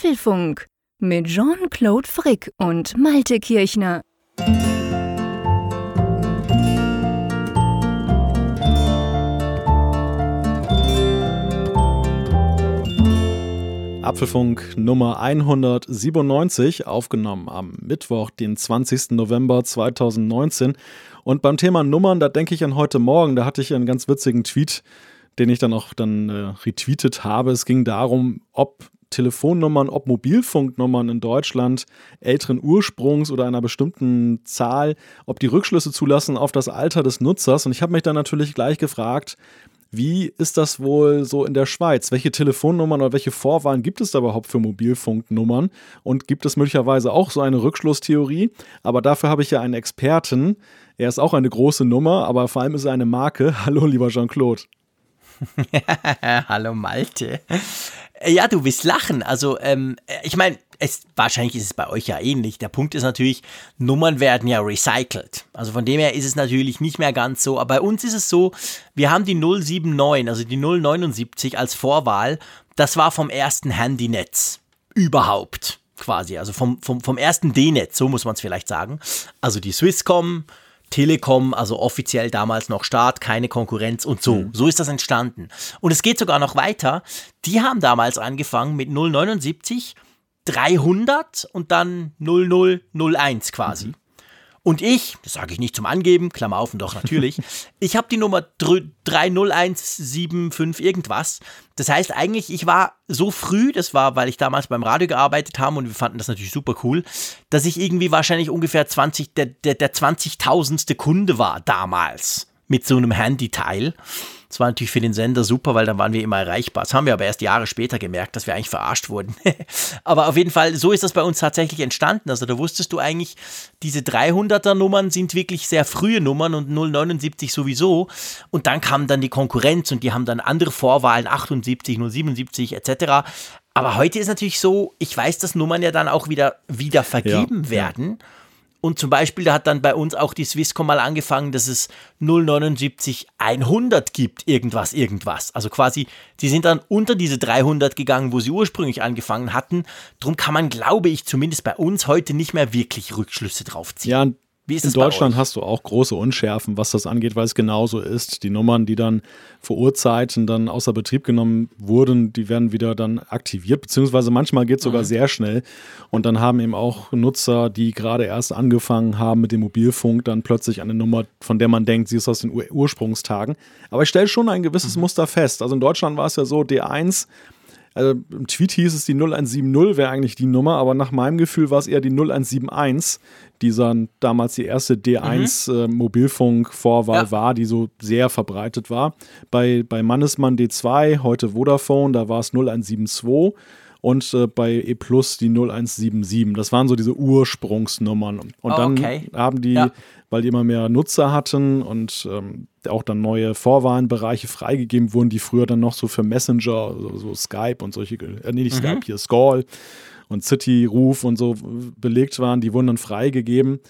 Apfelfunk mit Jean-Claude Frick und Malte Kirchner. Apfelfunk Nummer 197, aufgenommen am Mittwoch, den 20. November 2019. Und beim Thema Nummern, da denke ich an heute Morgen, da hatte ich einen ganz witzigen Tweet, den ich dann auch dann äh, retweetet habe. Es ging darum, ob Telefonnummern, ob Mobilfunknummern in Deutschland älteren Ursprungs oder einer bestimmten Zahl, ob die Rückschlüsse zulassen auf das Alter des Nutzers. Und ich habe mich dann natürlich gleich gefragt, wie ist das wohl so in der Schweiz? Welche Telefonnummern oder welche Vorwahlen gibt es da überhaupt für Mobilfunknummern? Und gibt es möglicherweise auch so eine Rückschlusstheorie? Aber dafür habe ich ja einen Experten. Er ist auch eine große Nummer, aber vor allem ist er eine Marke. Hallo, lieber Jean-Claude. Hallo Malte. Ja, du willst lachen. Also, ähm, ich meine, wahrscheinlich ist es bei euch ja ähnlich. Der Punkt ist natürlich, Nummern werden ja recycelt. Also von dem her ist es natürlich nicht mehr ganz so. Aber bei uns ist es so, wir haben die 079, also die 079 als Vorwahl. Das war vom ersten Handynetz überhaupt quasi. Also vom, vom, vom ersten D-Netz, so muss man es vielleicht sagen. Also die Swisscom, Telekom, also offiziell damals noch Staat, keine Konkurrenz und so. Mhm. So ist das entstanden. Und es geht sogar noch weiter. Die haben damals angefangen mit 079, 300 und dann 0001 quasi. Mhm. Und ich, das sage ich nicht zum Angeben, Klammer auf und doch natürlich, ich habe die Nummer 30175 irgendwas. Das heißt eigentlich, ich war so früh, das war, weil ich damals beim Radio gearbeitet habe und wir fanden das natürlich super cool, dass ich irgendwie wahrscheinlich ungefähr 20, der, der, der 20.000ste Kunde war damals mit so einem Handyteil. Das war natürlich für den Sender super, weil dann waren wir immer erreichbar. Das haben wir aber erst Jahre später gemerkt, dass wir eigentlich verarscht wurden. aber auf jeden Fall, so ist das bei uns tatsächlich entstanden. Also da wusstest du eigentlich, diese 300er Nummern sind wirklich sehr frühe Nummern und 079 sowieso. Und dann kam dann die Konkurrenz und die haben dann andere Vorwahlen, 78, 077 etc. Aber heute ist natürlich so, ich weiß, dass Nummern ja dann auch wieder, wieder vergeben ja, werden. Ja. Und zum Beispiel, da hat dann bei uns auch die Swisscom mal angefangen, dass es 079 100 gibt, irgendwas, irgendwas. Also quasi, die sind dann unter diese 300 gegangen, wo sie ursprünglich angefangen hatten. Drum kann man, glaube ich, zumindest bei uns heute nicht mehr wirklich Rückschlüsse drauf ziehen. Ja, In Deutschland hast du auch große Unschärfen, was das angeht, weil es genauso ist. Die Nummern, die dann vor Urzeiten dann außer Betrieb genommen wurden, die werden wieder dann aktiviert, beziehungsweise manchmal geht es sogar mhm. sehr schnell. Und dann haben eben auch Nutzer, die gerade erst angefangen haben mit dem Mobilfunk, dann plötzlich eine Nummer, von der man denkt, sie ist aus den Ur Ursprungstagen. Aber ich stelle schon ein gewisses mhm. Muster fest. Also in Deutschland war es ja so, D1 also im Tweet hieß es, die 0170 wäre eigentlich die Nummer, aber nach meinem Gefühl war es eher die 0171, die dann damals die erste D1 mhm. äh, Mobilfunk-Vorwahl ja. war, die so sehr verbreitet war. Bei, bei Mannesmann D2, heute Vodafone, da war es 0172 und äh, bei E Plus die 0177. Das waren so diese Ursprungsnummern. Und oh, dann okay. haben die, ja. weil die immer mehr Nutzer hatten und ähm, auch dann neue Vorwarnbereiche freigegeben wurden, die früher dann noch so für Messenger, so, so Skype und solche, äh, nee, nicht mhm. Skype, hier Scall und City Ruf und so belegt waren, die wurden dann freigegeben.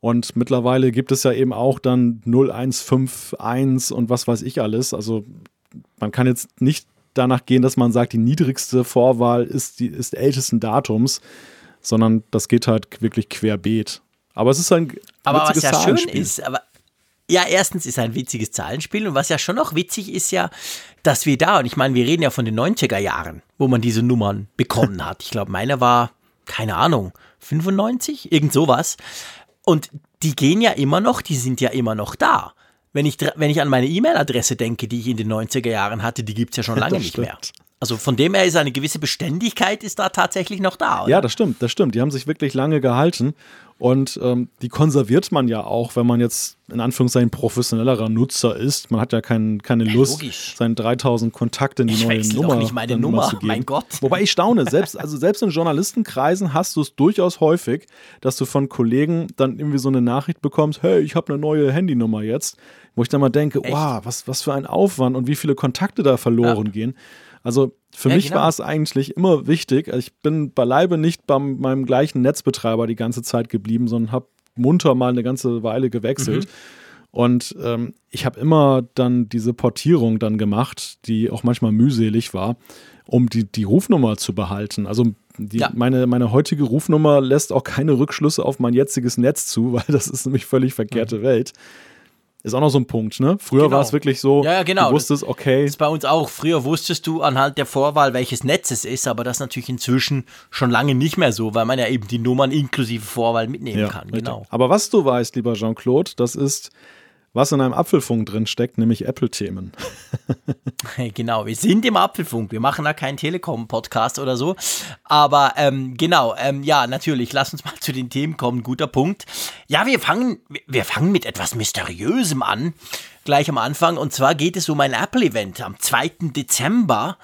Und mittlerweile gibt es ja eben auch dann 0151 und was weiß ich alles. Also man kann jetzt nicht danach gehen, dass man sagt, die niedrigste Vorwahl ist, die, ist ältesten Datums, sondern das geht halt wirklich querbeet. Aber es ist ein aber was ja schön ist, aber ja, erstens ist ein witziges Zahlenspiel und was ja schon noch witzig ist ja, dass wir da, und ich meine, wir reden ja von den 90er Jahren, wo man diese Nummern bekommen hat. Ich glaube, meiner war, keine Ahnung, 95, irgend sowas. Und die gehen ja immer noch, die sind ja immer noch da. Wenn ich, wenn ich an meine E-Mail-Adresse denke, die ich in den 90er Jahren hatte, die gibt es ja schon lange nicht mehr. Also von dem her ist eine gewisse Beständigkeit ist da tatsächlich noch da. Oder? Ja, das stimmt, das stimmt. Die haben sich wirklich lange gehalten und ähm, die konserviert man ja auch, wenn man jetzt in Anführungszeichen professionellerer Nutzer ist. Man hat ja kein, keine Lust, ja, seine 3000 Kontakte in die ich neue Nummer, nicht meine Nummer, zu mein Gott. Wobei ich staune, selbst, also selbst in Journalistenkreisen hast du es durchaus häufig, dass du von Kollegen dann irgendwie so eine Nachricht bekommst, hey, ich habe eine neue Handynummer jetzt, wo ich dann mal denke, Echt? wow, was, was für ein Aufwand und wie viele Kontakte da verloren ja. gehen. Also für ja, mich genau. war es eigentlich immer wichtig. Ich bin beileibe nicht bei meinem gleichen Netzbetreiber die ganze Zeit geblieben, sondern habe munter mal eine ganze Weile gewechselt. Mhm. Und ähm, ich habe immer dann diese Portierung dann gemacht, die auch manchmal mühselig war, um die, die Rufnummer zu behalten. Also die, ja. meine, meine heutige Rufnummer lässt auch keine Rückschlüsse auf mein jetziges Netz zu, weil das ist nämlich völlig verkehrte mhm. Welt. Ist auch noch so ein Punkt, ne? Früher genau. war es wirklich so, ja, ja, genau. du wusstest, okay. Das ist bei uns auch. Früher wusstest du anhand der Vorwahl, welches Netz es ist, aber das ist natürlich inzwischen schon lange nicht mehr so, weil man ja eben die Nummern inklusive Vorwahl mitnehmen ja, kann. Genau. Aber was du weißt, lieber Jean-Claude, das ist, was in einem Apfelfunk drin steckt, nämlich Apple-Themen. genau, wir sind im Apfelfunk. Wir machen da keinen Telekom-Podcast oder so. Aber ähm, genau, ähm, ja, natürlich, lass uns mal zu den Themen kommen. Guter Punkt. Ja, wir fangen, wir fangen mit etwas Mysteriösem an, gleich am Anfang. Und zwar geht es um ein Apple-Event am 2. Dezember.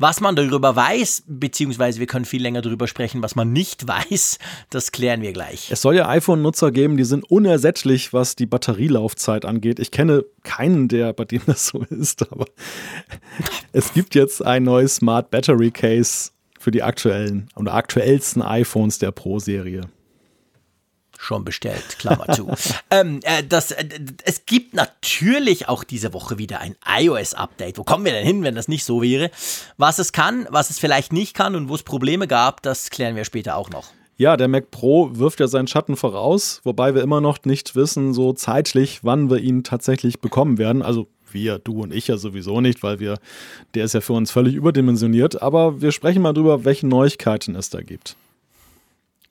Was man darüber weiß, beziehungsweise wir können viel länger darüber sprechen, was man nicht weiß, das klären wir gleich. Es soll ja iPhone-Nutzer geben, die sind unersättlich, was die Batterielaufzeit angeht. Ich kenne keinen, der bei dem das so ist, aber es gibt jetzt ein neues Smart Battery Case für die aktuellen oder aktuellsten iPhones der Pro-Serie schon bestellt, Klammer zu. ähm, äh, das, äh, es gibt natürlich auch diese Woche wieder ein iOS-Update. Wo kommen wir denn hin, wenn das nicht so wäre? Was es kann, was es vielleicht nicht kann und wo es Probleme gab, das klären wir später auch noch. Ja, der Mac Pro wirft ja seinen Schatten voraus, wobei wir immer noch nicht wissen, so zeitlich, wann wir ihn tatsächlich bekommen werden. Also wir, du und ich ja sowieso nicht, weil wir, der ist ja für uns völlig überdimensioniert. Aber wir sprechen mal drüber, welche Neuigkeiten es da gibt.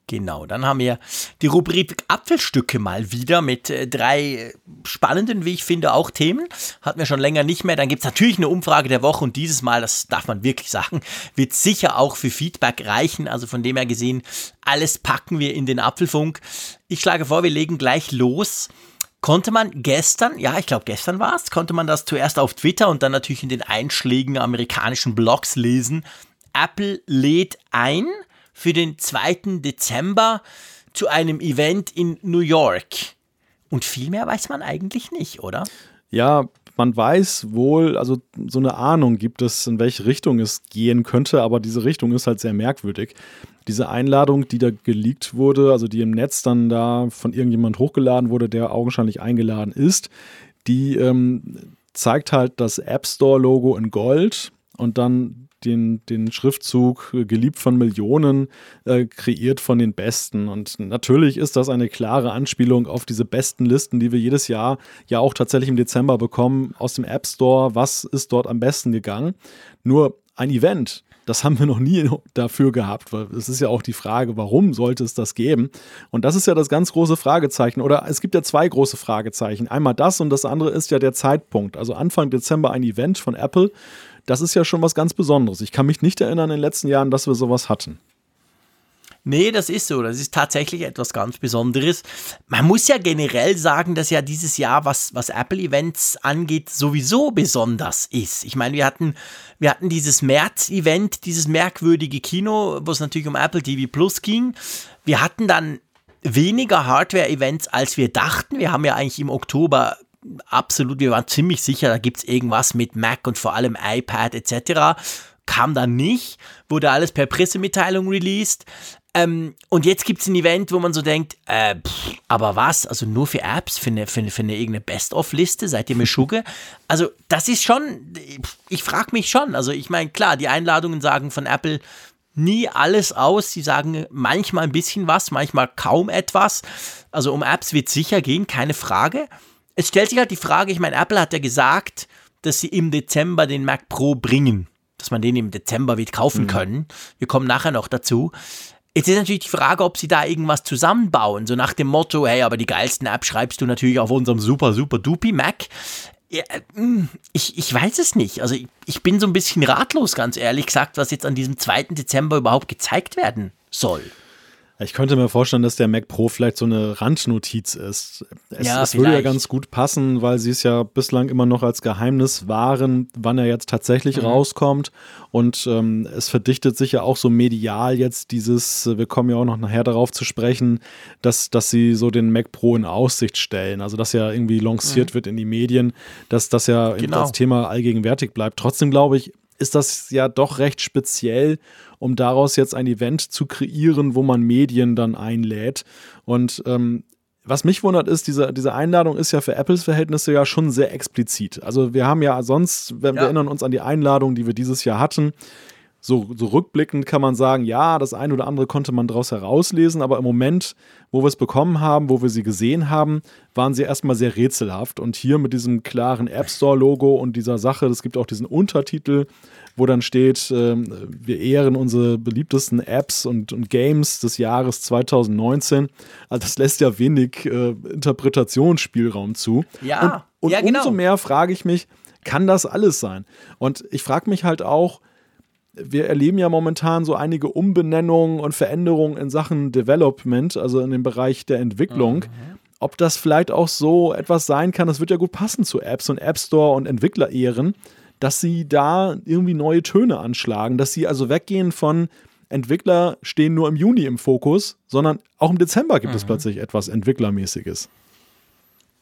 Genau, dann haben wir die Rubrik Apfelstücke mal wieder mit äh, drei spannenden, wie ich finde, auch Themen. Hatten wir schon länger nicht mehr. Dann gibt es natürlich eine Umfrage der Woche und dieses Mal, das darf man wirklich sagen, wird sicher auch für Feedback reichen. Also von dem her gesehen, alles packen wir in den Apfelfunk. Ich schlage vor, wir legen gleich los. Konnte man gestern, ja, ich glaube gestern war es, konnte man das zuerst auf Twitter und dann natürlich in den einschlägigen amerikanischen Blogs lesen. Apple lädt ein für den 2. Dezember zu einem Event in New York. Und viel mehr weiß man eigentlich nicht, oder? Ja, man weiß wohl, also so eine Ahnung gibt es, in welche Richtung es gehen könnte, aber diese Richtung ist halt sehr merkwürdig. Diese Einladung, die da geleakt wurde, also die im Netz dann da von irgendjemand hochgeladen wurde, der augenscheinlich eingeladen ist, die ähm, zeigt halt das App Store-Logo in Gold und dann den, den Schriftzug äh, geliebt von Millionen, äh, kreiert von den Besten. Und natürlich ist das eine klare Anspielung auf diese besten Listen, die wir jedes Jahr ja auch tatsächlich im Dezember bekommen aus dem App Store. Was ist dort am besten gegangen? Nur ein Event, das haben wir noch nie dafür gehabt, weil es ist ja auch die Frage, warum sollte es das geben? Und das ist ja das ganz große Fragezeichen. Oder es gibt ja zwei große Fragezeichen. Einmal das und das andere ist ja der Zeitpunkt. Also Anfang Dezember ein Event von Apple das ist ja schon was ganz Besonderes. Ich kann mich nicht erinnern in den letzten Jahren, dass wir sowas hatten. Nee, das ist so. Das ist tatsächlich etwas ganz Besonderes. Man muss ja generell sagen, dass ja dieses Jahr, was, was Apple-Events angeht, sowieso besonders ist. Ich meine, wir hatten, wir hatten dieses März-Event, dieses merkwürdige Kino, wo es natürlich um Apple TV Plus ging. Wir hatten dann weniger Hardware-Events, als wir dachten. Wir haben ja eigentlich im Oktober absolut, wir waren ziemlich sicher, da gibt es irgendwas mit Mac und vor allem iPad etc. Kam dann nicht, wurde alles per Pressemitteilung released. Ähm, und jetzt gibt es ein Event, wo man so denkt, äh, pff, aber was? Also nur für Apps, für eine, für eine, für eine irgendeine Best-of-Liste? Seid ihr mir Schugge? Also das ist schon, ich frage mich schon. Also ich meine, klar, die Einladungen sagen von Apple nie alles aus. Sie sagen manchmal ein bisschen was, manchmal kaum etwas. Also um Apps wird sicher gehen, keine Frage es stellt sich halt die Frage, ich meine, Apple hat ja gesagt, dass sie im Dezember den Mac Pro bringen, dass man den im Dezember wird kaufen mhm. können. Wir kommen nachher noch dazu. Jetzt ist natürlich die Frage, ob sie da irgendwas zusammenbauen, so nach dem Motto, hey, aber die geilsten Apps schreibst du natürlich auf unserem super, super dupi Mac. Ja, hm, ich, ich weiß es nicht. Also ich, ich bin so ein bisschen ratlos, ganz ehrlich gesagt, was jetzt an diesem 2. Dezember überhaupt gezeigt werden soll. Ich könnte mir vorstellen, dass der Mac Pro vielleicht so eine Randnotiz ist. Es, ja, es würde ja ganz gut passen, weil sie es ja bislang immer noch als Geheimnis wahren, wann er jetzt tatsächlich mhm. rauskommt. Und ähm, es verdichtet sich ja auch so medial jetzt dieses, wir kommen ja auch noch nachher darauf zu sprechen, dass, dass sie so den Mac Pro in Aussicht stellen. Also dass ja irgendwie lanciert mhm. wird in die Medien, dass das ja genau. das Thema allgegenwärtig bleibt. Trotzdem glaube ich, ist das ja doch recht speziell, um daraus jetzt ein Event zu kreieren, wo man Medien dann einlädt. Und ähm, was mich wundert ist, diese, diese Einladung ist ja für Apples Verhältnisse ja schon sehr explizit. Also wir haben ja sonst, wir, ja. wir erinnern uns an die Einladung, die wir dieses Jahr hatten, so, so rückblickend kann man sagen, ja, das eine oder andere konnte man daraus herauslesen, aber im Moment, wo wir es bekommen haben, wo wir sie gesehen haben, waren sie erstmal sehr rätselhaft. Und hier mit diesem klaren App Store-Logo und dieser Sache, es gibt auch diesen Untertitel, wo dann steht, äh, wir ehren unsere beliebtesten Apps und, und, Games des Jahres 2019. Also das lässt ja wenig äh, Interpretationsspielraum zu. Ja, und, und ja, genau. umso mehr frage ich mich, kann das alles sein? Und ich frage mich halt auch, wir erleben ja momentan so einige Umbenennungen und Veränderungen in Sachen Development, also in dem Bereich der Entwicklung. Mhm. Ob das vielleicht auch so etwas sein kann, das wird ja gut passen zu Apps und App Store und Entwickler-Ehren, dass sie da irgendwie neue Töne anschlagen, dass sie also weggehen von Entwickler stehen nur im Juni im Fokus, sondern auch im Dezember gibt mhm. es plötzlich etwas Entwicklermäßiges.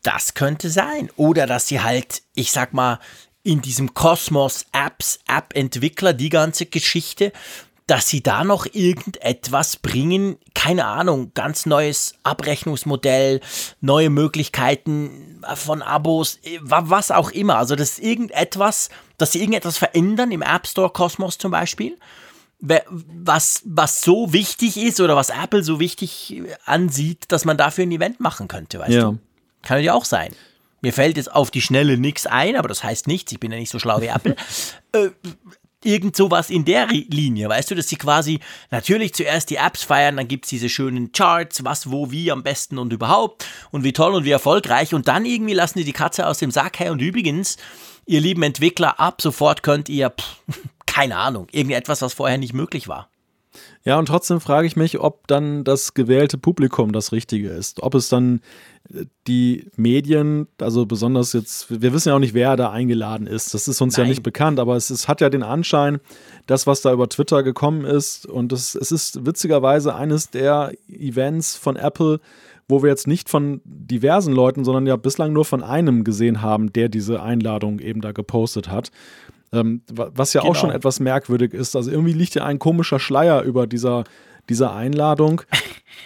Das könnte sein. Oder dass sie halt, ich sag mal, in diesem Kosmos Apps, App-Entwickler, die ganze Geschichte, dass sie da noch irgendetwas bringen, keine Ahnung, ganz neues Abrechnungsmodell, neue Möglichkeiten von Abos, was auch immer. Also das ist irgendetwas, dass sie irgendetwas verändern im App Store Kosmos zum Beispiel, was, was so wichtig ist oder was Apple so wichtig ansieht, dass man dafür ein Event machen könnte, weißt ja. du? Kann ja auch sein. Mir fällt jetzt auf die Schnelle nichts ein, aber das heißt nichts, ich bin ja nicht so schlau wie Apple. äh, irgend sowas in der Linie, weißt du, dass sie quasi natürlich zuerst die Apps feiern, dann gibt es diese schönen Charts, was, wo, wie am besten und überhaupt und wie toll und wie erfolgreich und dann irgendwie lassen sie die Katze aus dem Sack her und übrigens, ihr lieben Entwickler, ab sofort könnt ihr, pff, keine Ahnung, irgendetwas, was vorher nicht möglich war. Ja, und trotzdem frage ich mich, ob dann das gewählte Publikum das Richtige ist. Ob es dann äh, die Medien, also besonders jetzt, wir wissen ja auch nicht, wer da eingeladen ist. Das ist uns Nein. ja nicht bekannt, aber es, es, hat ja den Anschein, das, was da über Twitter gekommen ist, und es, es ist witzigerweise eines der Events von Apple, wo wir jetzt nicht von diversen Leuten, sondern ja bislang nur von einem gesehen haben, der diese Einladung eben da gepostet hat. Ähm, was ja genau. auch schon etwas merkwürdig ist. Also irgendwie liegt ja ein komischer Schleier über dieser, dieser Einladung.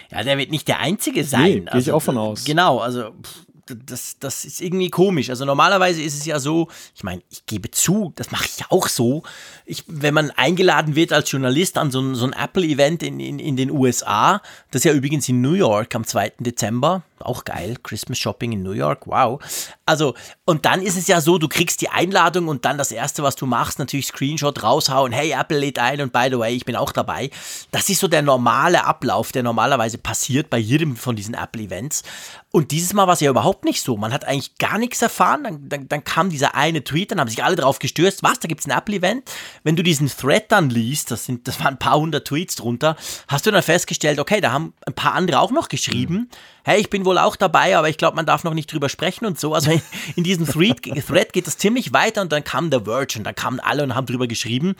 Ja, der wird nicht der einzige sein. Nee, gehe also, ich auch von aus. Genau, also pff, das, das ist irgendwie komisch. Also normalerweise ist es ja so, ich meine, ich gebe zu, das mache ich ja auch so. Ich, wenn man eingeladen wird als Journalist an so ein, so ein Apple-Event in, in, in den USA, das ist ja übrigens in New York am 2. Dezember, auch geil, Christmas Shopping in New York, wow. Also, und dann ist es ja so, du kriegst die Einladung und dann das Erste, was du machst, natürlich Screenshot raushauen, hey, Apple lädt ein und by the way, ich bin auch dabei. Das ist so der normale Ablauf, der normalerweise passiert bei jedem von diesen Apple-Events. Und dieses Mal war es ja überhaupt nicht so. Man hat eigentlich gar nichts erfahren. Dann, dann, dann kam dieser eine Tweet, dann haben sich alle drauf gestürzt. Was, da gibt es ein Apple-Event? Wenn du diesen Thread dann liest, das, sind, das waren ein paar hundert Tweets drunter, hast du dann festgestellt, okay, da haben ein paar andere auch noch geschrieben. Mhm. Hey, ich bin wohl auch dabei, aber ich glaube, man darf noch nicht drüber sprechen und so. Also in diesem Thread, Thread geht das ziemlich weiter und dann kam der Verge und dann kamen alle und haben drüber geschrieben.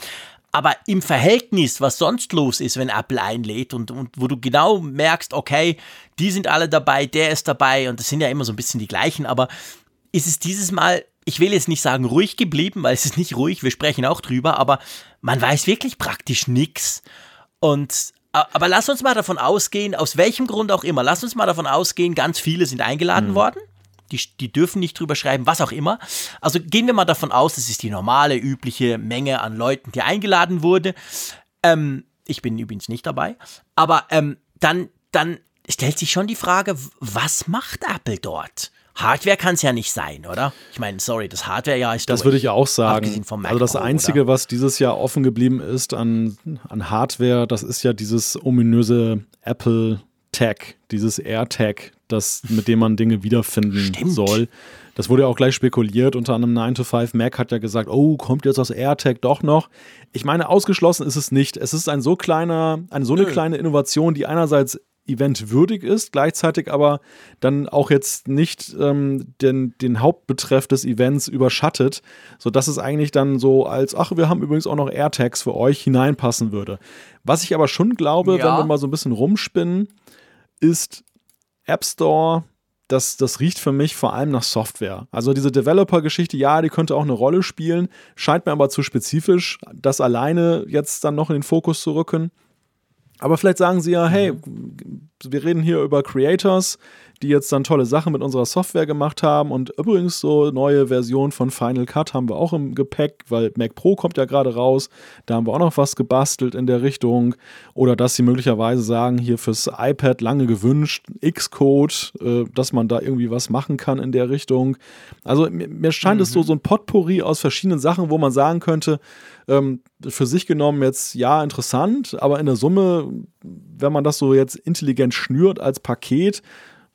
Aber im Verhältnis, was sonst los ist, wenn Apple einlädt und, und wo du genau merkst, okay, die sind alle dabei, der ist dabei und das sind ja immer so ein bisschen die gleichen, aber ist es dieses Mal, ich will jetzt nicht sagen ruhig geblieben, weil es ist nicht ruhig, wir sprechen auch drüber, aber man weiß wirklich praktisch nichts. Und aber lass uns mal davon ausgehen, aus welchem Grund auch immer, lass uns mal davon ausgehen, ganz viele sind eingeladen mhm. worden die, die dürfen nicht drüber schreiben, was auch immer. Also gehen wir mal davon aus, das ist die normale, übliche Menge an Leuten, die eingeladen wurde. Ähm, ich bin übrigens nicht dabei. Aber ähm, dann, dann stellt sich schon die Frage, was macht Apple dort? Hardware kann es ja nicht sein, oder? Ich meine, sorry, das Hardware ja ist. Das würde ich auch sagen. also das Einzige, oder? was dieses Jahr offen geblieben ist an, an Hardware, das ist ja dieses ominöse Apple Tag, dieses AirTag, das, mit dem man Dinge wiederfinden Stimmt. soll. Das wurde ja auch gleich spekuliert. Unter anderem 9 to 5 Mac hat ja gesagt, oh, kommt jetzt das AirTag doch noch? Ich meine, ausgeschlossen ist es nicht. Es ist ein so kleiner, eine so eine Nö. kleine Innovation, die einerseits eventwürdig ist, gleichzeitig aber dann auch jetzt nicht ähm, den, den Hauptbetreff des Events überschattet, sodass es eigentlich dann so als, ach, wir haben übrigens auch noch AirTags für euch hineinpassen würde. Was ich aber schon glaube, ja. wenn wir mal so ein bisschen rumspinnen, ist App Store, das, das riecht für mich vor allem nach Software. Also diese Developer-Geschichte, ja, die könnte auch eine Rolle spielen, scheint mir aber zu spezifisch, das alleine jetzt dann noch in den Fokus zu rücken. Aber vielleicht sagen sie ja, hey, wir reden hier über Creators, die jetzt dann tolle Sachen mit unserer Software gemacht haben. Und übrigens so neue Version von Final Cut haben wir auch im Gepäck, weil Mac Pro kommt ja gerade raus. Da haben wir auch noch was gebastelt in der Richtung. Oder dass sie möglicherweise sagen, hier fürs iPad lange gewünscht, Xcode, äh, dass man da irgendwie was machen kann in der Richtung. Also mir, mir scheint mhm. es so, so ein Potpourri aus verschiedenen Sachen, wo man sagen könnte, ähm, für sich genommen jetzt ja interessant, aber in der Summe, wenn man das so jetzt intelligent schnürt als Paket,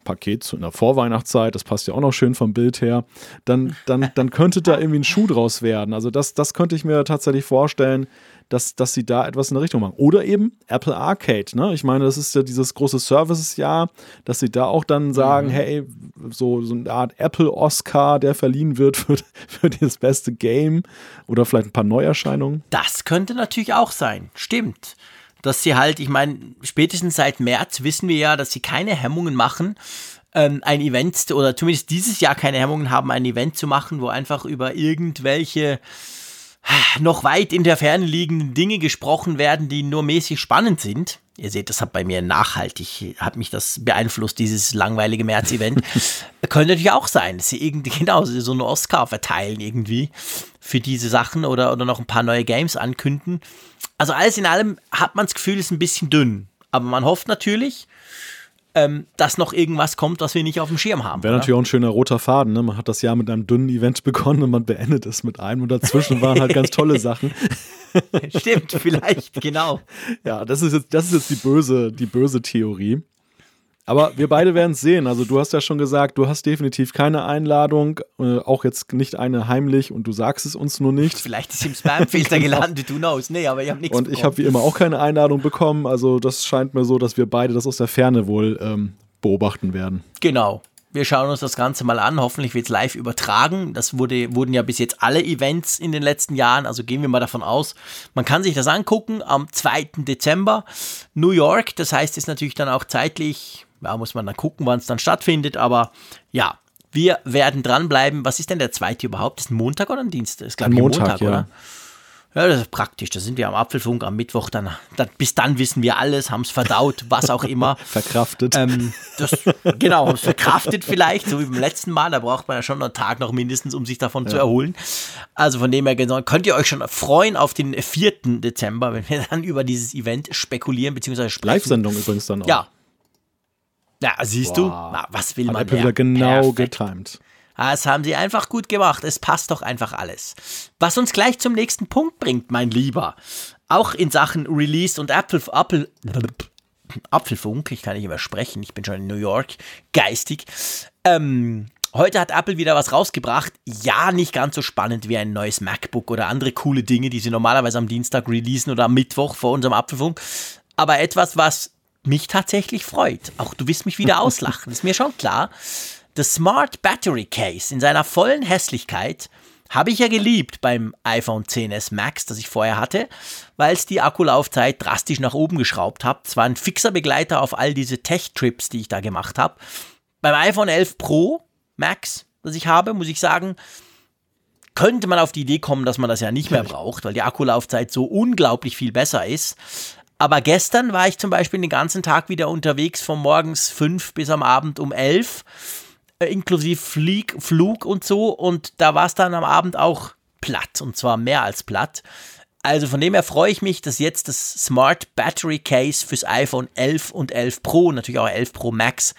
Paket in der Vorweihnachtszeit, das passt ja auch noch schön vom Bild her, dann, dann, dann könnte da irgendwie ein Schuh draus werden. Also das, das könnte ich mir tatsächlich vorstellen, dass, dass sie da etwas in der Richtung machen. Oder eben Apple Arcade. Ne? Ich meine, das ist ja dieses große Services-Jahr, dass sie da auch dann sagen, mhm. hey, so, so eine Art Apple-Oscar, der verliehen wird für, für das beste Game oder vielleicht ein paar Neuerscheinungen. Das könnte natürlich auch sein. Stimmt dass sie halt, ich meine, spätestens seit März wissen wir ja, dass sie keine Hemmungen machen, ähm, ein Event oder zumindest dieses Jahr keine Hemmungen haben, ein Event zu machen, wo einfach über irgendwelche noch weit in der Ferne liegenden Dinge gesprochen werden, die nur mäßig spannend sind. Ihr seht, das hat bei mir nachhaltig, hat mich das beeinflusst, dieses langweilige März-Event. Könnte natürlich auch sein, dass sie irgendwie genau so einen Oscar verteilen irgendwie für diese Sachen oder, oder noch ein paar neue Games ankünden. Also alles in allem hat man das Gefühl, es ist ein bisschen dünn. Aber man hofft natürlich, ähm, dass noch irgendwas kommt, was wir nicht auf dem Schirm haben. Wäre natürlich auch ein schöner roter Faden. Ne? Man hat das Jahr mit einem dünnen Event begonnen und man beendet es mit einem und dazwischen waren halt ganz tolle Sachen. Stimmt, vielleicht, genau. Ja, das ist jetzt, das ist jetzt die böse, die böse Theorie. Aber wir beide werden es sehen. Also du hast ja schon gesagt, du hast definitiv keine Einladung, äh, auch jetzt nicht eine heimlich und du sagst es uns nur nicht. Vielleicht ist im Spamfilter genau. gelandet, du knows. Nee, aber ich habe nichts Und bekommen. ich habe wie immer auch keine Einladung bekommen. Also das scheint mir so, dass wir beide das aus der Ferne wohl ähm, beobachten werden. Genau. Wir schauen uns das Ganze mal an. Hoffentlich wird es live übertragen. Das wurde, wurden ja bis jetzt alle Events in den letzten Jahren. Also gehen wir mal davon aus. Man kann sich das angucken am 2. Dezember. New York. Das heißt, ist natürlich dann auch zeitlich ja, muss man dann gucken, wann es dann stattfindet. Aber ja, wir werden dranbleiben. Was ist denn der zweite überhaupt? Ist ein Montag oder ein Dienstag? Ist, glaube ich, Montag, Montag ja. oder? Ja, das ist praktisch. Da sind wir am Apfelfunk am Mittwoch. Dann, dann bis dann wissen wir alles, haben es verdaut, was auch immer. verkraftet. Ähm, das, genau, haben es verkraftet vielleicht, so wie beim letzten Mal. Da braucht man ja schon einen Tag noch mindestens, um sich davon ja. zu erholen. Also von dem her genau, könnt ihr euch schon freuen auf den 4. Dezember, wenn wir dann über dieses Event spekulieren bzw. sprechen. Live-Sendung übrigens dann auch. Ja, ja, siehst wow. du, Na, was will man Apple wieder genau Perfekt. getimed. Das haben sie einfach gut gemacht. Es passt doch einfach alles. Was uns gleich zum nächsten Punkt bringt, mein Lieber. Auch in Sachen Release und Apple, Apple, Apfelfunk, ich kann nicht mehr sprechen, ich bin schon in New York, geistig. Ähm, heute hat Apple wieder was rausgebracht. Ja, nicht ganz so spannend wie ein neues MacBook oder andere coole Dinge, die sie normalerweise am Dienstag releasen oder am Mittwoch vor unserem Apfelfunk. Aber etwas, was mich tatsächlich freut. Auch du wirst mich wieder auslachen, ist mir schon klar. Das Smart Battery Case in seiner vollen Hässlichkeit habe ich ja geliebt beim iPhone 10s Max, das ich vorher hatte, weil es die Akkulaufzeit drastisch nach oben geschraubt hat. Es war ein fixer Begleiter auf all diese Tech-Trips, die ich da gemacht habe. Beim iPhone 11 Pro Max, das ich habe, muss ich sagen, könnte man auf die Idee kommen, dass man das ja nicht mehr braucht, weil die Akkulaufzeit so unglaublich viel besser ist. Aber gestern war ich zum Beispiel den ganzen Tag wieder unterwegs, von morgens fünf bis am Abend um elf, äh, inklusive Flieg, Flug und so. Und da war es dann am Abend auch platt, und zwar mehr als platt. Also von dem her freue ich mich, dass jetzt das Smart Battery Case fürs iPhone 11 und 11 Pro, natürlich auch 11 Pro Max,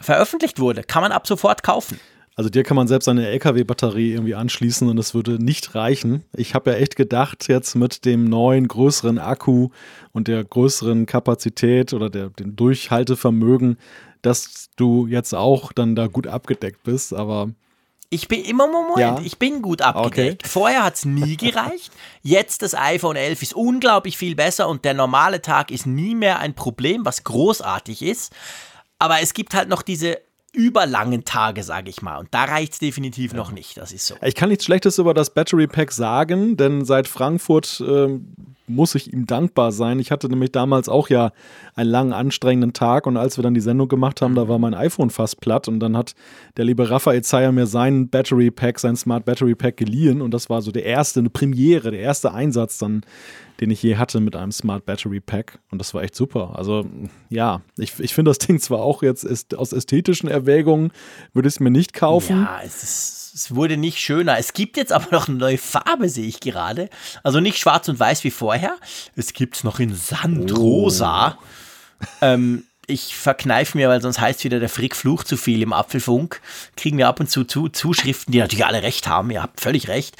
veröffentlicht wurde. Kann man ab sofort kaufen. Also dir kann man selbst eine LKW-Batterie irgendwie anschließen und es würde nicht reichen. Ich habe ja echt gedacht, jetzt mit dem neuen, größeren Akku und der größeren Kapazität oder der, dem Durchhaltevermögen, dass du jetzt auch dann da gut abgedeckt bist, aber ich bin immer Moment, ja. ich bin gut abgedeckt. Okay. Vorher hat es nie gereicht. Jetzt das iPhone 11 ist unglaublich viel besser und der normale Tag ist nie mehr ein Problem, was großartig ist. Aber es gibt halt noch diese überlangen Tage, sage ich mal. Und da reicht es definitiv ja. noch nicht. Das ist so. Ich kann nichts Schlechtes über das Battery Pack sagen, denn seit Frankfurt ähm, muss ich ihm dankbar sein. Ich hatte nämlich damals auch ja einen langen, anstrengenden Tag und als wir dann die Sendung gemacht haben, da war mein iPhone fast platt und dann hat der liebe Raphael Zeyer mir sein Battery Pack, sein Smart Battery Pack geliehen und das war so der erste, eine Premiere, der erste Einsatz dann, den ich je hatte mit einem Smart Battery Pack und das war echt super. Also ja, ich, ich finde das Ding zwar auch jetzt ist, aus ästhetischen Erwägungen würde ich es mir nicht kaufen. Ja, es ist es wurde nicht schöner. Es gibt jetzt aber noch eine neue Farbe, sehe ich gerade. Also nicht schwarz und weiß wie vorher. Es gibt es noch in Sandrosa. Oh. Ähm, ich verkneife mir, weil sonst heißt wieder der Frick flucht zu viel im Apfelfunk. Kriegen wir ab und zu, zu Zuschriften, die natürlich alle recht haben. Ihr habt völlig recht.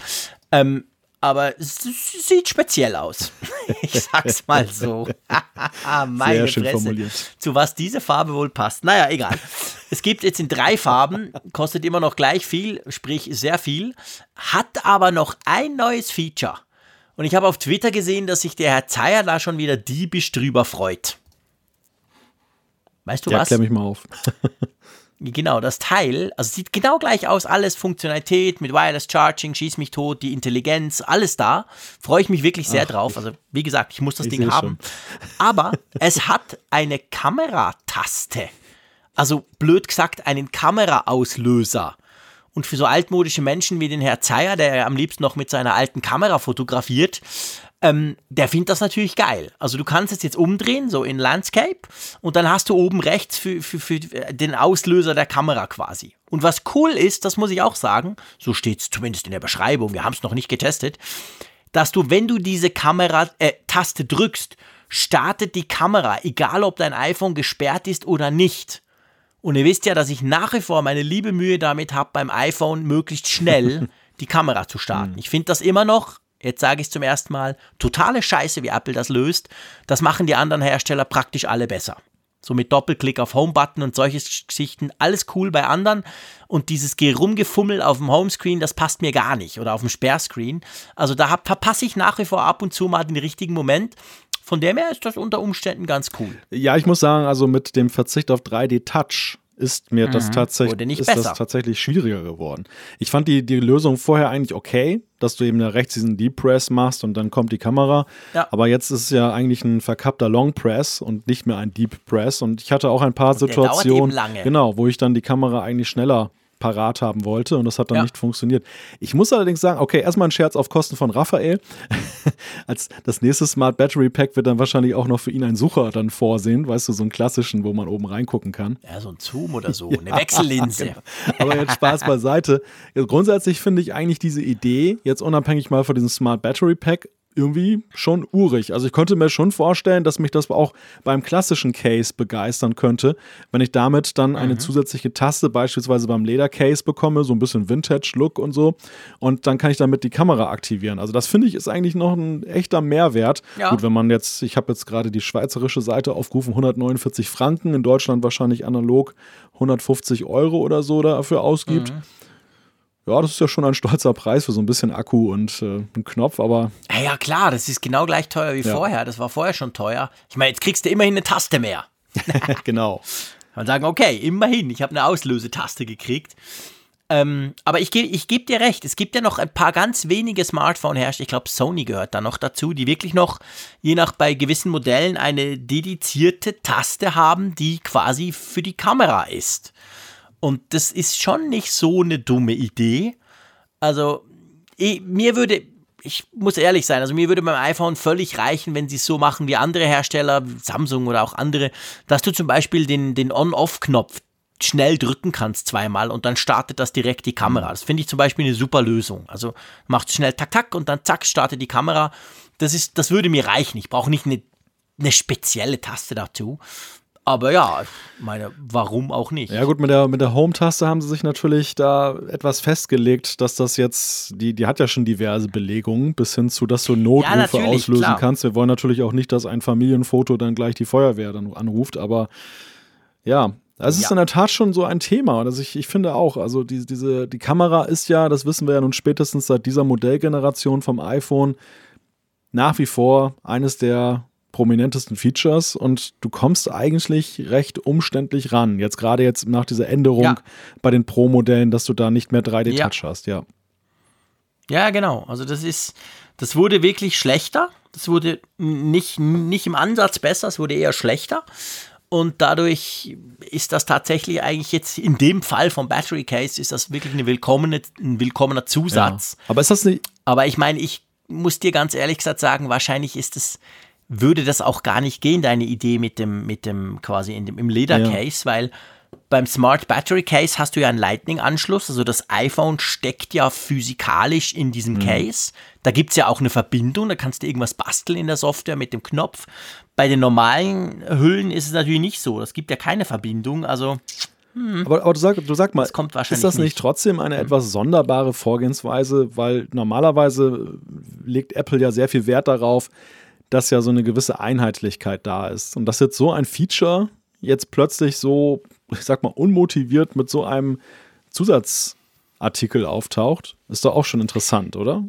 Ähm, aber es sieht speziell aus. Ich sag's mal so. Meine Sehr schön Fresse. formuliert. Zu was diese Farbe wohl passt. Naja, egal. Es gibt jetzt in drei Farben, kostet immer noch gleich viel, sprich sehr viel, hat aber noch ein neues Feature. Und ich habe auf Twitter gesehen, dass sich der Herr Zeyer da schon wieder diebisch drüber freut. Weißt du ja, was? Klär mich mal auf. Genau, das Teil, also sieht genau gleich aus, alles Funktionalität mit Wireless Charging, schieß mich tot, die Intelligenz, alles da. Freue ich mich wirklich sehr Ach, drauf. Also, wie gesagt, ich muss das ich Ding haben. Schon. Aber es hat eine Kamerataste. Also, blöd gesagt, einen Kameraauslöser. Und für so altmodische Menschen wie den Herr Zeyer, der ja am liebsten noch mit seiner alten Kamera fotografiert, ähm, der findet das natürlich geil. Also du kannst es jetzt umdrehen, so in Landscape, und dann hast du oben rechts für, für, für den Auslöser der Kamera quasi. Und was cool ist, das muss ich auch sagen, so steht es zumindest in der Beschreibung, wir haben es noch nicht getestet, dass du, wenn du diese Kamera-Taste äh, drückst, startet die Kamera, egal ob dein iPhone gesperrt ist oder nicht. Und ihr wisst ja, dass ich nach wie vor meine liebe Mühe damit habe, beim iPhone möglichst schnell die Kamera zu starten. Hm. Ich finde das immer noch jetzt sage ich zum ersten Mal, totale Scheiße, wie Apple das löst. Das machen die anderen Hersteller praktisch alle besser. So mit Doppelklick auf Home-Button und solche Geschichten, alles cool bei anderen. Und dieses Rumgefummel auf dem Homescreen, das passt mir gar nicht. Oder auf dem Sperrscreen. Also da verpasse ich nach wie vor ab und zu mal den richtigen Moment. Von dem her ist das unter Umständen ganz cool. Ja, ich muss sagen, also mit dem Verzicht auf 3D-Touch ist mir mhm. das, tatsächlich, ist das tatsächlich schwieriger geworden. Ich fand die, die Lösung vorher eigentlich okay, dass du eben da rechts diesen Deep Press machst und dann kommt die Kamera. Ja. Aber jetzt ist es ja eigentlich ein verkappter Long Press und nicht mehr ein Deep Press. Und ich hatte auch ein paar und Situationen, genau, wo ich dann die Kamera eigentlich schneller parat haben wollte und das hat dann ja. nicht funktioniert. Ich muss allerdings sagen, okay, erstmal ein Scherz auf Kosten von Raphael. Als das nächste Smart Battery Pack wird dann wahrscheinlich auch noch für ihn ein Sucher dann vorsehen, weißt du, so einen klassischen, wo man oben reingucken kann. Ja, so ein Zoom oder so, eine Wechsellinse. Genau. Aber jetzt Spaß beiseite. Grundsätzlich finde ich eigentlich diese Idee, jetzt unabhängig mal von diesem Smart Battery Pack, irgendwie schon urig. Also ich konnte mir schon vorstellen, dass mich das auch beim klassischen Case begeistern könnte, wenn ich damit dann eine mhm. zusätzliche Taste beispielsweise beim Ledercase bekomme, so ein bisschen Vintage-Look und so. Und dann kann ich damit die Kamera aktivieren. Also das finde ich ist eigentlich noch ein echter Mehrwert. Ja. Gut, wenn man jetzt, ich habe jetzt gerade die schweizerische Seite aufgerufen, 149 Franken, in Deutschland wahrscheinlich analog 150 Euro oder so dafür ausgibt. Mhm ja, das ist ja schon ein stolzer Preis für so ein bisschen Akku und äh, einen Knopf, aber. Ja, ja, klar, das ist genau gleich teuer wie ja. vorher. Das war vorher schon teuer. Ich meine, jetzt kriegst du immerhin eine Taste mehr. genau. Kann sagen, okay, immerhin, ich habe eine Auslösetaste gekriegt. Ähm, aber ich, ich gebe dir recht, es gibt ja noch ein paar ganz wenige Smartphone-Hersteller, ich glaube Sony gehört da noch dazu, die wirklich noch, je nach bei gewissen Modellen, eine dedizierte Taste haben, die quasi für die Kamera ist. Und das ist schon nicht so eine dumme Idee. Also, ich, mir würde, ich muss ehrlich sein, also mir würde beim iPhone völlig reichen, wenn sie es so machen wie andere Hersteller, Samsung oder auch andere, dass du zum Beispiel den, den On-Off-Knopf schnell drücken kannst zweimal und dann startet das direkt die Kamera. Das finde ich zum Beispiel eine super Lösung. Also macht schnell tak tak und dann zack startet die Kamera. Das ist, das würde mir reichen. Ich brauche nicht eine, eine spezielle Taste dazu. Aber ja, meine, warum auch nicht? Ja, gut, mit der, mit der Home-Taste haben sie sich natürlich da etwas festgelegt, dass das jetzt, die, die hat ja schon diverse Belegungen, bis hin zu, dass du Notrufe ja, auslösen klar. kannst. Wir wollen natürlich auch nicht, dass ein Familienfoto dann gleich die Feuerwehr dann anruft, aber ja, es ist ja. in der Tat schon so ein Thema. Also ich, ich finde auch, also die, diese, die Kamera ist ja, das wissen wir ja nun spätestens seit dieser Modellgeneration vom iPhone, nach wie vor eines der prominentesten Features und du kommst eigentlich recht umständlich ran. Jetzt gerade jetzt nach dieser Änderung ja. bei den Pro-Modellen, dass du da nicht mehr 3D-Touch ja. hast, ja. Ja, genau. Also das ist, das wurde wirklich schlechter. Das wurde nicht, nicht im Ansatz besser, es wurde eher schlechter. Und dadurch ist das tatsächlich eigentlich jetzt in dem Fall vom Battery Case ist das wirklich eine willkommene, ein willkommener Zusatz. Ja. Aber ist das nicht? Aber ich meine, ich muss dir ganz ehrlich gesagt sagen, wahrscheinlich ist es, würde das auch gar nicht gehen, deine Idee mit dem, mit dem quasi in dem, im Ledercase, ja. weil beim Smart Battery Case hast du ja einen Lightning-Anschluss, also das iPhone steckt ja physikalisch in diesem mhm. Case. Da gibt es ja auch eine Verbindung, da kannst du irgendwas basteln in der Software mit dem Knopf. Bei den normalen Hüllen ist es natürlich nicht so. Es gibt ja keine Verbindung. Also. Hm. Aber, aber, du, sag, du sag mal, das ist das nicht, nicht trotzdem eine hm. etwas sonderbare Vorgehensweise? Weil normalerweise legt Apple ja sehr viel Wert darauf, dass ja so eine gewisse Einheitlichkeit da ist. Und dass jetzt so ein Feature jetzt plötzlich so, ich sag mal, unmotiviert mit so einem Zusatzartikel auftaucht, ist doch auch schon interessant, oder?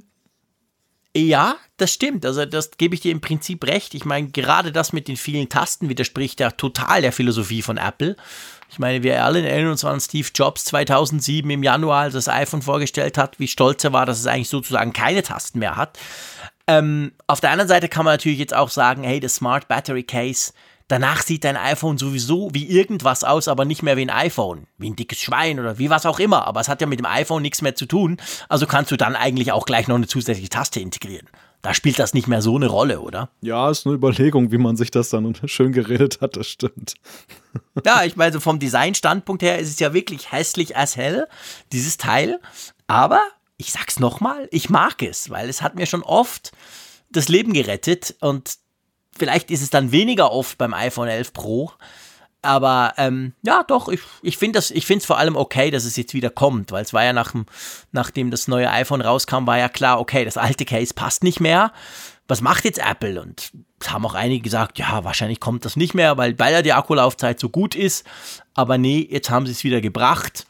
Ja, das stimmt. Also das gebe ich dir im Prinzip recht. Ich meine, gerade das mit den vielen Tasten widerspricht ja total der Philosophie von Apple. Ich meine, wir alle erinnern uns an Steve Jobs 2007 im Januar, als das iPhone vorgestellt hat, wie stolz er war, dass es eigentlich sozusagen keine Tasten mehr hat. Ähm, auf der anderen Seite kann man natürlich jetzt auch sagen, hey, das Smart Battery Case Danach sieht dein iPhone sowieso wie irgendwas aus, aber nicht mehr wie ein iPhone. Wie ein dickes Schwein oder wie was auch immer. Aber es hat ja mit dem iPhone nichts mehr zu tun. Also kannst du dann eigentlich auch gleich noch eine zusätzliche Taste integrieren. Da spielt das nicht mehr so eine Rolle, oder? Ja, ist eine Überlegung, wie man sich das dann schön geredet hat, das stimmt. Ja, ich meine, vom Designstandpunkt her ist es ja wirklich hässlich as hell, dieses Teil. Aber ich sag's nochmal, ich mag es, weil es hat mir schon oft das Leben gerettet und Vielleicht ist es dann weniger oft beim iPhone 11 Pro. Aber ähm, ja, doch, ich, ich finde es vor allem okay, dass es jetzt wieder kommt, weil es war ja nach, nachdem das neue iPhone rauskam, war ja klar, okay, das alte Case passt nicht mehr. Was macht jetzt Apple? Und es haben auch einige gesagt, ja, wahrscheinlich kommt das nicht mehr, weil, weil ja die Akkulaufzeit so gut ist. Aber nee, jetzt haben sie es wieder gebracht.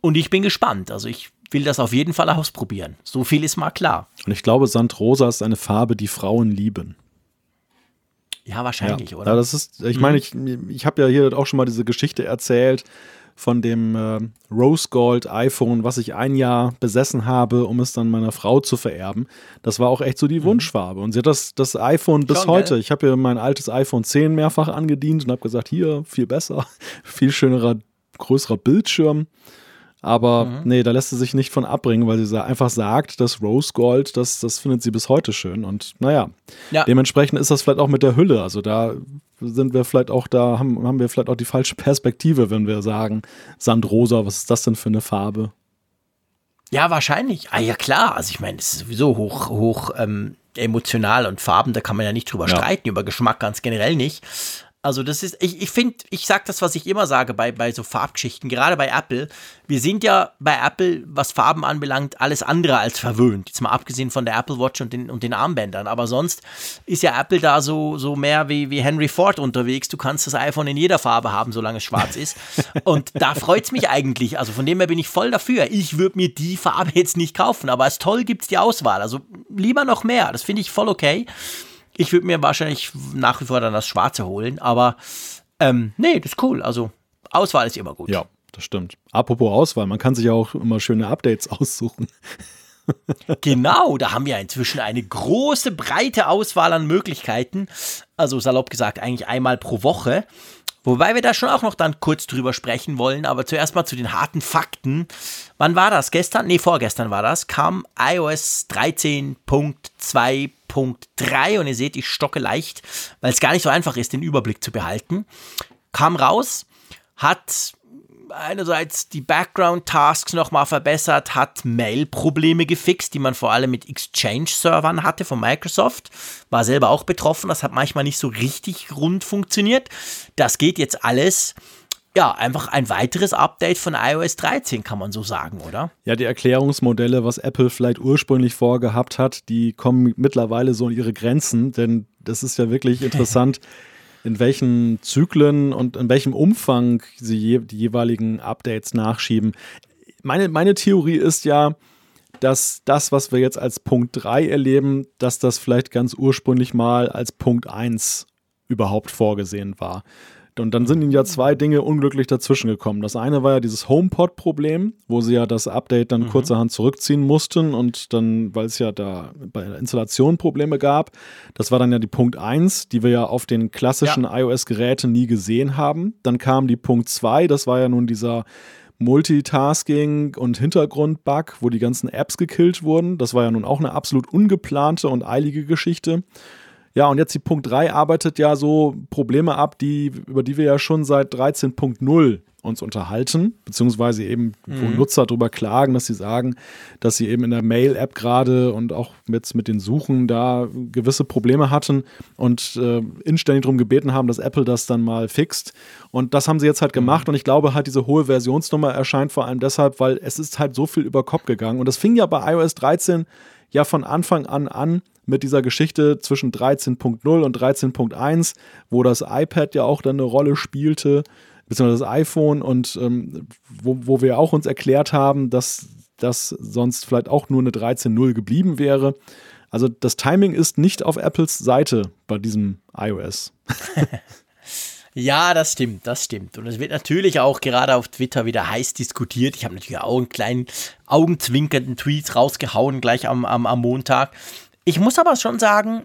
Und ich bin gespannt. Also ich will das auf jeden Fall ausprobieren. So viel ist mal klar. Und ich glaube, Sandrosa ist eine Farbe, die Frauen lieben. Ja, wahrscheinlich, ja. oder? Ja, das ist, ich meine, mhm. ich, ich habe ja hier auch schon mal diese Geschichte erzählt von dem äh, Rose Gold iPhone, was ich ein Jahr besessen habe, um es dann meiner Frau zu vererben. Das war auch echt so die mhm. Wunschfarbe. Und sie hat das, das iPhone bis schon, heute. Gell? Ich habe ihr mein altes iPhone 10 mehrfach angedient und habe gesagt, hier, viel besser, viel schönerer, größerer Bildschirm. Aber mhm. nee, da lässt sie sich nicht von abbringen, weil sie einfach sagt, dass Rose Gold, das, das findet sie bis heute schön. Und naja, ja. dementsprechend ist das vielleicht auch mit der Hülle. Also da sind wir vielleicht auch da, haben, haben wir vielleicht auch die falsche Perspektive, wenn wir sagen, Sandrosa, was ist das denn für eine Farbe? Ja, wahrscheinlich. Ah ja, klar. Also ich meine, es ist sowieso hoch, hoch ähm, emotional und Farben, da kann man ja nicht drüber ja. streiten, über Geschmack ganz generell nicht. Also das ist, ich, ich finde, ich sage das, was ich immer sage bei, bei so Farbgeschichten, gerade bei Apple. Wir sind ja bei Apple, was Farben anbelangt, alles andere als verwöhnt. Jetzt mal abgesehen von der Apple Watch und den, und den Armbändern. Aber sonst ist ja Apple da so, so mehr wie, wie Henry Ford unterwegs. Du kannst das iPhone in jeder Farbe haben, solange es schwarz ist. und da freut es mich eigentlich. Also von dem her bin ich voll dafür. Ich würde mir die Farbe jetzt nicht kaufen, aber als toll gibt es die Auswahl. Also lieber noch mehr. Das finde ich voll okay. Ich würde mir wahrscheinlich nach wie vor dann das Schwarze holen, aber ähm, nee, das ist cool. Also Auswahl ist immer gut. Ja, das stimmt. Apropos Auswahl, man kann sich ja auch immer schöne Updates aussuchen. genau, da haben wir inzwischen eine große, breite Auswahl an Möglichkeiten. Also salopp gesagt, eigentlich einmal pro Woche. Wobei wir da schon auch noch dann kurz drüber sprechen wollen, aber zuerst mal zu den harten Fakten. Wann war das? Gestern? Nee, vorgestern war das. Kam iOS 13.2.3 und ihr seht, ich stocke leicht, weil es gar nicht so einfach ist, den Überblick zu behalten. Kam raus, hat einerseits die Background-Tasks nochmal verbessert, hat Mail-Probleme gefixt, die man vor allem mit Exchange-Servern hatte von Microsoft. War selber auch betroffen, das hat manchmal nicht so richtig rund funktioniert. Das geht jetzt alles. Ja, einfach ein weiteres Update von iOS 13, kann man so sagen, oder? Ja, die Erklärungsmodelle, was Apple vielleicht ursprünglich vorgehabt hat, die kommen mittlerweile so an ihre Grenzen, denn das ist ja wirklich interessant. in welchen Zyklen und in welchem Umfang sie die jeweiligen Updates nachschieben. Meine, meine Theorie ist ja, dass das, was wir jetzt als Punkt 3 erleben, dass das vielleicht ganz ursprünglich mal als Punkt 1 überhaupt vorgesehen war. Und dann sind ihnen ja zwei Dinge unglücklich dazwischen gekommen. Das eine war ja dieses HomePod-Problem, wo sie ja das Update dann mhm. kurzerhand zurückziehen mussten und dann, weil es ja da bei der Installation Probleme gab, das war dann ja die Punkt 1, die wir ja auf den klassischen ja. iOS-Geräten nie gesehen haben. Dann kam die Punkt 2, das war ja nun dieser Multitasking und Hintergrund-Bug, wo die ganzen Apps gekillt wurden. Das war ja nun auch eine absolut ungeplante und eilige Geschichte. Ja, und jetzt die Punkt 3 arbeitet ja so Probleme ab, die, über die wir ja schon seit 13.0 uns unterhalten, beziehungsweise eben, wo mhm. Nutzer darüber klagen, dass sie sagen, dass sie eben in der Mail-App gerade und auch mit, mit den Suchen da gewisse Probleme hatten und äh, inständig darum gebeten haben, dass Apple das dann mal fixt. Und das haben sie jetzt halt mhm. gemacht und ich glaube halt, diese hohe Versionsnummer erscheint vor allem deshalb, weil es ist halt so viel über Kopf gegangen. Und das fing ja bei iOS 13 ja von Anfang an an mit dieser Geschichte zwischen 13.0 und 13.1, wo das iPad ja auch dann eine Rolle spielte, beziehungsweise das iPhone und ähm, wo, wo wir auch uns erklärt haben, dass das sonst vielleicht auch nur eine 13.0 geblieben wäre. Also das Timing ist nicht auf Apples Seite bei diesem iOS. Ja, das stimmt, das stimmt. Und es wird natürlich auch gerade auf Twitter wieder heiß diskutiert. Ich habe natürlich auch einen kleinen augenzwinkernden Tweet rausgehauen, gleich am, am, am Montag. Ich muss aber schon sagen,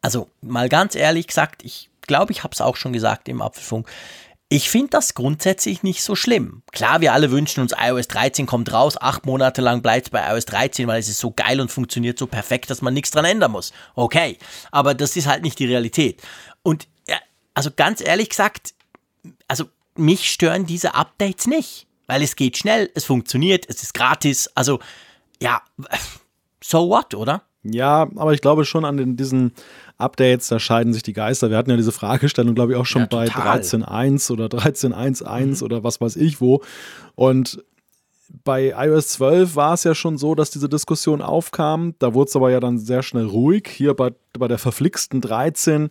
also mal ganz ehrlich gesagt, ich glaube, ich habe es auch schon gesagt im Apfelfunk. Ich finde das grundsätzlich nicht so schlimm. Klar, wir alle wünschen uns, iOS 13 kommt raus, acht Monate lang bleibt es bei iOS 13, weil es ist so geil und funktioniert so perfekt, dass man nichts dran ändern muss. Okay, aber das ist halt nicht die Realität. Und also ganz ehrlich gesagt, also mich stören diese Updates nicht, weil es geht schnell, es funktioniert, es ist gratis. Also ja, so what, oder? Ja, aber ich glaube schon an den, diesen Updates, da scheiden sich die Geister. Wir hatten ja diese Fragestellung, glaube ich, auch schon ja, bei 13.1 oder 13.1.1 mhm. oder was weiß ich wo. Und bei iOS 12 war es ja schon so, dass diese Diskussion aufkam. Da wurde es aber ja dann sehr schnell ruhig. Hier bei, bei der verflixten 13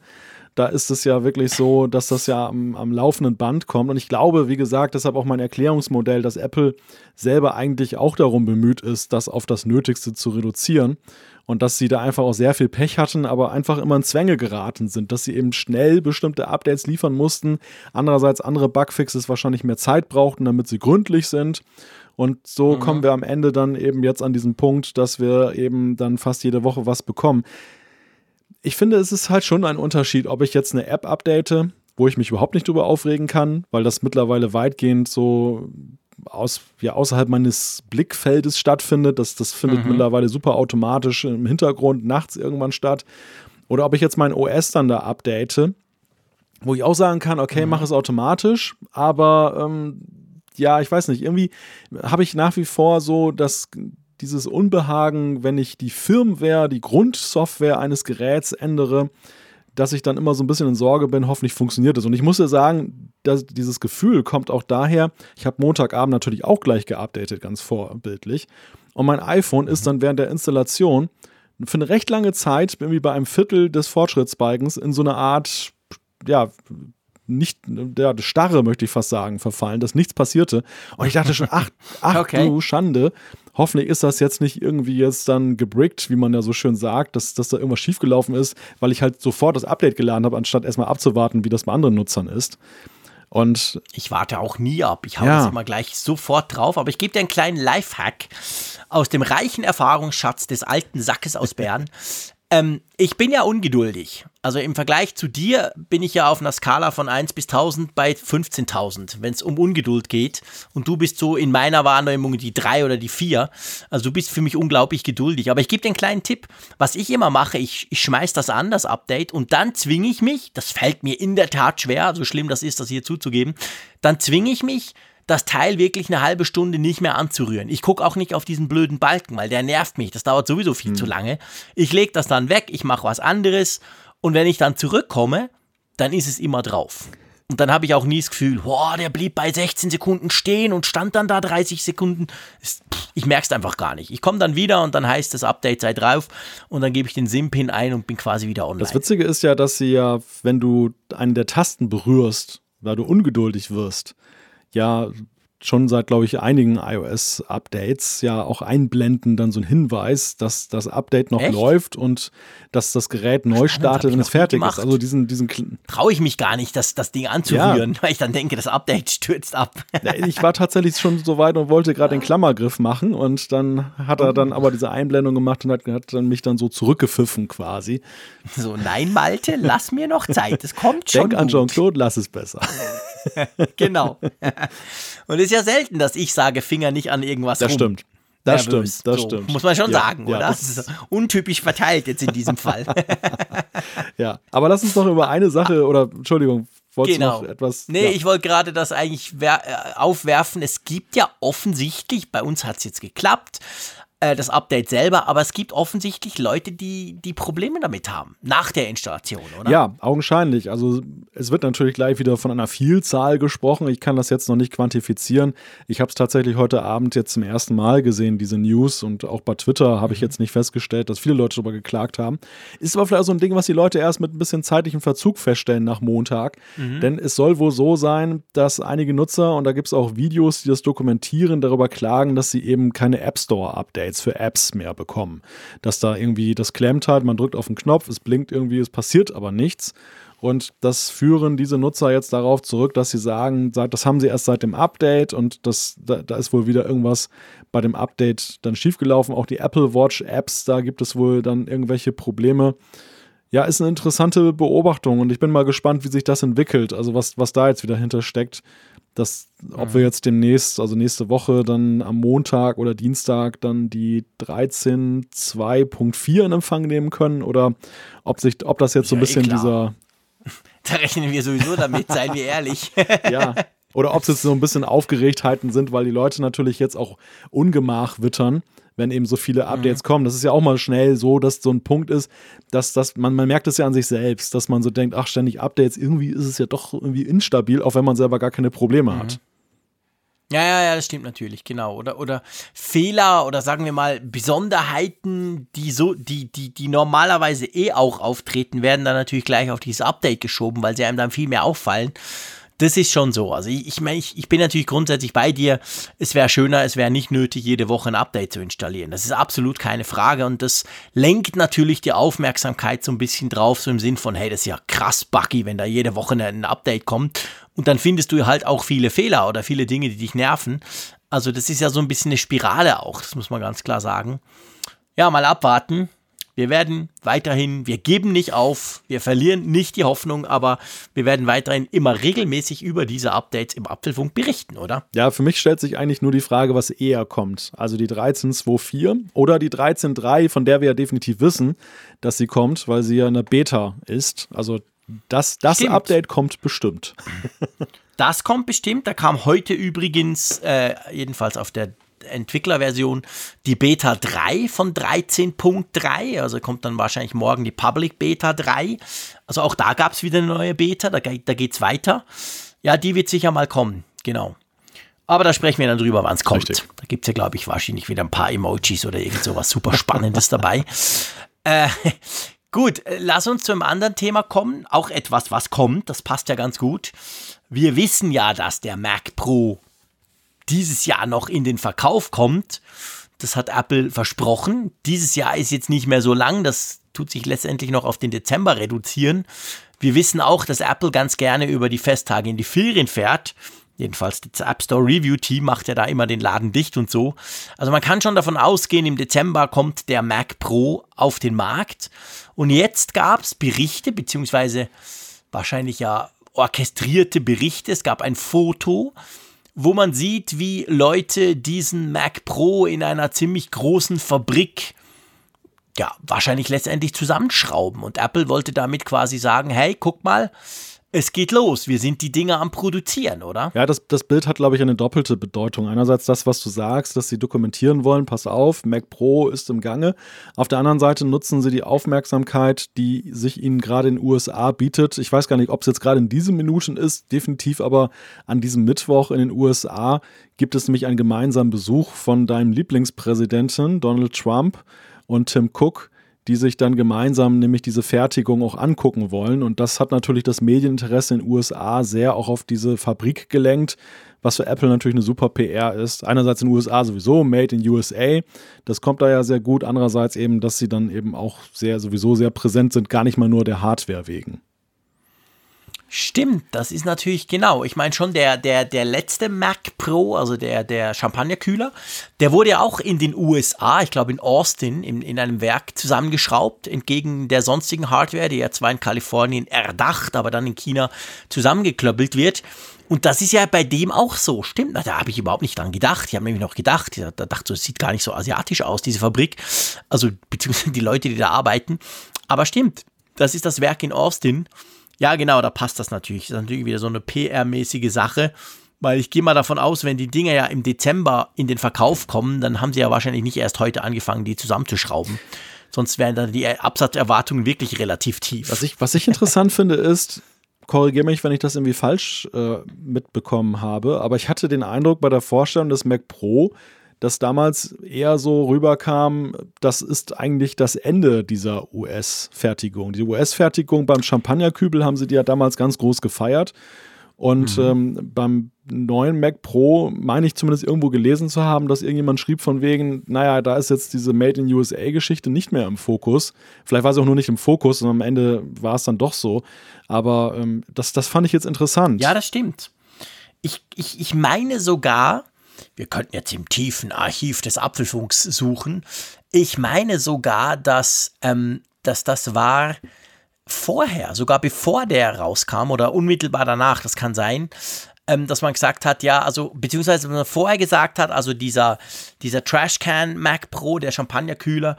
da ist es ja wirklich so, dass das ja am, am, laufenden Band kommt. Und ich glaube, wie gesagt, deshalb auch mein Erklärungsmodell, dass Apple selber eigentlich auch darum bemüht ist, das auf das Nötigste zu reduzieren. Und dass sie da einfach auch sehr viel Pech hatten, aber einfach immer in Zwänge geraten sind, dass sie eben schnell bestimmte Updates liefern mussten. Andererseits andere Bugfixes wahrscheinlich mehr Zeit brauchten, damit sie gründlich sind. Und so mhm. kommen wir am Ende dann eben jetzt an diesen Punkt, dass wir eben dann fast jede Woche was bekommen ich finde, es ist halt schon ein Unterschied, ob ich jetzt eine App update, wo ich mich überhaupt nicht drüber aufregen kann, weil das mittlerweile weitgehend so aus, ja, außerhalb meines Blickfeldes stattfindet. Das, das findet mhm. mittlerweile super automatisch im Hintergrund nachts irgendwann statt. Oder ob ich jetzt mein OS dann da update, wo ich auch sagen kann, okay, mhm. mach es automatisch, aber ähm, ja, ich weiß nicht, irgendwie habe ich nach wie vor so das dieses Unbehagen, wenn ich die Firmware, die Grundsoftware eines Geräts ändere, dass ich dann immer so ein bisschen in Sorge bin, hoffentlich funktioniert es. Und ich muss ja sagen, dass dieses Gefühl kommt auch daher, ich habe Montagabend natürlich auch gleich geupdatet, ganz vorbildlich. Und mein iPhone ist dann während der Installation für eine recht lange Zeit, irgendwie bei einem Viertel des Fortschrittsbalkens, in so eine Art, ja, nicht, der Starre möchte ich fast sagen, verfallen, dass nichts passierte. Und ich dachte schon, ach, ach okay. du Schande, Hoffentlich ist das jetzt nicht irgendwie jetzt dann gebrickt, wie man ja so schön sagt, dass, dass da irgendwas schiefgelaufen ist, weil ich halt sofort das Update geladen habe, anstatt erstmal abzuwarten, wie das bei anderen Nutzern ist. Und ich warte auch nie ab. Ich hau ja. das immer gleich sofort drauf. Aber ich gebe dir einen kleinen Lifehack aus dem reichen Erfahrungsschatz des alten Sackes aus Bern. Ähm, ich bin ja ungeduldig. Also im Vergleich zu dir bin ich ja auf einer Skala von 1 bis 1000 bei 15.000, wenn es um Ungeduld geht. Und du bist so in meiner Wahrnehmung die 3 oder die 4. Also du bist für mich unglaublich geduldig. Aber ich gebe dir einen kleinen Tipp. Was ich immer mache, ich, ich schmeiß das an, das Update, und dann zwinge ich mich, das fällt mir in der Tat schwer, so schlimm das ist, das hier zuzugeben, dann zwinge ich mich, das Teil wirklich eine halbe Stunde nicht mehr anzurühren. Ich gucke auch nicht auf diesen blöden Balken, weil der nervt mich. Das dauert sowieso viel hm. zu lange. Ich lege das dann weg, ich mache was anderes und wenn ich dann zurückkomme, dann ist es immer drauf. Und dann habe ich auch nie das Gefühl, boah, der blieb bei 16 Sekunden stehen und stand dann da 30 Sekunden. Ich merke es einfach gar nicht. Ich komme dann wieder und dann heißt das Update sei drauf und dann gebe ich den SIM-Pin ein und bin quasi wieder online. Das Witzige ist ja, dass sie ja, wenn du einen der Tasten berührst, weil du ungeduldig wirst, ja schon seit, glaube ich, einigen iOS-Updates ja auch einblenden, dann so ein Hinweis, dass das Update noch Echt? läuft und dass das Gerät neu Spannend, startet, wenn es fertig ist. Also diesen, diesen traue ich mich gar nicht, das, das Ding anzurühren, ja. weil ich dann denke, das Update stürzt ab. Ich war tatsächlich schon so weit und wollte gerade den Klammergriff machen und dann hat er dann aber diese Einblendung gemacht und hat, hat dann mich dann so zurückgepfiffen quasi. So, nein, Malte, lass mir noch Zeit, es kommt schon. Denk an Jean-Claude, lass es besser. genau. Und es ist ja selten, dass ich sage, Finger nicht an irgendwas Das rum. stimmt. Das nervös. stimmt, das so, stimmt. Muss man schon ja, sagen, ja, oder? Das ist untypisch verteilt jetzt in diesem Fall. ja, aber lass uns noch über eine Sache, oder Entschuldigung, wolltest genau. du noch etwas? Nee, ja. ich wollte gerade das eigentlich äh, aufwerfen. Es gibt ja offensichtlich, bei uns hat es jetzt geklappt, äh, das Update selber, aber es gibt offensichtlich Leute, die, die Probleme damit haben, nach der Installation, oder? Ja, augenscheinlich. Also es wird natürlich gleich wieder von einer Vielzahl gesprochen. Ich kann das jetzt noch nicht quantifizieren. Ich habe es tatsächlich heute Abend jetzt zum ersten Mal gesehen, diese News. Und auch bei Twitter habe ich mhm. jetzt nicht festgestellt, dass viele Leute darüber geklagt haben. Ist aber vielleicht so ein Ding, was die Leute erst mit ein bisschen zeitlichem Verzug feststellen nach Montag. Mhm. Denn es soll wohl so sein, dass einige Nutzer, und da gibt es auch Videos, die das dokumentieren, darüber klagen, dass sie eben keine App Store-Updates Updates für Apps mehr bekommen. Dass da irgendwie das klemmt halt, man drückt auf den Knopf, es blinkt irgendwie, es passiert aber nichts. Und das führen diese Nutzer jetzt darauf zurück, dass sie sagen, das haben sie erst seit dem Update und das, da, da ist wohl wieder irgendwas bei dem Update dann schiefgelaufen. Auch die Apple Watch Apps, da gibt es wohl dann irgendwelche Probleme. Ja, ist eine interessante Beobachtung und ich bin mal gespannt, wie sich das entwickelt. Also was, was da jetzt wieder hintersteckt dass, ob wir jetzt demnächst, also nächste Woche, dann am Montag oder Dienstag dann die 13.2.4 in Empfang nehmen können oder ob sich, ob das jetzt so ein bisschen eh dieser. Da rechnen wir sowieso damit, seien wir ehrlich. ja. Oder ob es jetzt so ein bisschen Aufgeregtheiten sind, weil die Leute natürlich jetzt auch Ungemach wittern wenn eben so viele mhm. Updates mhm. kommen. Das ist ja auch mal schnell so, dass so ein Punkt ist, dass, dass man, man merkt es ja an sich selbst, dass man so denkt, ach, ständig Updates, irgendwie ist es ja doch irgendwie instabil, auch wenn man selber gar keine Probleme mhm. hat. Ja, ja, ja, das stimmt natürlich, genau. Oder, oder Fehler oder sagen wir mal Besonderheiten, die so, die, die, die normalerweise eh auch auftreten, werden dann natürlich gleich auf dieses Update geschoben, weil sie einem dann viel mehr auffallen das ist schon so. Also ich, ich meine, ich, ich bin natürlich grundsätzlich bei dir. Es wäre schöner, es wäre nicht nötig, jede Woche ein Update zu installieren. Das ist absolut keine Frage und das lenkt natürlich die Aufmerksamkeit so ein bisschen drauf, so im Sinn von, hey, das ist ja krass buggy, wenn da jede Woche ein Update kommt. Und dann findest du halt auch viele Fehler oder viele Dinge, die dich nerven. Also das ist ja so ein bisschen eine Spirale auch, das muss man ganz klar sagen. Ja, mal abwarten. Wir werden weiterhin, wir geben nicht auf, wir verlieren nicht die Hoffnung, aber wir werden weiterhin immer regelmäßig über diese Updates im Apfelfunk berichten, oder? Ja, für mich stellt sich eigentlich nur die Frage, was eher kommt. Also die 13.2.4 oder die 13.3, von der wir ja definitiv wissen, dass sie kommt, weil sie ja eine Beta ist. Also das, das Update kommt bestimmt. Das kommt bestimmt. Da kam heute übrigens, äh, jedenfalls auf der Entwicklerversion die Beta 3 von 13.3. Also kommt dann wahrscheinlich morgen die Public Beta 3. Also auch da gab es wieder eine neue Beta, da, da geht es weiter. Ja, die wird sicher mal kommen, genau. Aber da sprechen wir dann drüber, wann es kommt. Richtig. Da gibt es ja, glaube ich, wahrscheinlich wieder ein paar Emojis oder irgend sowas super Spannendes dabei. Äh, gut, lass uns zu einem anderen Thema kommen. Auch etwas, was kommt, das passt ja ganz gut. Wir wissen ja, dass der Mac Pro dieses Jahr noch in den Verkauf kommt. Das hat Apple versprochen. Dieses Jahr ist jetzt nicht mehr so lang. Das tut sich letztendlich noch auf den Dezember reduzieren. Wir wissen auch, dass Apple ganz gerne über die Festtage in die Ferien fährt. Jedenfalls das App Store Review Team macht ja da immer den Laden dicht und so. Also man kann schon davon ausgehen, im Dezember kommt der Mac Pro auf den Markt. Und jetzt gab es Berichte, beziehungsweise wahrscheinlich ja orchestrierte Berichte. Es gab ein Foto wo man sieht, wie Leute diesen Mac Pro in einer ziemlich großen Fabrik ja, wahrscheinlich letztendlich zusammenschrauben. Und Apple wollte damit quasi sagen, hey, guck mal, es geht los. Wir sind die Dinge am Produzieren, oder? Ja, das, das Bild hat, glaube ich, eine doppelte Bedeutung. Einerseits das, was du sagst, dass sie dokumentieren wollen, pass auf, Mac Pro ist im Gange. Auf der anderen Seite nutzen sie die Aufmerksamkeit, die sich ihnen gerade in den USA bietet. Ich weiß gar nicht, ob es jetzt gerade in diesen Minuten ist, definitiv aber an diesem Mittwoch in den USA gibt es nämlich einen gemeinsamen Besuch von deinem Lieblingspräsidenten Donald Trump und Tim Cook die sich dann gemeinsam nämlich diese Fertigung auch angucken wollen. Und das hat natürlich das Medieninteresse in den USA sehr auch auf diese Fabrik gelenkt, was für Apple natürlich eine super PR ist. Einerseits in den USA sowieso, Made in USA, das kommt da ja sehr gut. Andererseits eben, dass sie dann eben auch sehr sowieso sehr präsent sind, gar nicht mal nur der Hardware wegen. Stimmt, das ist natürlich genau. Ich meine schon, der, der, der letzte Mac Pro, also der, der Champagnerkühler, der wurde ja auch in den USA, ich glaube in Austin, in, in einem Werk zusammengeschraubt, entgegen der sonstigen Hardware, die ja zwar in Kalifornien erdacht, aber dann in China zusammengeklöppelt wird. Und das ist ja bei dem auch so. Stimmt, da habe ich überhaupt nicht dran gedacht. Ich habe nämlich noch gedacht, da dachte so, es sieht gar nicht so asiatisch aus, diese Fabrik. Also, beziehungsweise die Leute, die da arbeiten. Aber stimmt, das ist das Werk in Austin. Ja, genau, da passt das natürlich. Das ist natürlich wieder so eine PR-mäßige Sache. Weil ich gehe mal davon aus, wenn die Dinger ja im Dezember in den Verkauf kommen, dann haben sie ja wahrscheinlich nicht erst heute angefangen, die zusammenzuschrauben. Sonst wären dann die Absatzerwartungen wirklich relativ tief. Was ich, was ich interessant finde, ist, korrigiere mich, wenn ich das irgendwie falsch äh, mitbekommen habe, aber ich hatte den Eindruck bei der Vorstellung des Mac Pro, dass damals eher so rüberkam, das ist eigentlich das Ende dieser US-Fertigung. Die US-Fertigung beim Champagnerkübel haben sie die ja damals ganz groß gefeiert. Und mhm. ähm, beim neuen Mac Pro meine ich zumindest irgendwo gelesen zu haben, dass irgendjemand schrieb von wegen, naja, da ist jetzt diese Made in USA-Geschichte nicht mehr im Fokus. Vielleicht war sie auch nur nicht im Fokus, sondern am Ende war es dann doch so. Aber ähm, das, das fand ich jetzt interessant. Ja, das stimmt. Ich, ich, ich meine sogar, wir könnten jetzt im tiefen Archiv des Apfelfunks suchen. Ich meine sogar, dass, ähm, dass das war vorher, sogar bevor der rauskam oder unmittelbar danach, das kann sein, ähm, dass man gesagt hat, ja, also, beziehungsweise man vorher gesagt hat, also dieser, dieser Trashcan Mac Pro, der Champagnerkühler,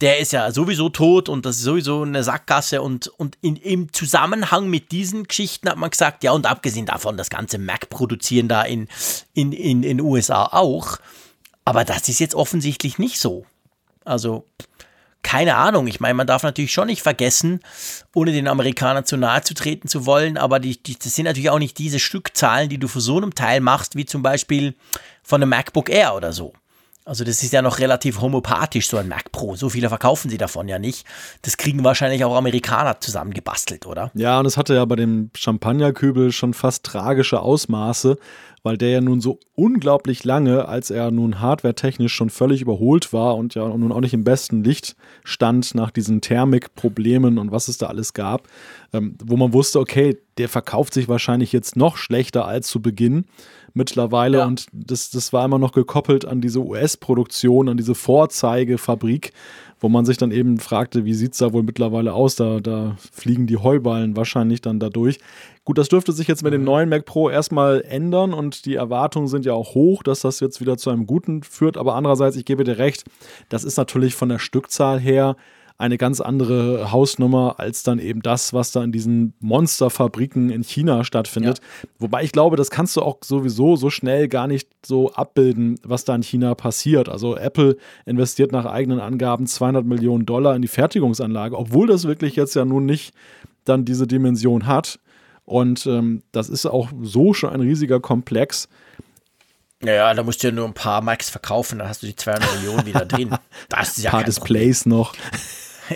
der ist ja sowieso tot und das ist sowieso eine Sackgasse und, und in, im Zusammenhang mit diesen Geschichten hat man gesagt, ja, und abgesehen davon, das ganze Mac produzieren da in, in, in, in USA auch. Aber das ist jetzt offensichtlich nicht so. Also, keine Ahnung. Ich meine, man darf natürlich schon nicht vergessen, ohne den Amerikanern zu nahe zu treten zu wollen, aber die, die, das sind natürlich auch nicht diese Stückzahlen, die du für so einem Teil machst, wie zum Beispiel von einem MacBook Air oder so. Also das ist ja noch relativ homopathisch, so ein Mac Pro. So viele verkaufen sie davon ja nicht. Das kriegen wahrscheinlich auch Amerikaner zusammengebastelt, oder? Ja, und es hatte ja bei dem Champagnerkübel schon fast tragische Ausmaße, weil der ja nun so unglaublich lange, als er nun hardwaretechnisch schon völlig überholt war und ja nun auch nicht im besten Licht stand nach diesen Thermikproblemen und was es da alles gab, ähm, wo man wusste, okay, der verkauft sich wahrscheinlich jetzt noch schlechter als zu Beginn mittlerweile. Ja. Und das, das war immer noch gekoppelt an diese US-Produktion, an diese Vorzeigefabrik, wo man sich dann eben fragte, wie sieht es da wohl mittlerweile aus? Da, da fliegen die Heuballen wahrscheinlich dann dadurch. Gut, das dürfte sich jetzt mit dem mhm. neuen Mac Pro erstmal ändern und die Erwartungen sind ja auch hoch, dass das jetzt wieder zu einem Guten führt. Aber andererseits, ich gebe dir recht, das ist natürlich von der Stückzahl her eine ganz andere Hausnummer als dann eben das, was da in diesen Monsterfabriken in China stattfindet. Ja. Wobei ich glaube, das kannst du auch sowieso so schnell gar nicht so abbilden, was da in China passiert. Also Apple investiert nach eigenen Angaben 200 Millionen Dollar in die Fertigungsanlage, obwohl das wirklich jetzt ja nun nicht dann diese Dimension hat. Und ähm, das ist auch so schon ein riesiger Komplex. Naja, da musst du ja nur ein paar Macs verkaufen, dann hast du die 200 Millionen wieder drin. Das ist ja ein paar Displays Problem. noch.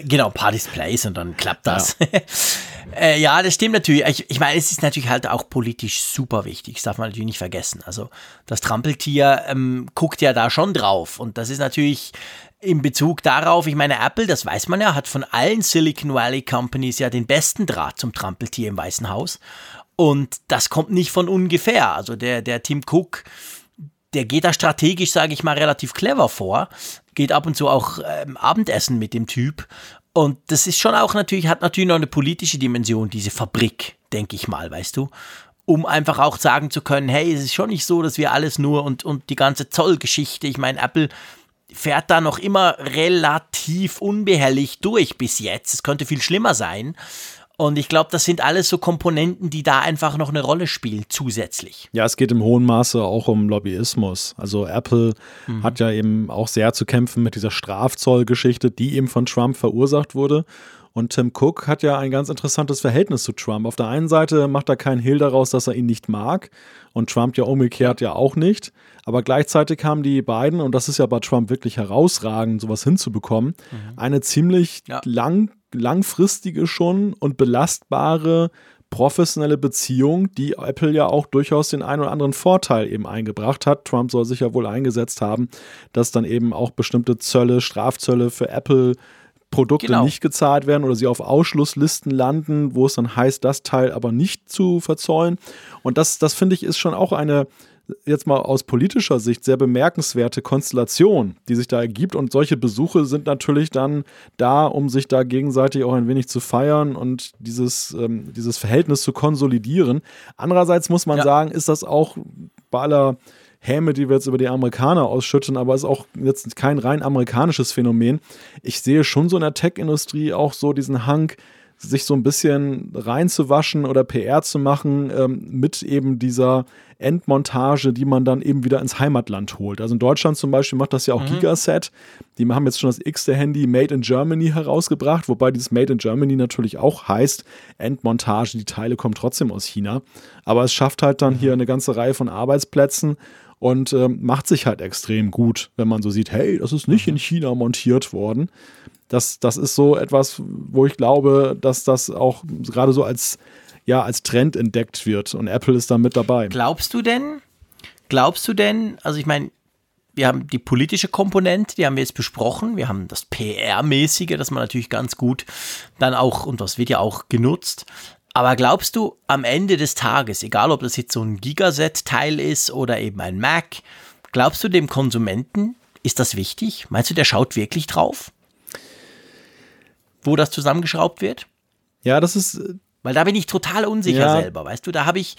Genau, paar Displays und dann klappt das. Ja, äh, ja das stimmt natürlich. Ich, ich meine, es ist natürlich halt auch politisch super wichtig. Das darf man natürlich nicht vergessen. Also das Trampeltier ähm, guckt ja da schon drauf. Und das ist natürlich in Bezug darauf, ich meine, Apple, das weiß man ja, hat von allen Silicon Valley Companies ja den besten Draht zum Trampeltier im Weißen Haus. Und das kommt nicht von ungefähr. Also der, der Tim Cook, der geht da strategisch, sage ich mal, relativ clever vor geht ab und zu auch ähm, Abendessen mit dem Typ. Und das ist schon auch natürlich, hat natürlich noch eine politische Dimension, diese Fabrik, denke ich mal, weißt du? Um einfach auch sagen zu können, hey, es ist schon nicht so, dass wir alles nur und, und die ganze Zollgeschichte, ich meine, Apple fährt da noch immer relativ unbehelligt durch bis jetzt. Es könnte viel schlimmer sein. Und ich glaube, das sind alles so Komponenten, die da einfach noch eine Rolle spielen zusätzlich. Ja, es geht im hohen Maße auch um Lobbyismus. Also Apple mhm. hat ja eben auch sehr zu kämpfen mit dieser Strafzollgeschichte, die eben von Trump verursacht wurde. Und Tim Cook hat ja ein ganz interessantes Verhältnis zu Trump. Auf der einen Seite macht er keinen Hehl daraus, dass er ihn nicht mag und Trump ja umgekehrt ja auch nicht. Aber gleichzeitig haben die beiden, und das ist ja bei Trump wirklich herausragend, sowas hinzubekommen, mhm. eine ziemlich ja. lang, langfristige schon und belastbare professionelle Beziehung, die Apple ja auch durchaus den einen oder anderen Vorteil eben eingebracht hat. Trump soll sich ja wohl eingesetzt haben, dass dann eben auch bestimmte Zölle, Strafzölle für Apple Produkte genau. nicht gezahlt werden oder sie auf Ausschlusslisten landen, wo es dann heißt, das Teil aber nicht zu verzollen. Und das, das finde ich, ist schon auch eine, jetzt mal aus politischer Sicht sehr bemerkenswerte Konstellation, die sich da ergibt. Und solche Besuche sind natürlich dann da, um sich da gegenseitig auch ein wenig zu feiern und dieses, ähm, dieses Verhältnis zu konsolidieren. Andererseits muss man ja. sagen, ist das auch bei aller Häme, die wir jetzt über die Amerikaner ausschütten, aber ist auch jetzt kein rein amerikanisches Phänomen. Ich sehe schon so in der Tech-Industrie auch so diesen Hang, sich so ein bisschen reinzuwaschen oder PR zu machen ähm, mit eben dieser Endmontage, die man dann eben wieder ins Heimatland holt. Also in Deutschland zum Beispiel macht das ja auch mhm. Gigaset. Die haben jetzt schon das x-te Handy Made in Germany herausgebracht, wobei dieses Made in Germany natürlich auch heißt Endmontage. Die Teile kommen trotzdem aus China. Aber es schafft halt dann mhm. hier eine ganze Reihe von Arbeitsplätzen und ähm, macht sich halt extrem gut, wenn man so sieht, hey, das ist nicht in China montiert worden. Das, das ist so etwas, wo ich glaube, dass das auch gerade so als, ja, als Trend entdeckt wird und Apple ist da mit dabei. Glaubst du denn, glaubst du denn, also ich meine, wir haben die politische Komponente, die haben wir jetzt besprochen. Wir haben das PR-mäßige, das man natürlich ganz gut dann auch, und das wird ja auch genutzt. Aber glaubst du, am Ende des Tages, egal ob das jetzt so ein Gigaset-Teil ist oder eben ein Mac, glaubst du dem Konsumenten, ist das wichtig? Meinst du, der schaut wirklich drauf? Wo das zusammengeschraubt wird? Ja, das ist. Weil da bin ich total unsicher ja. selber, weißt du? Da habe ich,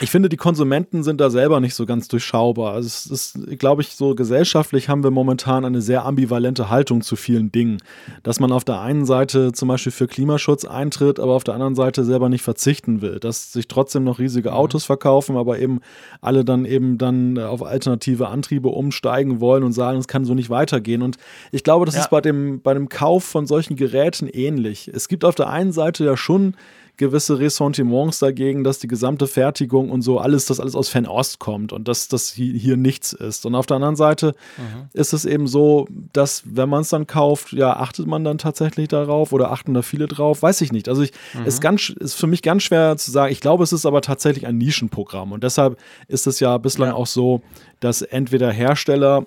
ich finde, die Konsumenten sind da selber nicht so ganz durchschaubar. Also es ist, glaube ich, so gesellschaftlich haben wir momentan eine sehr ambivalente Haltung zu vielen Dingen. Dass man auf der einen Seite zum Beispiel für Klimaschutz eintritt, aber auf der anderen Seite selber nicht verzichten will. Dass sich trotzdem noch riesige mhm. Autos verkaufen, aber eben alle dann eben dann auf alternative Antriebe umsteigen wollen und sagen, es kann so nicht weitergehen. Und ich glaube, das ja. ist bei dem, bei dem Kauf von solchen Geräten ähnlich. Es gibt auf der einen Seite ja schon gewisse Ressentiments dagegen, dass die gesamte Fertigung und so alles, das alles aus Fernost kommt und dass das hier nichts ist. Und auf der anderen Seite mhm. ist es eben so, dass wenn man es dann kauft, ja, achtet man dann tatsächlich darauf oder achten da viele drauf? Weiß ich nicht. Also ich, mhm. ist, ganz, ist für mich ganz schwer zu sagen. Ich glaube, es ist aber tatsächlich ein Nischenprogramm und deshalb ist es ja bislang ja. auch so, dass entweder Hersteller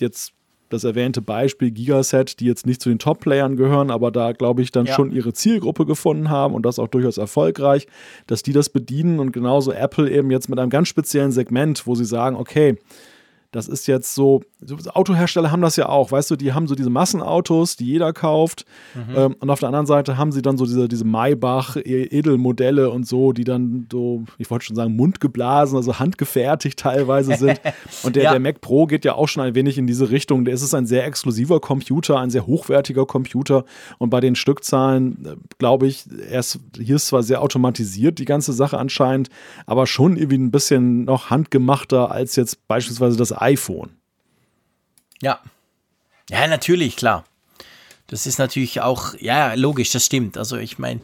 jetzt das erwähnte Beispiel Gigaset, die jetzt nicht zu den Top-Playern gehören, aber da, glaube ich, dann ja. schon ihre Zielgruppe gefunden haben und das auch durchaus erfolgreich, dass die das bedienen und genauso Apple eben jetzt mit einem ganz speziellen Segment, wo sie sagen, okay, das ist jetzt so, Autohersteller haben das ja auch, weißt du, die haben so diese Massenautos, die jeder kauft. Mhm. Ähm, und auf der anderen Seite haben sie dann so diese, diese Maybach e-, Edelmodelle und so, die dann so, ich wollte schon sagen, mundgeblasen, also handgefertigt teilweise sind. und der, ja. der Mac Pro geht ja auch schon ein wenig in diese Richtung. Der ist ein sehr exklusiver Computer, ein sehr hochwertiger Computer. Und bei den Stückzahlen, äh, glaube ich, erst, hier ist zwar sehr automatisiert die ganze Sache anscheinend, aber schon irgendwie ein bisschen noch handgemachter als jetzt beispielsweise das iPhone. Ja. Ja, natürlich, klar. Das ist natürlich auch, ja, logisch, das stimmt. Also ich meine,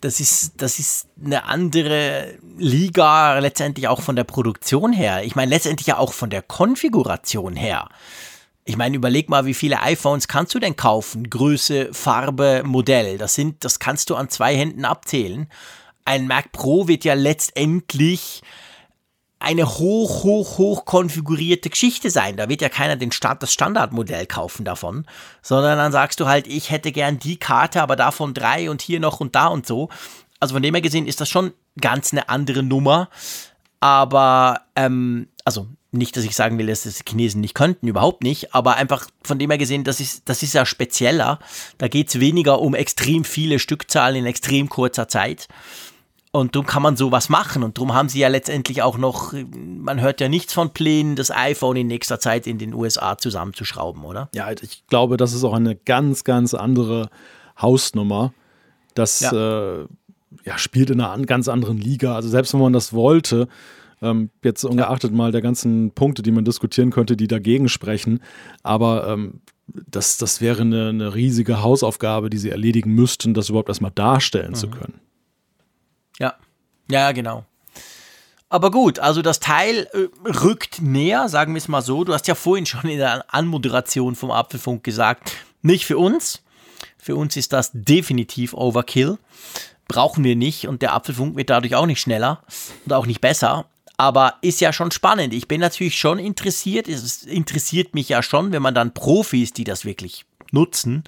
das ist, das ist eine andere Liga letztendlich auch von der Produktion her. Ich meine, letztendlich ja auch von der Konfiguration her. Ich meine, überleg mal, wie viele iPhones kannst du denn kaufen? Größe, Farbe, Modell. Das sind, das kannst du an zwei Händen abzählen. Ein Mac Pro wird ja letztendlich eine hoch, hoch, hoch konfigurierte Geschichte sein. Da wird ja keiner den Stand, das Standardmodell kaufen davon, sondern dann sagst du halt, ich hätte gern die Karte, aber davon drei und hier noch und da und so. Also von dem her gesehen ist das schon ganz eine andere Nummer. Aber, ähm, also nicht, dass ich sagen will, dass das die Chinesen nicht könnten, überhaupt nicht, aber einfach von dem her gesehen, das ist, das ist ja spezieller. Da geht es weniger um extrem viele Stückzahlen in extrem kurzer Zeit. Und darum kann man sowas machen. Und darum haben sie ja letztendlich auch noch, man hört ja nichts von Plänen, das iPhone in nächster Zeit in den USA zusammenzuschrauben, oder? Ja, ich glaube, das ist auch eine ganz, ganz andere Hausnummer. Das ja. Äh, ja, spielt in einer ganz anderen Liga. Also selbst wenn man das wollte, ähm, jetzt ungeachtet mal der ganzen Punkte, die man diskutieren könnte, die dagegen sprechen. Aber ähm, das, das wäre eine, eine riesige Hausaufgabe, die sie erledigen müssten, das überhaupt erstmal darstellen mhm. zu können. Ja, ja, genau. Aber gut, also das Teil äh, rückt näher, sagen wir es mal so. Du hast ja vorhin schon in der Anmoderation vom Apfelfunk gesagt, nicht für uns. Für uns ist das definitiv Overkill. Brauchen wir nicht und der Apfelfunk wird dadurch auch nicht schneller und auch nicht besser. Aber ist ja schon spannend. Ich bin natürlich schon interessiert. Es interessiert mich ja schon, wenn man dann Profis, die das wirklich nutzen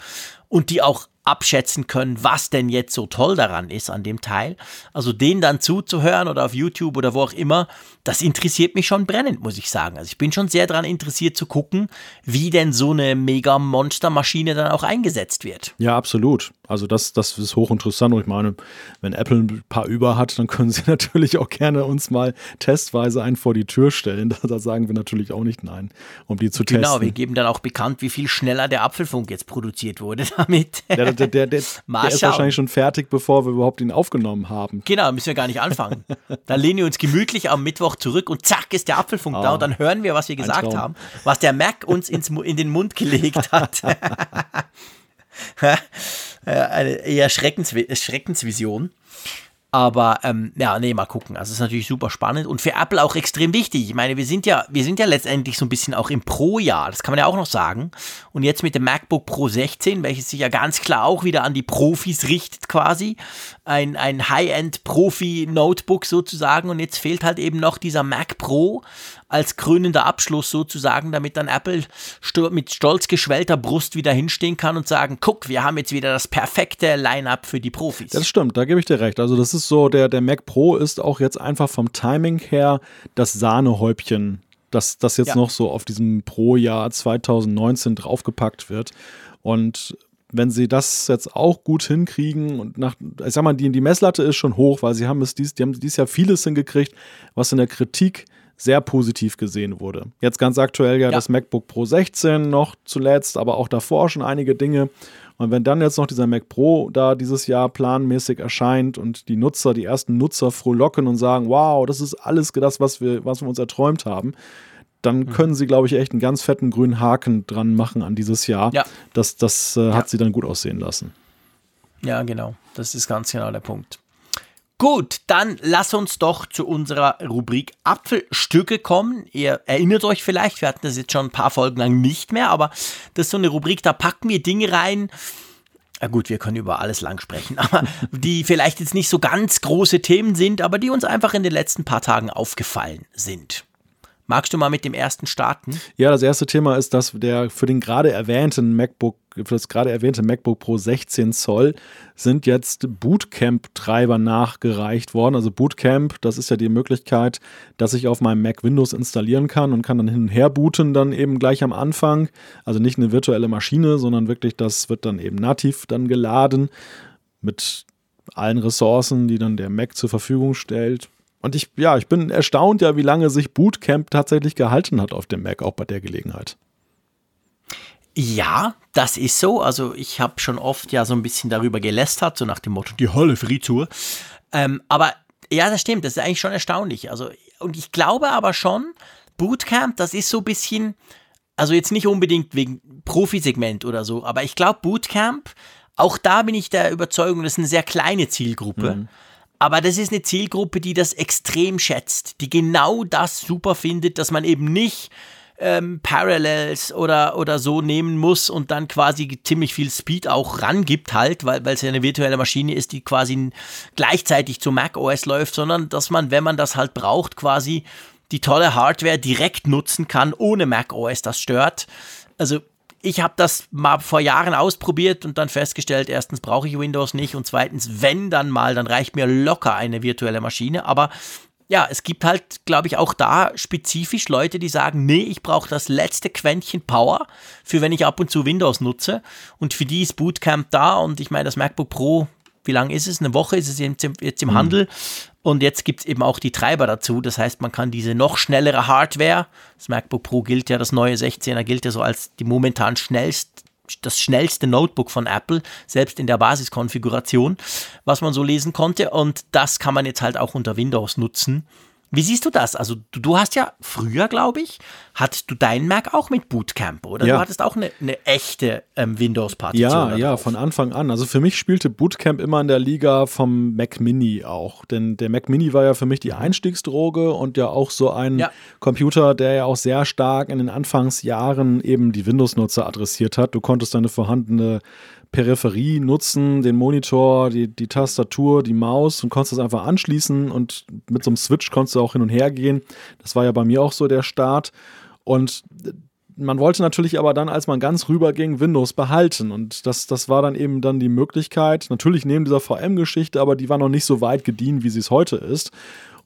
und die auch abschätzen können, was denn jetzt so toll daran ist an dem Teil. Also den dann zuzuhören oder auf YouTube oder wo auch immer, das interessiert mich schon brennend, muss ich sagen. Also ich bin schon sehr daran interessiert zu gucken, wie denn so eine Mega-Monster-Maschine dann auch eingesetzt wird. Ja, absolut. Also das, das ist hochinteressant und ich meine, wenn Apple ein paar über hat, dann können sie natürlich auch gerne uns mal testweise einen vor die Tür stellen. Da, sagen wir natürlich auch nicht nein, um die zu genau, testen. Genau, wir geben dann auch bekannt, wie viel schneller der Apfelfunk jetzt produziert wurde damit. Ja, der, der, der, der ist wahrscheinlich schon fertig, bevor wir überhaupt ihn aufgenommen haben. Genau, müssen wir gar nicht anfangen. dann lehnen wir uns gemütlich am Mittwoch zurück und zack ist der Apfelfunk oh, da und dann hören wir, was wir gesagt haben, was der Mac uns ins, in den Mund gelegt hat. eine eher Schreckens Schreckensvision. Aber ähm, ja, nee, mal gucken. Also es ist natürlich super spannend und für Apple auch extrem wichtig. Ich meine, wir sind ja, wir sind ja letztendlich so ein bisschen auch im Pro-Jahr, das kann man ja auch noch sagen. Und jetzt mit dem MacBook Pro 16, welches sich ja ganz klar auch wieder an die Profis richtet quasi. Ein, ein High-End-Profi-Notebook sozusagen. Und jetzt fehlt halt eben noch dieser Mac Pro als krönender Abschluss sozusagen, damit dann Apple mit stolz geschwellter Brust wieder hinstehen kann und sagen, guck, wir haben jetzt wieder das perfekte Line-up für die Profis. Das stimmt, da gebe ich dir recht. Also das ist so, der, der Mac Pro ist auch jetzt einfach vom Timing her das Sahnehäubchen, das, das jetzt ja. noch so auf diesem Pro-Jahr 2019 draufgepackt wird. Und wenn sie das jetzt auch gut hinkriegen und nach, ich sag mal, die, die Messlatte ist schon hoch, weil sie haben es dies, die haben dieses Jahr vieles hingekriegt, was in der Kritik sehr positiv gesehen wurde. Jetzt ganz aktuell ja, ja, das MacBook Pro 16 noch zuletzt, aber auch davor schon einige Dinge. Und wenn dann jetzt noch dieser Mac Pro da dieses Jahr planmäßig erscheint und die Nutzer, die ersten Nutzer frohlocken und sagen, wow, das ist alles das, was wir, was wir uns erträumt haben, dann mhm. können sie, glaube ich, echt einen ganz fetten grünen Haken dran machen an dieses Jahr. Ja. Das, das äh, hat ja. sie dann gut aussehen lassen. Ja, genau. Das ist ganz genau der Punkt. Gut, dann lass uns doch zu unserer Rubrik Apfelstücke kommen. Ihr erinnert euch vielleicht, wir hatten das jetzt schon ein paar Folgen lang nicht mehr, aber das ist so eine Rubrik, da packen wir Dinge rein. Na gut, wir können über alles lang sprechen, aber die vielleicht jetzt nicht so ganz große Themen sind, aber die uns einfach in den letzten paar Tagen aufgefallen sind. Magst du mal mit dem ersten starten? Ja, das erste Thema ist, dass der für den gerade erwähnten MacBook, für das gerade erwähnte MacBook Pro 16 Zoll sind jetzt Bootcamp-Treiber nachgereicht worden. Also Bootcamp, das ist ja die Möglichkeit, dass ich auf meinem Mac Windows installieren kann und kann dann hin und her booten, dann eben gleich am Anfang. Also nicht eine virtuelle Maschine, sondern wirklich, das wird dann eben nativ dann geladen mit allen Ressourcen, die dann der Mac zur Verfügung stellt. Und ich, ja, ich bin erstaunt ja, wie lange sich Bootcamp tatsächlich gehalten hat auf dem Mac, auch bei der Gelegenheit. Ja, das ist so. Also ich habe schon oft ja so ein bisschen darüber gelästert, so nach dem Motto, die Hölle Fritur. Ähm, aber ja, das stimmt, das ist eigentlich schon erstaunlich. Also, und ich glaube aber schon, Bootcamp, das ist so ein bisschen, also jetzt nicht unbedingt wegen Profisegment oder so, aber ich glaube, Bootcamp, auch da bin ich der Überzeugung, das ist eine sehr kleine Zielgruppe. Mhm. Aber das ist eine Zielgruppe, die das extrem schätzt, die genau das super findet, dass man eben nicht ähm, Parallels oder, oder so nehmen muss und dann quasi ziemlich viel Speed auch rangibt halt, weil es ja eine virtuelle Maschine ist, die quasi gleichzeitig zu Mac OS läuft, sondern dass man, wenn man das halt braucht, quasi die tolle Hardware direkt nutzen kann, ohne Mac OS das stört. Also ich habe das mal vor Jahren ausprobiert und dann festgestellt, erstens brauche ich Windows nicht und zweitens, wenn dann mal, dann reicht mir locker eine virtuelle Maschine. Aber ja, es gibt halt, glaube ich, auch da spezifisch Leute, die sagen, nee, ich brauche das letzte Quäntchen Power, für wenn ich ab und zu Windows nutze. Und für die ist Bootcamp da und ich meine, das MacBook Pro, wie lange ist es? Eine Woche ist es jetzt im, jetzt im mhm. Handel. Und jetzt gibt es eben auch die Treiber dazu. Das heißt, man kann diese noch schnellere Hardware, das MacBook Pro gilt ja, das neue 16er gilt ja so als die momentan schnellst, das schnellste Notebook von Apple, selbst in der Basiskonfiguration, was man so lesen konnte. Und das kann man jetzt halt auch unter Windows nutzen Wie siehst du das? Also du, du hast ja früher, glaube ich, hattest du deinen Mac auch mit Bootcamp, oder? Ja. Du hattest auch eine, eine echte ähm, Windows-Partition. Ja, ja, von Anfang an. Also für mich spielte Bootcamp immer in der Liga vom Mac Mini auch. Denn der Mac Mini war ja für mich die Einstiegsdroge und ja auch so ein Ja. Computer, der ja auch sehr stark in den Anfangsjahren eben die Windows-Nutzer adressiert hat. Du konntest deine vorhandene Peripherie nutzen, den Monitor, die, die Tastatur, die Maus und konntest das einfach anschließen und mit so einem Switch konntest du auch hin und her gehen. Das war ja bei mir auch so der Start. Und man wollte natürlich aber dann, als man ganz rüber ging, Windows behalten. Und das, das war dann eben dann die Möglichkeit, natürlich neben dieser VM-Geschichte, aber die war noch nicht so weit gediehen, wie sie es heute ist.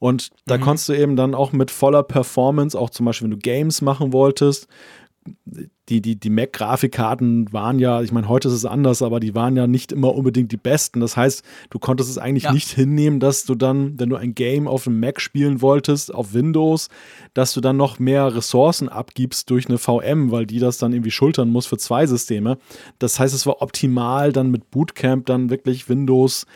Und da konntest du eben dann auch mit voller Performance, auch zum Beispiel, wenn du Games machen wolltest, die, die, die Mac-Grafikkarten waren ja, ich meine, heute ist es anders, aber die waren ja nicht immer unbedingt die besten. Das heißt, du konntest es eigentlich Ja. nicht hinnehmen, dass du dann, wenn du ein Game auf dem Mac spielen wolltest, auf Windows, dass du dann noch mehr Ressourcen abgibst durch eine VM, weil die das dann irgendwie schultern muss für zwei Systeme. Das heißt, es war optimal, dann mit Bootcamp dann wirklich Windows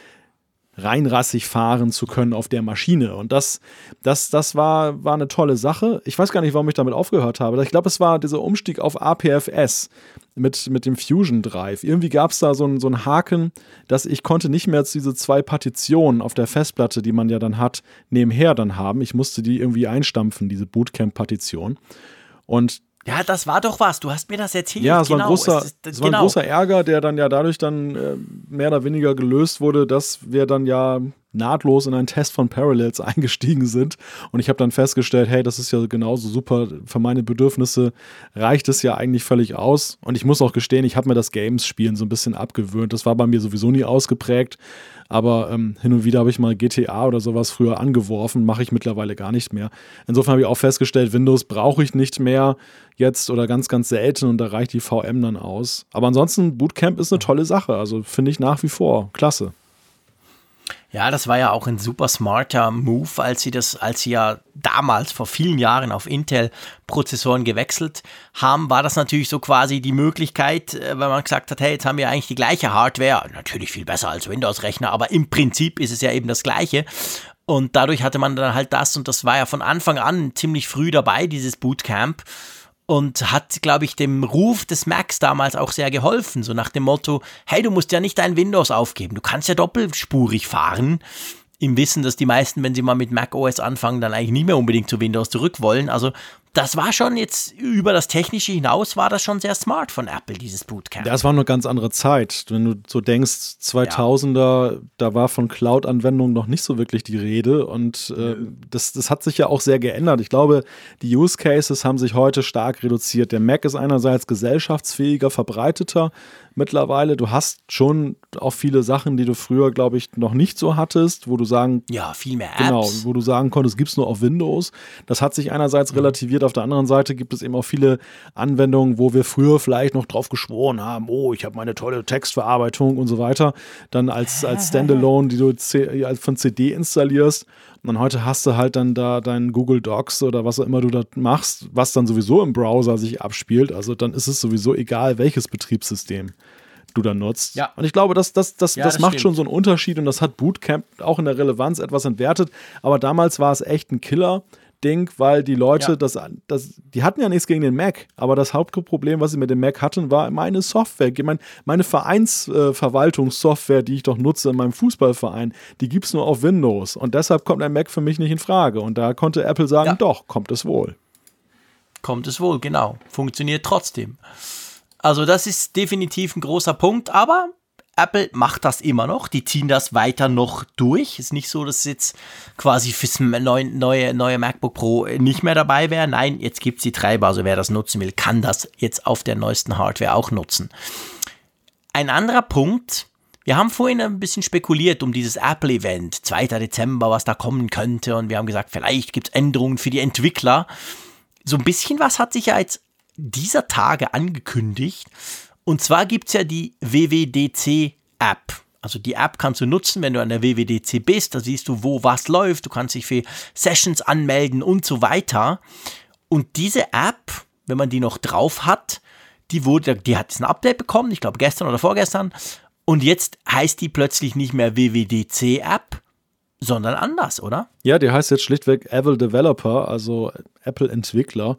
reinrassig fahren zu können auf der Maschine. Und das, das, das war, war eine tolle Sache. Ich weiß gar nicht, warum ich damit aufgehört habe. Ich glaube, es war dieser Umstieg auf APFS mit, mit dem Fusion Drive. Irgendwie gab es da so einen, so einen Haken, dass ich konnte nicht mehr diese zwei Partitionen auf der Festplatte, die man ja dann hat, nebenher dann haben. Ich musste die irgendwie einstampfen, diese Bootcamp-Partition. Und Ja, das war doch was. Du hast mir das erzählt. ja, es war ein genau. großer, Es ist- es war ein genau. großer Ärger, der dann ja dadurch dann äh, mehr oder weniger gelöst wurde, dass wir dann ja nahtlos in einen Test von Parallels eingestiegen sind. Und ich habe dann festgestellt, hey, das ist ja genauso super. Für meine Bedürfnisse reicht es ja eigentlich völlig aus. Und ich muss auch gestehen, ich habe mir das Games-Spielen so ein bisschen abgewöhnt. Das war bei mir sowieso nie ausgeprägt. Aber ähm, hin und wieder habe ich mal GTA oder sowas früher angeworfen, mache ich mittlerweile gar nicht mehr. Insofern habe ich auch festgestellt, Windows brauche ich nicht mehr jetzt oder ganz, ganz selten und da reicht die VM dann aus. Aber ansonsten, Bootcamp ist eine tolle Sache. Also finde ich nach wie vor klasse. Ja, das war ja auch ein super smarter Move, als sie das, als sie ja damals vor vielen Jahren auf Intel-Prozessoren gewechselt haben, war das natürlich so quasi die Möglichkeit, äh, weil man gesagt hat, hey, jetzt haben wir eigentlich die gleiche Hardware, natürlich viel besser als Windows-Rechner, aber im Prinzip ist es ja eben das gleiche. Und dadurch hatte man dann halt das und das war ja von Anfang an ziemlich früh dabei, dieses Bootcamp und hat, glaube ich, dem Ruf des Macs damals auch sehr geholfen. So nach dem Motto, hey, du musst ja nicht dein Windows aufgeben, du kannst ja doppelspurig fahren. Im Wissen, dass die meisten, wenn sie mal mit Mac OS anfangen, dann eigentlich nicht mehr unbedingt zu Windows zurück wollen. Also das war schon jetzt über das Technische hinaus, war das schon sehr smart von Apple, dieses Bootcamp. Ja, es war eine ganz andere Zeit. Wenn du so denkst, 2000er, da war von Cloud-Anwendungen noch nicht so wirklich die Rede und äh, das, das hat sich ja auch sehr geändert. Ich glaube, die Use Cases haben sich heute stark reduziert. Der Mac ist einerseits gesellschaftsfähiger, verbreiteter mittlerweile. Du hast schon auch viele Sachen, die du früher, glaube ich, noch nicht so hattest, wo du sagen ja, viel mehr Apps. Genau, wo du sagen konntest, gibt es nur auf Windows. Das hat sich einerseits relativiert, auf der anderen Seite gibt es eben auch viele Anwendungen, wo wir früher vielleicht noch drauf geschworen haben, oh, ich habe meine tolle Textverarbeitung und so weiter, dann als, als Standalone, die du C von CD installierst. Und dann heute hast du halt dann da deinen Google Docs oder was auch immer du da machst, was dann sowieso im Browser sich abspielt. Also dann ist es sowieso egal, welches Betriebssystem du dann nutzt. Ja. Und ich glaube, das, das, das, Ja, das, das macht stimmt. schon so einen Unterschied und das hat Bootcamp auch in der Relevanz etwas entwertet. Aber damals war es echt ein Killer. Ding, weil die Leute Ja. das, das, die hatten ja nichts gegen den Mac, aber das Hauptproblem, was sie mit dem Mac hatten, war meine Software. Meine, meine Vereinsverwaltungssoftware, die ich doch nutze in meinem Fußballverein, die gibt es nur auf Windows. Und deshalb kommt ein Mac für mich nicht in Frage. Und da konnte Apple sagen, Ja. doch, kommt es wohl. kommt es wohl, genau. Funktioniert trotzdem. Also das ist definitiv ein großer Punkt, aber Apple macht das immer noch. Die ziehen das weiter noch durch. Ist nicht so, dass jetzt quasi fürs neue, neue, neue MacBook Pro nicht mehr dabei wäre. Nein, jetzt gibt es die Treiber. Also wer das nutzen will, kann das jetzt auf der neuesten Hardware auch nutzen. Ein anderer Punkt, wir haben vorhin ein bisschen spekuliert um dieses Apple-Event, 2. Dezember, was da kommen könnte. Und wir haben gesagt, vielleicht gibt es Änderungen für die Entwickler. So ein bisschen was hat sich ja jetzt dieser Tage angekündigt. Und zwar gibt es ja die WWDC-App. Also die App kannst du nutzen, wenn du an der WWDC bist. Da siehst du, wo was läuft. Du kannst dich für Sessions anmelden und so weiter. Und diese App, wenn man die noch drauf hat, die wurde, die hat jetzt ein Update bekommen, ich glaube gestern oder vorgestern. Und jetzt heißt die plötzlich nicht mehr WWDC-App, sondern anders, oder? Ja, der heißt jetzt schlichtweg Apple Developer, also Apple Entwickler,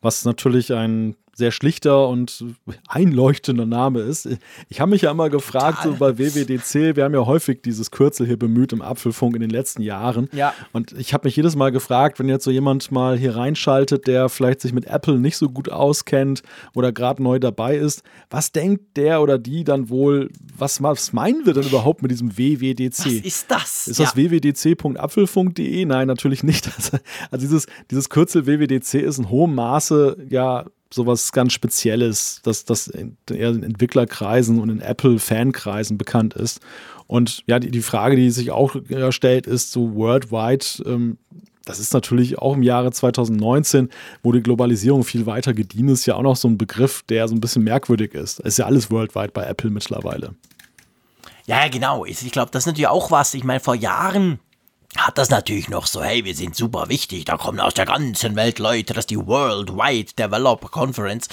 was natürlich ein sehr schlichter und einleuchtender Name ist. Ich habe mich ja immer gefragt, so bei WWDC, wir haben ja häufig dieses Kürzel hier bemüht im Apfelfunk in den letzten Jahren. Ja. Und ich habe mich jedes Mal gefragt, wenn jetzt so jemand mal hier reinschaltet, der vielleicht sich mit Apple nicht so gut auskennt oder gerade neu dabei ist, was denkt der oder die dann wohl, was, was meinen wir denn überhaupt mit diesem WWDC? Was ist das? Ist das ja. wwdc.apfelfunk.de? Nein, natürlich nicht. Also dieses, dieses Kürzel WWDC ist in hohem Maße ja sowas ganz Spezielles, das, das eher in Entwicklerkreisen und in Apple-Fankreisen bekannt ist. Und ja, die, die Frage, die sich auch stellt, ist so worldwide, ähm, das ist natürlich auch im Jahre 2019, wo die Globalisierung viel weiter gediehen ist, ja auch noch so ein Begriff, der so ein bisschen merkwürdig ist. Es ist ja alles worldwide bei Apple mittlerweile. Ja, genau. Ich glaube, das ist natürlich auch was. Ich meine, vor Jahren hat das natürlich noch so, hey, wir sind super wichtig, da kommen aus der ganzen Welt Leute, das ist die Worldwide Developer Conference.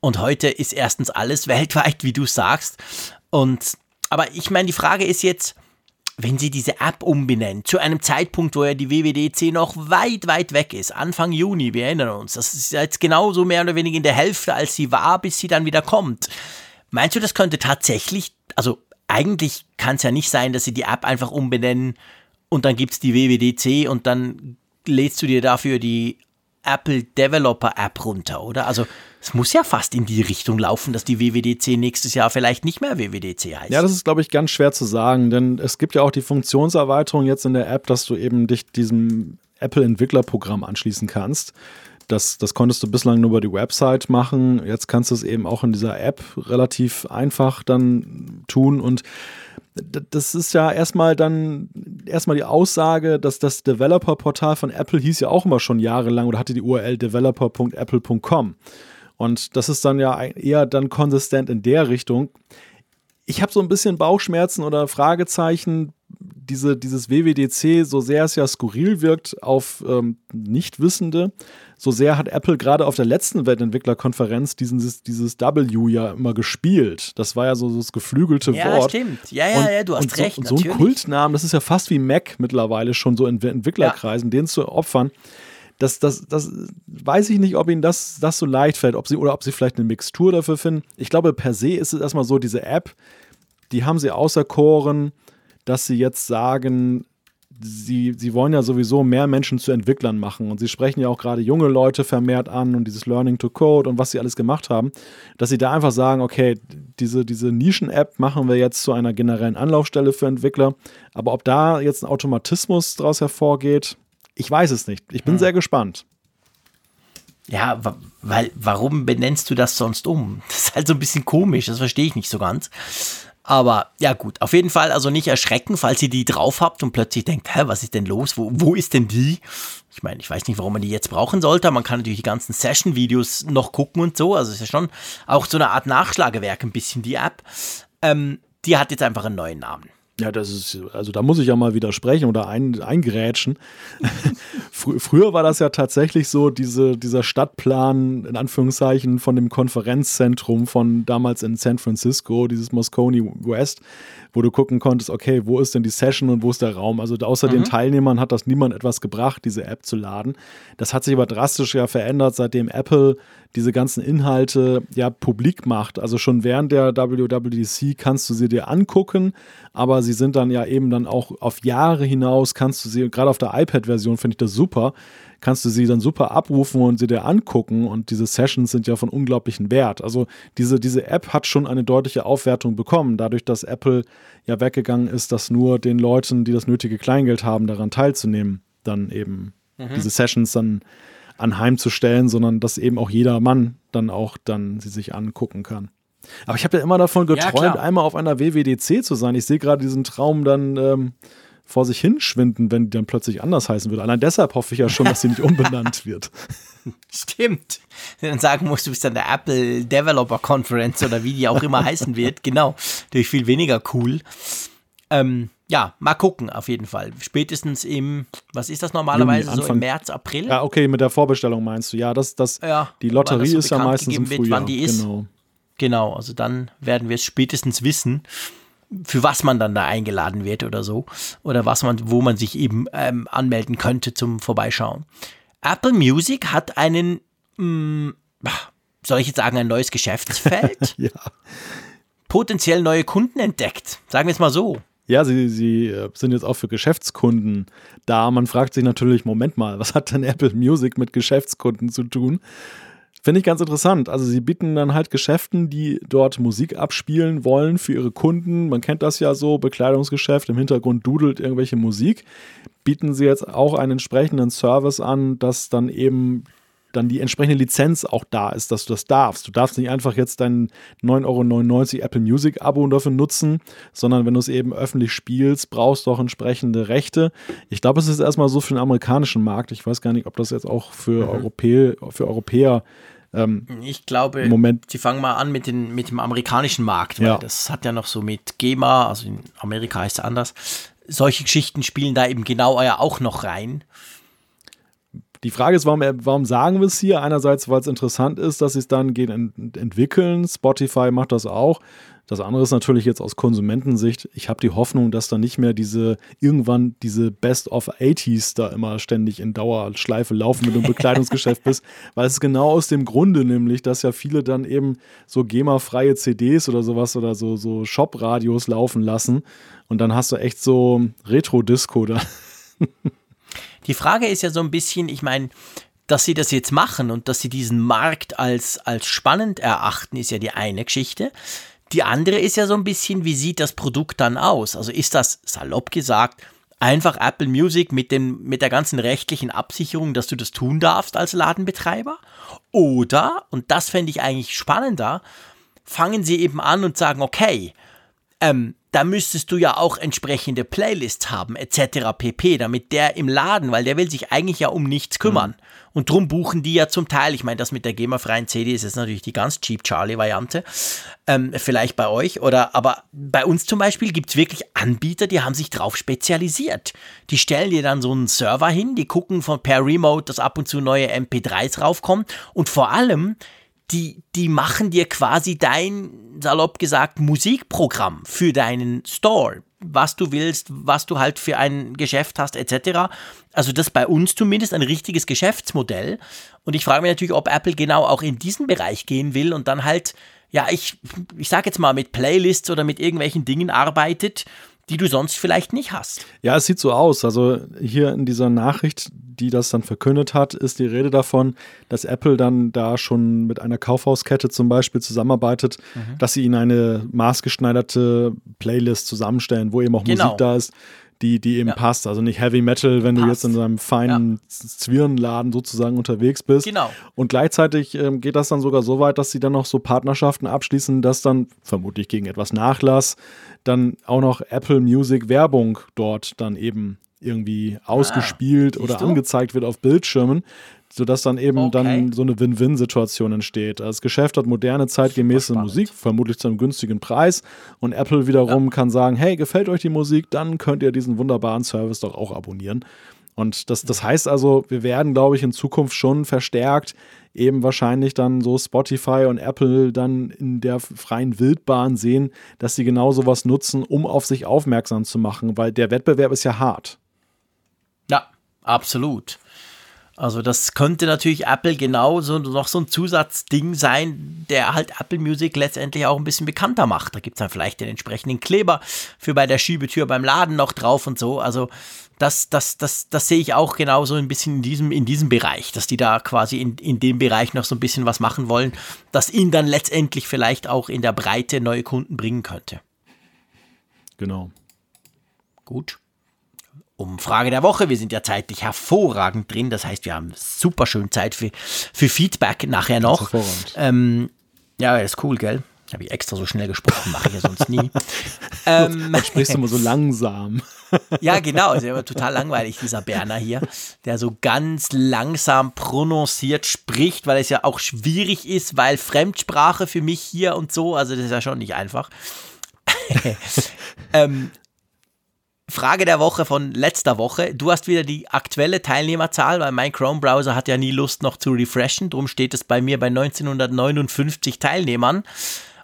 Und heute ist erstens alles weltweit, wie du sagst. Und, aber ich meine, die Frage ist jetzt, wenn sie diese App umbenennen, zu einem Zeitpunkt, wo ja die WWDC noch weit, weit weg ist, Anfang Juni, wir erinnern uns, das ist jetzt genauso mehr oder weniger in der Hälfte, als sie war, bis sie dann wieder kommt. Meinst du, das könnte tatsächlich, also eigentlich kann es ja nicht sein, dass sie die App einfach umbenennen und dann gibt es die WWDC und dann lädst du dir dafür die Apple Developer App runter, oder? Also es muss ja fast in die Richtung laufen, dass die WWDC nächstes Jahr vielleicht nicht mehr WWDC heißt. Ja, das ist, glaube ich, ganz schwer zu sagen, denn es gibt ja auch die Funktionserweiterung jetzt in der App, dass du eben dich diesem Apple Entwicklerprogramm anschließen kannst. Das, das konntest du bislang nur über die Website machen. Jetzt kannst du es eben auch in dieser App relativ einfach dann tun und das ist ja erstmal dann erstmal die Aussage, dass das Developer-Portal von Apple hieß ja auch immer schon jahrelang oder hatte die URL developer.apple.com. Und das ist dann ja eher dann konsistent in der Richtung. Ich habe so ein bisschen Bauchschmerzen oder Fragezeichen, diese, dieses WWDC, so sehr es ja skurril wirkt auf ähm, Nichtwissende, so sehr hat Apple gerade auf der letzten Weltentwicklerkonferenz dieses, dieses W ja immer gespielt. Das war ja so, so das geflügelte ja, Wort. Ja, stimmt. Ja, ja, ja, du hast und recht. So, und so ein Kultnamen, das ist ja fast wie Mac mittlerweile schon so in Entwicklerkreisen, ja. den zu opfern. Das, das, das weiß ich nicht, ob ihnen das, das so leicht fällt, ob sie, oder ob sie vielleicht eine Mixtur dafür finden. Ich glaube, per se ist es erstmal so, diese App, die haben sie auserkoren, dass sie jetzt sagen, sie, sie wollen ja sowieso mehr Menschen zu Entwicklern machen und sie sprechen ja auch gerade junge Leute vermehrt an und dieses Learning to Code und was sie alles gemacht haben, dass sie da einfach sagen, okay, diese, diese Nischen-App machen wir jetzt zu einer generellen Anlaufstelle für Entwickler, aber ob da jetzt ein Automatismus daraus hervorgeht, ich weiß es nicht. Ich bin hm. sehr gespannt. Ja, weil, warum benennst du das sonst um? Das ist halt so ein bisschen komisch, das verstehe ich nicht so ganz. Aber ja gut, auf jeden Fall also nicht erschrecken, falls ihr die drauf habt und plötzlich denkt, hä, was ist denn los? Wo, wo ist denn die? Ich meine, ich weiß nicht, warum man die jetzt brauchen sollte. Man kann natürlich die ganzen Session-Videos noch gucken und so. Also ist ja schon auch so eine Art Nachschlagewerk ein bisschen die App. Ähm, die hat jetzt einfach einen neuen Namen. Ja, das ist, also da muss ich ja mal widersprechen oder ein, eingrätschen. Fr früher war das ja tatsächlich so, diese, dieser Stadtplan, in Anführungszeichen, von dem Konferenzzentrum von damals in San Francisco, dieses Moscone West, wo du gucken konntest, okay, wo ist denn die Session und wo ist der Raum? Also außer mhm. den Teilnehmern hat das niemand etwas gebracht, diese App zu laden. Das hat sich aber drastisch ja verändert, seitdem Apple diese ganzen Inhalte ja publik macht. Also schon während der WWDC kannst du sie dir angucken, aber sie sind dann ja eben dann auch auf Jahre hinaus, kannst du sie, gerade auf der iPad-Version finde ich das super, kannst du sie dann super abrufen und sie dir angucken und diese Sessions sind ja von unglaublichem Wert. Also diese, diese App hat schon eine deutliche Aufwertung bekommen, dadurch, dass Apple ja weggegangen ist, dass nur den Leuten, die das nötige Kleingeld haben, daran teilzunehmen, dann eben mhm. diese Sessions dann anheimzustellen, sondern dass eben auch jeder Mann dann auch dann sie sich angucken kann. Aber ich habe ja immer davon geträumt, ja, einmal auf einer WWDC zu sein. Ich sehe gerade diesen Traum dann ähm, vor sich hinschwinden, wenn die dann plötzlich anders heißen würde. Allein deshalb hoffe ich ja schon, dass sie nicht umbenannt wird. Stimmt. Dann sagen musst, du bist an der Apple Developer Conference oder wie die auch immer heißen wird. Genau. Durch viel weniger cool. Ähm, ja, mal gucken, auf jeden Fall. Spätestens im, was ist das normalerweise, Juni, so im März, April? Ja, okay, mit der Vorbestellung meinst du. Ja, das, das, ja, die Lotterie so ist ja meistens im Frühjahr. Wird, wann die ist. Genau. genau, also dann werden wir es spätestens wissen. Für was man dann da eingeladen wird oder so. Oder was man, wo man sich eben ähm, anmelden könnte zum Vorbeischauen. Apple Music hat einen, mh, mm, soll ich jetzt sagen, ein neues Geschäftsfeld? ja. Potenziell neue Kunden entdeckt. Sagen wir es mal so. Ja, sie, sie äh, sind jetzt auch für Geschäftskunden da. Man fragt sich natürlich, Moment mal, was hat denn Apple Music mit Geschäftskunden zu tun? Finde ich ganz interessant. Also sie bieten dann halt Geschäften, die dort Musik abspielen wollen für ihre Kunden. Man kennt das ja so, Bekleidungsgeschäft, im Hintergrund dudelt irgendwelche Musik. Bieten sie jetzt auch einen entsprechenden Service an, dass dann eben dann die entsprechende Lizenz auch da ist, dass du das darfst. Du darfst nicht einfach jetzt dein 9,99 Euro Apple Music Abo dafür nutzen, sondern wenn du es eben öffentlich spielst, brauchst du auch entsprechende Rechte. Ich glaube, es ist erstmal so für den amerikanischen Markt. Ich weiß gar nicht, ob das jetzt auch für, mhm. Europä für Europäer ähm, ich glaube, Moment. sie fangen mal an mit, den, mit dem amerikanischen Markt, weil ja. das hat ja noch so mit GEMA, also in Amerika heißt es anders. Solche Geschichten spielen da eben genau ja auch noch rein. Die Frage ist, warum, warum sagen wir es hier? Einerseits, weil es interessant ist, dass sie es dann gehen ent entwickeln. Spotify macht das auch. Das andere ist natürlich jetzt aus Konsumentensicht, ich habe die Hoffnung, dass da nicht mehr diese, irgendwann diese Best of 80s da immer ständig in Dauerschleife laufen, wenn du im Bekleidungsgeschäft bist, weil es genau aus dem Grunde nämlich, dass ja viele dann eben so GEMA-freie CDs oder sowas oder so, so Shop-Radios laufen lassen und dann hast du echt so Retro-Disco da. Die Frage ist ja so ein bisschen, ich meine, dass sie das jetzt machen und dass sie diesen Markt als, als spannend erachten, ist ja die eine Geschichte. Die andere ist ja so ein bisschen, wie sieht das Produkt dann aus? Also ist das salopp gesagt einfach Apple Music mit, dem, mit der ganzen rechtlichen Absicherung, dass du das tun darfst als Ladenbetreiber? Oder, und das fände ich eigentlich spannender, fangen sie eben an und sagen, okay, ähm, da müsstest du ja auch entsprechende Playlists haben, etc. pp, damit der im Laden, weil der will sich eigentlich ja um nichts kümmern. Mhm. Und drum buchen die ja zum Teil, ich meine, das mit der GEMA-freien CD ist jetzt natürlich die ganz cheap Charlie-Variante, ähm, vielleicht bei euch, oder aber bei uns zum Beispiel gibt es wirklich Anbieter, die haben sich drauf spezialisiert. Die stellen dir dann so einen Server hin, die gucken von per Remote, dass ab und zu neue MP3s raufkommen und vor allem, die, die machen dir quasi dein, salopp gesagt, Musikprogramm für deinen Store. Was du willst, was du halt für ein Geschäft hast, etc. Also das bei uns zumindest ein richtiges Geschäftsmodell. Und ich frage mich natürlich, ob Apple genau auch in diesen Bereich gehen will und dann halt, ja, ich, ich sag jetzt mal, mit Playlists oder mit irgendwelchen Dingen arbeitet, die du sonst vielleicht nicht hast. Ja, es sieht so aus. Also hier in dieser Nachricht, die das dann verkündet hat, ist die Rede davon, dass Apple dann da schon mit einer Kaufhauskette zum Beispiel zusammenarbeitet, mhm. dass sie ihnen eine maßgeschneiderte Playlist zusammenstellen, wo eben auch genau. Musik da ist die, die eben ja. passt. Also nicht Heavy Metal, wenn passt. du jetzt in einem feinen ja. Zwirnladen sozusagen unterwegs bist. Genau. Und gleichzeitig ähm, geht das dann sogar so weit, dass sie dann noch so Partnerschaften abschließen, dass dann vermutlich gegen etwas Nachlass dann auch noch Apple Music Werbung dort dann eben irgendwie ah, ausgespielt ah, oder du? angezeigt wird auf Bildschirmen, sodass dann eben okay. dann so eine Win-Win-Situation entsteht. Das Geschäft hat moderne, zeitgemäße Musik, vermutlich zu einem günstigen Preis und Apple wiederum ja. kann sagen, hey, gefällt euch die Musik, dann könnt ihr diesen wunderbaren Service doch auch abonnieren. Und das, das heißt also, wir werden, glaube ich, in Zukunft schon verstärkt eben wahrscheinlich dann so Spotify und Apple dann in der freien Wildbahn sehen, dass sie genau sowas nutzen, um auf sich aufmerksam zu machen, weil der Wettbewerb ist ja hart. Ja, absolut. Also das könnte natürlich Apple genauso noch so ein Zusatzding sein, der halt Apple Music letztendlich auch ein bisschen bekannter macht. Da gibt es dann vielleicht den entsprechenden Kleber für bei der Schiebetür beim Laden noch drauf und so. Also das, das, das, das sehe ich auch genauso ein bisschen in diesem, in diesem Bereich, dass die da quasi in, in dem Bereich noch so ein bisschen was machen wollen, das ihnen dann letztendlich vielleicht auch in der Breite neue Kunden bringen könnte. Genau. Gut. Umfrage der Woche. Wir sind ja zeitlich hervorragend drin. Das heißt, wir haben super schön Zeit für, für Feedback nachher noch. Ähm, ja, das ist cool, gell? Habe ich extra so schnell gesprochen, mache ich ja sonst nie. ähm, Dann sprichst du immer so langsam. ja, genau. Ist ja immer total langweilig, dieser Berner hier, der so ganz langsam prononciert spricht, weil es ja auch schwierig ist, weil Fremdsprache für mich hier und so, also das ist ja schon nicht einfach. ähm, Frage der Woche von letzter Woche. Du hast wieder die aktuelle Teilnehmerzahl, weil mein Chrome-Browser hat ja nie Lust noch zu refreshen. Darum steht es bei mir bei 1959 Teilnehmern.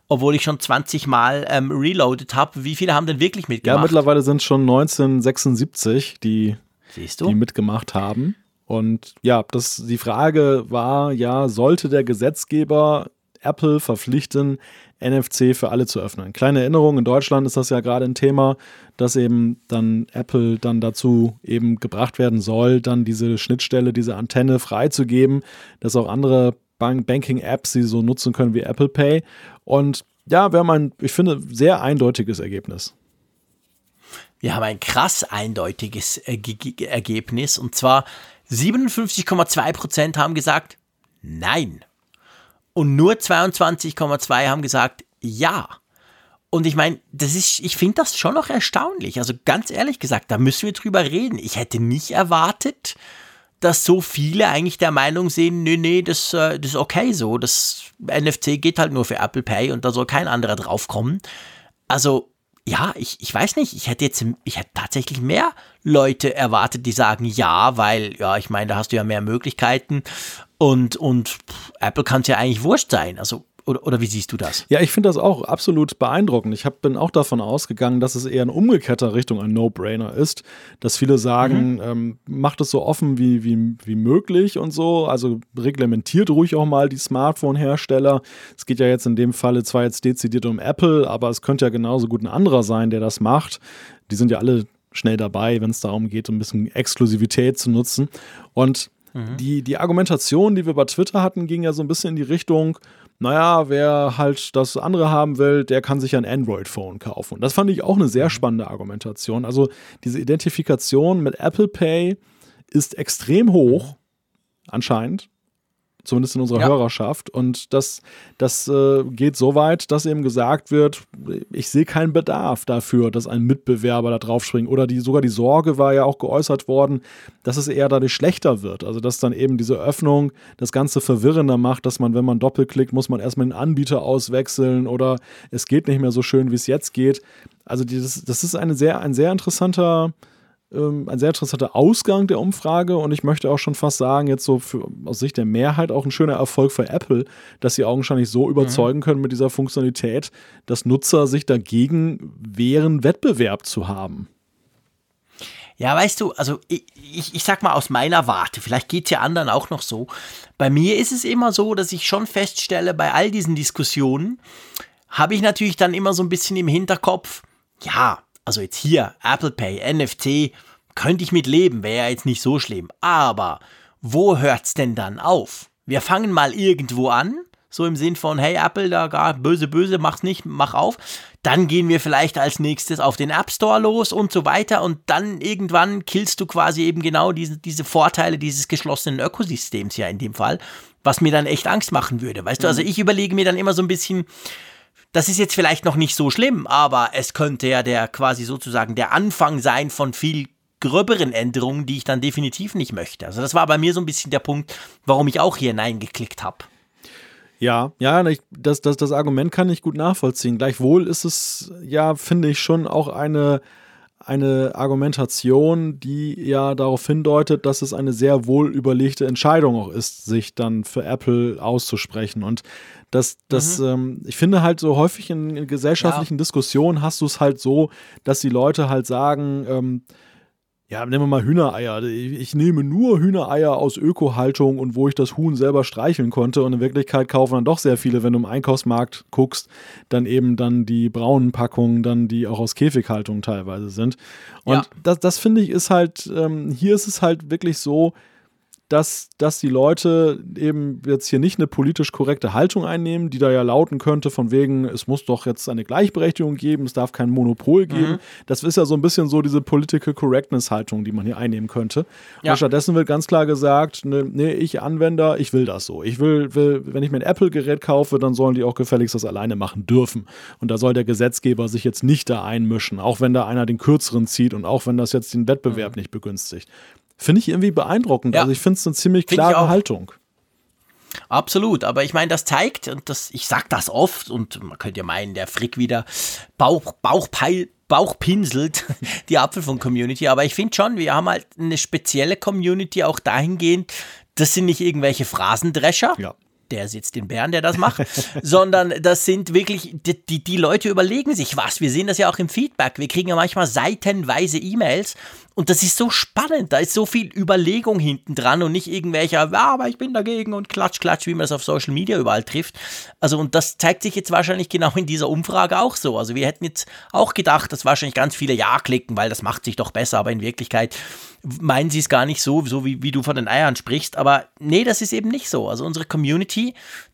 obwohl ich schon 20 Mal ähm, reloaded habe. Wie viele haben denn wirklich mitgemacht? Ja, mittlerweile sind es schon 1976, die, die mitgemacht haben. Und ja, das, die Frage war ja, sollte der Gesetzgeber Apple verpflichten, NFC für alle zu öffnen? Kleine Erinnerung, in Deutschland ist das ja gerade ein Thema, dass eben dann Apple dann dazu eben gebracht werden soll, dann diese Schnittstelle, diese Antenne freizugeben, dass auch andere Banking-Apps sie so nutzen können wie Apple Pay. Und ja, wir haben ein, ich finde, sehr eindeutiges Ergebnis. Wir haben ein krass eindeutiges Ergebnis und zwar 57,2 Prozent haben gesagt Nein. Und nur 22,2 haben gesagt Ja. Und ich meine, das ist, ich finde das schon noch erstaunlich. Also ganz ehrlich gesagt, da müssen wir drüber reden. Ich hätte nicht erwartet, dass so viele eigentlich der Meinung sind, nee, nee, das, äh, das ist okay so. Das NFC geht halt nur für Apple Pay und da soll kein anderer draufkommen. Also ja, ich, ich weiß nicht, ich hätte jetzt, ich hätte tatsächlich mehr Leute erwartet, die sagen ja, weil, ja, ich meine, da hast du ja mehr Möglichkeiten und, und Apple kann es ja eigentlich wurscht sein. Also oder, oder wie siehst du das? Ja, ich finde das auch absolut beeindruckend. Ich hab, bin auch davon ausgegangen, dass es eher in umgekehrter Richtung ein No-Brainer ist, dass viele sagen, mhm. ähm, macht es so offen wie, wie, wie möglich und so. Also reglementiert ruhig auch mal die Smartphone-Hersteller. Es geht ja jetzt in dem Falle zwar jetzt dezidiert um Apple, aber es könnte ja genauso gut ein anderer sein, der das macht. Die sind ja alle schnell dabei, wenn es darum geht, ein bisschen Exklusivität zu nutzen. Und mhm. die, die Argumentation, die wir bei Twitter hatten, ging ja so ein bisschen in die Richtung, naja, wer halt das andere haben will, der kann sich ein Android-Phone kaufen. Und das fand ich auch eine sehr mhm. spannende Argumentation. Also diese Identifikation mit Apple Pay ist extrem hoch, anscheinend zumindest in unserer ja. Hörerschaft. Und das, das äh, geht so weit, dass eben gesagt wird, ich sehe keinen Bedarf dafür, dass ein Mitbewerber da drauf springt. Oder die, sogar die Sorge war ja auch geäußert worden, dass es eher dadurch schlechter wird. Also dass dann eben diese Öffnung das Ganze verwirrender macht, dass man, wenn man doppelklickt, muss man erstmal den Anbieter auswechseln oder es geht nicht mehr so schön, wie es jetzt geht. Also dieses, das ist eine sehr, ein sehr interessanter ähm, ein sehr interessanter Ausgang der Umfrage und ich möchte auch schon fast sagen, jetzt so für, aus Sicht der Mehrheit auch ein schöner Erfolg für Apple, dass sie augenscheinlich so überzeugen mhm. können mit dieser Funktionalität, dass Nutzer sich dagegen wehren, Wettbewerb zu haben. Ja, weißt du, also ich, ich, ich sag mal aus meiner Warte, vielleicht geht es ja anderen auch noch so. Bei mir ist es immer so, dass ich schon feststelle, bei all diesen Diskussionen habe ich natürlich dann immer so ein bisschen im Hinterkopf, ja, also jetzt hier, Apple Pay, NFC, könnte ich mit leben, wäre ja jetzt nicht so schlimm. Aber wo hört's denn dann auf? Wir fangen mal irgendwo an, so im Sinn von, hey Apple, da gar böse, böse, mach's nicht, mach auf. Dann gehen wir vielleicht als nächstes auf den App Store los und so weiter und dann irgendwann killst du quasi eben genau diese, diese Vorteile dieses geschlossenen Ökosystems ja in dem Fall, was mir dann echt Angst machen würde. Weißt mhm. du, also ich überlege mir dann immer so ein bisschen, das ist jetzt vielleicht noch nicht so schlimm, aber es könnte ja der quasi sozusagen der Anfang sein von viel gröberen Änderungen, die ich dann definitiv nicht möchte. Also das war bei mir so ein bisschen der Punkt, warum ich auch hier hineingeklickt habe. Ja, ja, das, das, das Argument kann ich gut nachvollziehen. Gleichwohl ist es ja, finde ich, schon auch eine, eine Argumentation, die ja darauf hindeutet, dass es eine sehr wohl überlegte Entscheidung auch ist, sich dann für Apple auszusprechen. Und das, das, mhm. ähm, ich finde halt so häufig in, in gesellschaftlichen ja. Diskussionen hast du es halt so, dass die Leute halt sagen, ähm, ja, nehmen wir mal Hühnereier. Ich, ich, nehme nur Hühnereier aus Ökohaltung und wo ich das Huhn selber streicheln konnte. Und in Wirklichkeit kaufen dann doch sehr viele, wenn du im Einkaufsmarkt guckst, dann eben dann die braunen Packungen, dann die auch aus Käfighaltung teilweise sind. Und ja. das, das finde ich ist halt, ähm, hier ist es halt wirklich so, dass, dass die Leute eben jetzt hier nicht eine politisch korrekte Haltung einnehmen, die da ja lauten könnte, von wegen, es muss doch jetzt eine Gleichberechtigung geben, es darf kein Monopol geben. Mhm. Das ist ja so ein bisschen so diese Political Correctness-Haltung, die man hier einnehmen könnte. Ja. Und stattdessen wird ganz klar gesagt, ne, nee, ich Anwender, ich will das so. Ich will, will wenn ich mir ein Apple-Gerät kaufe, dann sollen die auch gefälligst das alleine machen dürfen. Und da soll der Gesetzgeber sich jetzt nicht da einmischen, auch wenn da einer den kürzeren zieht und auch wenn das jetzt den Wettbewerb mhm. nicht begünstigt. Finde ich irgendwie beeindruckend. Ja. Also ich finde es eine ziemlich klare Haltung. Absolut, aber ich meine, das zeigt, und das, ich sag das oft, und man könnte ja meinen, der Frick wieder Bauch, Bauchpeil, Bauchpinselt die Apfelfunk-Community, aber ich finde schon, wir haben halt eine spezielle Community auch dahingehend, das sind nicht irgendwelche Phrasendrescher. Ja. Der sitzt in Bern, der das macht, sondern das sind wirklich, die, die, die Leute überlegen sich was. Wir sehen das ja auch im Feedback. Wir kriegen ja manchmal seitenweise E-Mails und das ist so spannend. Da ist so viel Überlegung hinten dran und nicht irgendwelcher, ja, aber ich bin dagegen und klatsch, klatsch, wie man das auf Social Media überall trifft. Also, und das zeigt sich jetzt wahrscheinlich genau in dieser Umfrage auch so. Also, wir hätten jetzt auch gedacht, dass wahrscheinlich ganz viele Ja klicken, weil das macht sich doch besser, aber in Wirklichkeit meinen sie es gar nicht so, so wie, wie du von den Eiern sprichst. Aber nee, das ist eben nicht so. Also, unsere Community,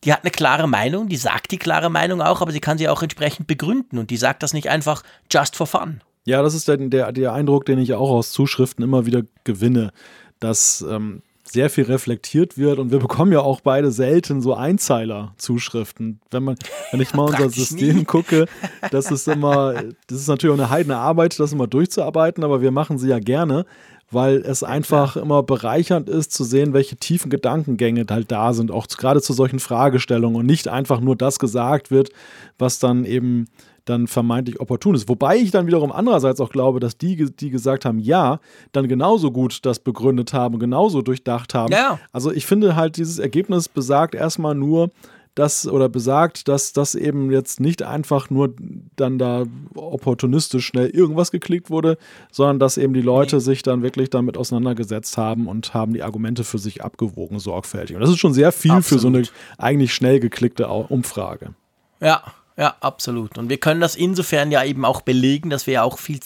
die hat eine klare Meinung, die sagt die klare Meinung auch, aber sie kann sie auch entsprechend begründen und die sagt das nicht einfach just for fun. Ja, das ist der, der, der Eindruck, den ich auch aus Zuschriften immer wieder gewinne, dass ähm, sehr viel reflektiert wird und wir bekommen ja auch beide selten so Einzeiler-Zuschriften. Wenn man, wenn ich mal unser System nie. gucke, das ist immer, das ist natürlich auch eine heidene Arbeit, das immer durchzuarbeiten, aber wir machen sie ja gerne, weil es einfach immer bereichernd ist zu sehen, welche tiefen Gedankengänge halt da sind, auch gerade zu solchen Fragestellungen und nicht einfach nur das gesagt wird, was dann eben dann vermeintlich opportun ist. Wobei ich dann wiederum andererseits auch glaube, dass die, die gesagt haben, ja, dann genauso gut das begründet haben, genauso durchdacht haben. Ja. Also ich finde halt, dieses Ergebnis besagt erstmal nur, dass oder besagt, dass das eben jetzt nicht einfach nur dann da opportunistisch schnell irgendwas geklickt wurde, sondern dass eben die Leute nee. sich dann wirklich damit auseinandergesetzt haben und haben die Argumente für sich abgewogen, sorgfältig. Und das ist schon sehr viel Absolut. für so eine eigentlich schnell geklickte Umfrage. Ja, ja, absolut. Und wir können das insofern ja eben auch belegen, dass wir ja auch viel.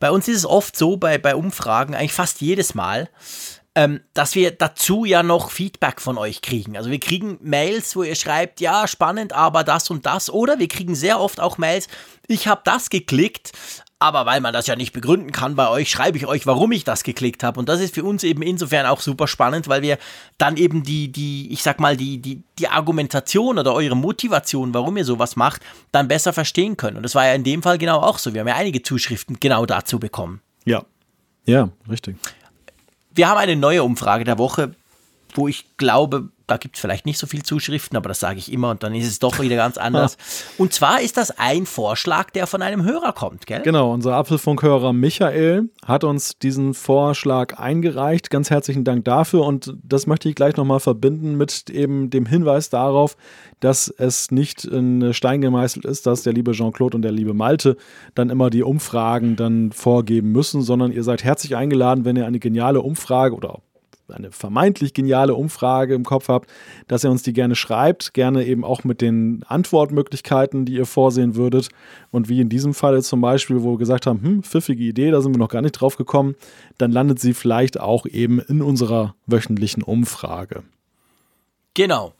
Bei uns ist es oft so, bei, bei Umfragen, eigentlich fast jedes Mal, ähm, dass wir dazu ja noch Feedback von euch kriegen. Also wir kriegen Mails, wo ihr schreibt, ja, spannend, aber das und das. Oder wir kriegen sehr oft auch Mails, ich habe das geklickt, aber weil man das ja nicht begründen kann bei euch, schreibe ich euch, warum ich das geklickt habe. Und das ist für uns eben insofern auch super spannend, weil wir dann eben die, die, ich sag mal, die, die, die Argumentation oder eure Motivation, warum ihr sowas macht, dann besser verstehen können. Und das war ja in dem Fall genau auch so. Wir haben ja einige Zuschriften genau dazu bekommen. Ja. Ja, richtig. Wir haben eine neue Umfrage der Woche, wo ich glaube, da gibt es vielleicht nicht so viele Zuschriften, aber das sage ich immer und dann ist es doch wieder ganz anders. und zwar ist das ein Vorschlag, der von einem Hörer kommt, gell? Genau, unser Apfelfunkhörer Michael hat uns diesen Vorschlag eingereicht. Ganz herzlichen Dank dafür und das möchte ich gleich nochmal verbinden mit eben dem Hinweis darauf, dass es nicht in Stein gemeißelt ist, dass der liebe Jean-Claude und der liebe Malte dann immer die Umfragen dann vorgeben müssen, sondern ihr seid herzlich eingeladen, wenn ihr eine geniale Umfrage oder eine vermeintlich geniale Umfrage im Kopf habt, dass ihr uns die gerne schreibt, gerne eben auch mit den Antwortmöglichkeiten, die ihr vorsehen würdet. Und wie in diesem Fall zum Beispiel, wo wir gesagt haben, hm, pfiffige Idee, da sind wir noch gar nicht drauf gekommen, dann landet sie vielleicht auch eben in unserer wöchentlichen Umfrage. Genau.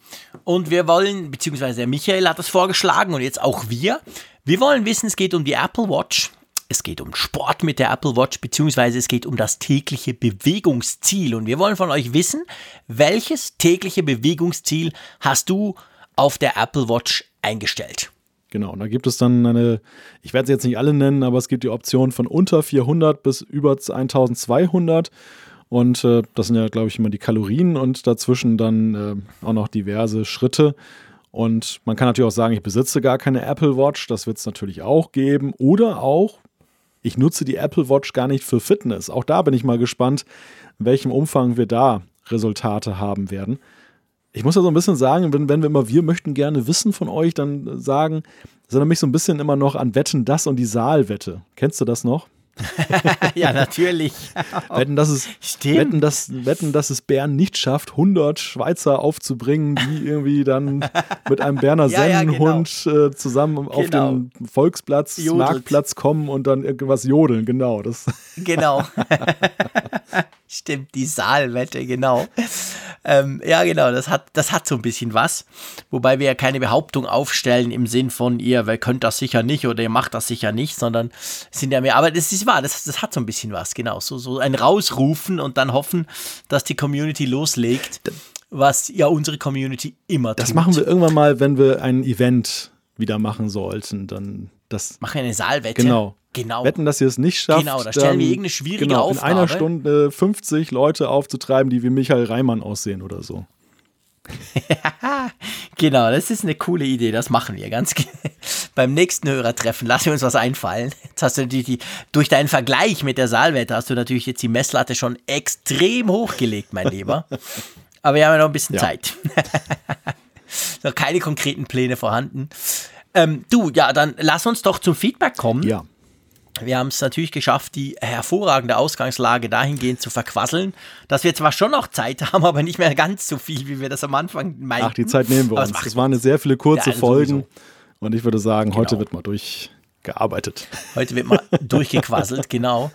Und wir wollen, beziehungsweise der Michael hat das vorgeschlagen und jetzt auch wir, wir wollen wissen, es geht um die Apple Watch es geht um Sport mit der Apple Watch, beziehungsweise es geht um das tägliche Bewegungsziel. Und wir wollen von euch wissen, welches tägliche Bewegungsziel hast du auf der Apple Watch eingestellt? Genau, und da gibt es dann eine, ich werde sie jetzt nicht alle nennen, aber es gibt die Option von unter 400 bis über 1200. Und äh, das sind ja, glaube ich, immer die Kalorien und dazwischen dann äh, auch noch diverse Schritte. Und man kann natürlich auch sagen, ich besitze gar keine Apple Watch. Das wird es natürlich auch geben. Oder auch, ich nutze die Apple Watch gar nicht für Fitness. Auch da bin ich mal gespannt, in welchem Umfang wir da Resultate haben werden. Ich muss ja so ein bisschen sagen, wenn, wenn wir immer, wir möchten gerne wissen von euch, dann sagen, erinnert mich so ein bisschen immer noch an Wetten, das und die Saalwette. Kennst du das noch? ja, natürlich. wetten, dass es, wetten, dass, wetten, dass es Bern nicht schafft, 100 Schweizer aufzubringen, die irgendwie dann mit einem Berner ja, Sennenhund ja, genau. äh, zusammen genau. auf den Volksplatz, Jodelt. Marktplatz kommen und dann irgendwas jodeln. Genau. Das. Genau. Stimmt, die Saalwette, genau. Ähm, ja, genau, das hat, das hat so ein bisschen was. Wobei wir ja keine Behauptung aufstellen im Sinn von, ihr wer könnt das sicher nicht oder ihr macht das sicher nicht, sondern sind ja mehr. Aber das ist wahr, das, das hat so ein bisschen was, genau. So, so ein Rausrufen und dann hoffen, dass die Community loslegt, was ja unsere Community immer tut. Das machen wir irgendwann mal, wenn wir ein Event wieder machen sollten. Dann das. Machen wir eine Saalwette. Genau. Genau. Wetten, dass ihr es nicht schafft. Genau, da stellen wir irgendeine schwierige genau, Aufgabe. In einer Stunde 50 Leute aufzutreiben, die wie Michael Reimann aussehen oder so. genau, das ist eine coole Idee, das machen wir ganz beim nächsten Hörertreffen. Lassen wir uns was einfallen. Jetzt hast du natürlich die, durch deinen Vergleich mit der Saalwette hast du natürlich jetzt die Messlatte schon extrem hochgelegt, mein Lieber. Aber wir haben ja noch ein bisschen ja. Zeit. noch keine konkreten Pläne vorhanden. Ähm, du, ja, dann lass uns doch zum Feedback kommen. Ja. Wir haben es natürlich geschafft, die hervorragende Ausgangslage dahingehend zu verquasseln, dass wir zwar schon noch Zeit haben, aber nicht mehr ganz so viel, wie wir das am Anfang meinten. Ach, die Zeit nehmen wir Aber uns. Das waren sehr viele kurze Ja, Folgen. sowieso. Und ich würde sagen, heute Genau. wird mal durchgearbeitet. Heute wird mal durchgequasselt, genau.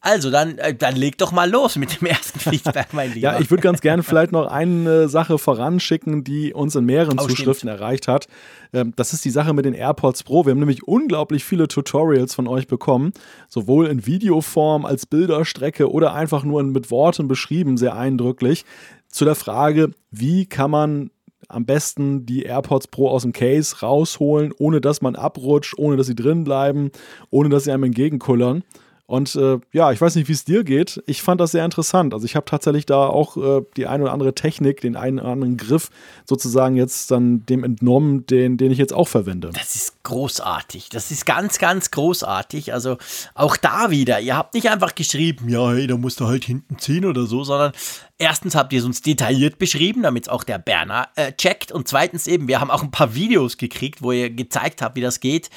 Also, dann, äh, dann leg doch mal los mit dem ersten Feedback, mein Lieber. Ja, ich würde ganz gerne vielleicht noch eine Sache voranschicken, die uns in mehreren Oh, Zuschriften erreicht hat. Ähm, Das ist die Sache mit den AirPods Pro. Wir haben nämlich unglaublich viele Tutorials von euch bekommen, sowohl in Videoform als Bilderstrecke oder einfach nur mit Worten beschrieben, sehr eindrücklich, zu der Frage, wie kann man am besten die AirPods Pro aus dem Case rausholen, ohne dass man abrutscht, ohne dass sie drin bleiben, ohne dass sie einem entgegenkullern. Und äh, ja, ich weiß nicht, wie es dir geht. Ich fand das sehr interessant. Also ich habe tatsächlich da auch äh, die eine oder andere Technik, den einen oder anderen Griff sozusagen jetzt dann dem entnommen, den, den ich jetzt auch verwende. Das ist großartig. Das ist ganz, ganz großartig. Also auch da wieder, ihr habt nicht einfach geschrieben, ja, hey, da musst du halt hinten ziehen oder so, sondern erstens habt ihr es uns detailliert beschrieben, damit es auch der Berner äh, checkt. Und zweitens eben, wir haben auch ein paar Videos gekriegt, wo ihr gezeigt habt, wie das geht.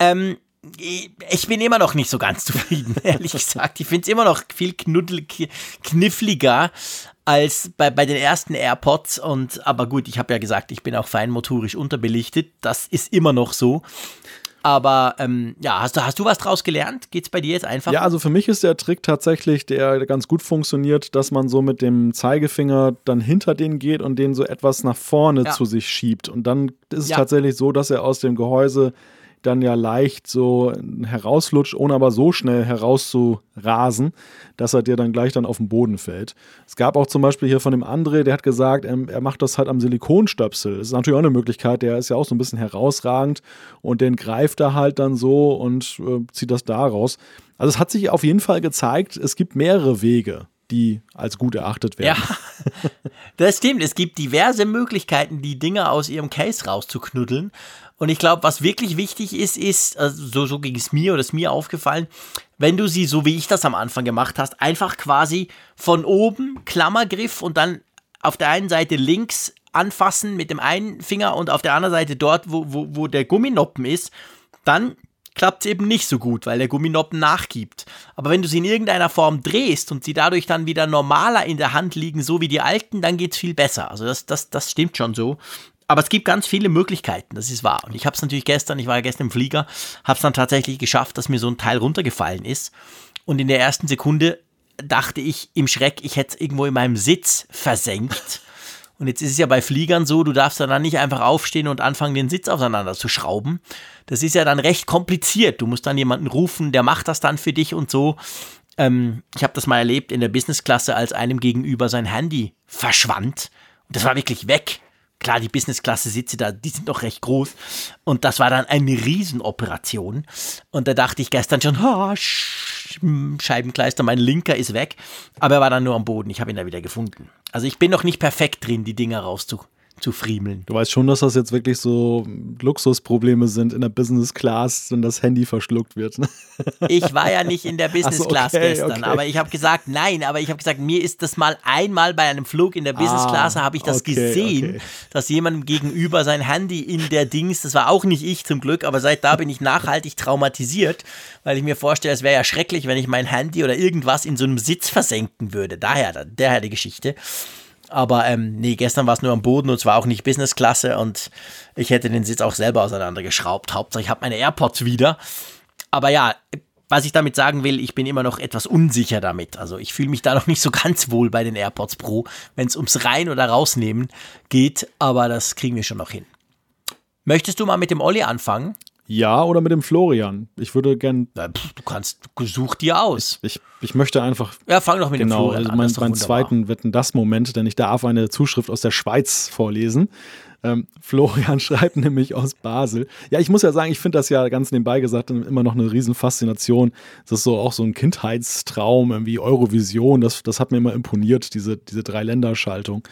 Ähm, ich bin immer noch nicht so ganz zufrieden, ehrlich gesagt. Ich finde es immer noch viel knuddel, kniffliger als bei, bei den ersten AirPods. Und aber gut, ich habe ja gesagt, ich bin auch feinmotorisch unterbelichtet. Das ist immer noch so. Aber ähm, ja, hast du, hast du was draus gelernt? Geht's bei dir jetzt einfach? Ja, also für mich ist der Trick tatsächlich, der ganz gut funktioniert, dass man so mit dem Zeigefinger dann hinter den geht und den so etwas nach vorne Ja. zu sich schiebt. Und dann ist es Ja. tatsächlich so, dass er aus dem Gehäuse dann ja leicht so herauslutscht, ohne aber so schnell herauszurasen, dass er dir dann gleich dann auf den Boden fällt. Es gab auch zum Beispiel hier von dem André, der hat gesagt, ähm, er macht das halt am Silikonstöpsel. Das ist natürlich auch eine Möglichkeit, der ist ja auch so ein bisschen herausragend und den greift er halt dann so und äh, zieht das da raus. Also es hat sich auf jeden Fall gezeigt, es gibt mehrere Wege, die als gut erachtet werden. Ja, das stimmt. Es gibt diverse Möglichkeiten, die Dinger aus ihrem Case rauszuknuddeln. Und ich glaube, was wirklich wichtig ist, ist, also so, ging es mir oder ist mir aufgefallen, wenn du sie, so wie ich das am Anfang gemacht hast, einfach quasi von oben Klammergriff und dann auf der einen Seite links anfassen mit dem einen Finger und auf der anderen Seite dort, wo, wo, wo der Gumminoppen ist, dann klappt es eben nicht so gut, weil der Gumminoppen nachgibt. Aber wenn du sie in irgendeiner Form drehst und sie dadurch dann wieder normaler in der Hand liegen, so wie die alten, dann geht es viel besser. Also das, das, das stimmt schon so. Aber es gibt ganz viele Möglichkeiten, das ist wahr. Und ich habe es natürlich gestern, ich war ja gestern im Flieger, habe es dann tatsächlich geschafft, dass mir so ein Teil runtergefallen ist. Und in der ersten Sekunde dachte ich im Schreck, ich hätte es irgendwo in meinem Sitz versenkt. Und jetzt ist es ja bei Fliegern so, du darfst dann nicht einfach aufstehen und anfangen, den Sitz auseinanderzuschrauben. Das ist ja dann recht kompliziert. Du musst dann jemanden rufen, der macht das dann für dich und so. Ähm, ich habe das mal erlebt in der Businessklasse, als einem gegenüber sein Handy verschwand. Und das war wirklich weg. Klar, die Businessklasse-Sitze da, die sind noch recht groß. Und das war dann eine Riesenoperation. Und da dachte ich gestern schon, Sch Scheibenkleister, mein linker ist weg. Aber er war dann nur am Boden. Ich habe ihn da wieder gefunden. Also ich bin noch nicht perfekt drin, die Dinger rauszu zu friemeln. Du weißt schon, dass das jetzt wirklich so Luxusprobleme sind in der Business Class, wenn das Handy verschluckt wird. ne? Ich war ja nicht in der Business so, Class okay, gestern, okay. aber ich habe gesagt, nein, aber ich habe gesagt, mir ist das mal einmal bei einem Flug in der Business Ah, Class, habe ich das okay, gesehen, dass jemandem gegenüber sein Handy in der Dings, das war auch nicht ich zum Glück, aber seit da bin ich nachhaltig traumatisiert, weil ich mir vorstelle, es wäre ja schrecklich, wenn ich mein Handy oder irgendwas in so einem Sitz versenken würde. Daher, daher die Geschichte. Aber ähm, nee, gestern war es nur am Boden und zwar auch nicht Businessklasse und ich hätte den Sitz auch selber auseinandergeschraubt. Hauptsache, ich habe meine AirPods wieder. Aber ja, was ich damit sagen will, ich bin immer noch etwas unsicher damit. Also ich fühle mich da noch nicht so ganz wohl bei den AirPods Pro, wenn es ums Rein- oder Rausnehmen geht. Aber das kriegen wir schon noch hin. Möchtest du mal mit dem Olli anfangen? Ja, oder mit dem Florian. Ich würde gern, Na, pff, Du kannst, such dir aus. ich, ich möchte einfach Ja, fang doch mit dem Genau, Florian also an. mein, das ist doch mein wunderbar. zweiten Wetten das Moment, denn ich darf eine Zuschrift aus der Schweiz vorlesen. Ähm, Florian schreibt nämlich aus Basel. Ja, ich muss ja sagen, ich finde das ja ganz nebenbei gesagt immer noch eine Riesenfaszination. Das ist so auch so ein Kindheitstraum, irgendwie Eurovision. Das, das hat mir immer imponiert, diese, diese Drei-Länder-Schaltung.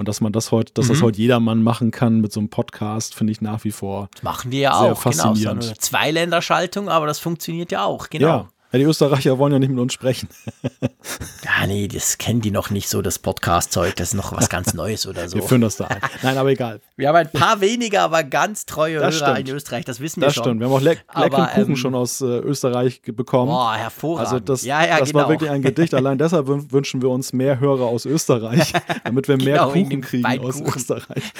Und dass man das heute, dass Mhm. das heute jedermann machen kann mit so einem Podcast, finde ich nach wie vor. Machen wir ja Sehr auch, genau. Faszinierend. nur eine Zweiländerschaltung, aber das funktioniert ja auch, genau. Ja. Ja, die Österreicher wollen ja nicht mit uns sprechen. ja, nee, das kennen die noch nicht so, das Podcast-Zeug. Das ist noch was ganz Neues oder so. Wir führen das da ein. Nein, aber egal. Wir haben ein paar weniger, aber ganz treue das Hörer stimmt. in Österreich, das wissen wir das schon. Das stimmt. Wir haben auch Le leckeren Kuchen ähm, schon aus äh, Österreich bekommen. Boah, hervorragend. Also das, ja, ja, das genau. war wirklich ein Gedicht. Allein deshalb wünschen wir uns mehr Hörer aus Österreich, damit wir mehr genau, Kuchen kriegen aus Österreich.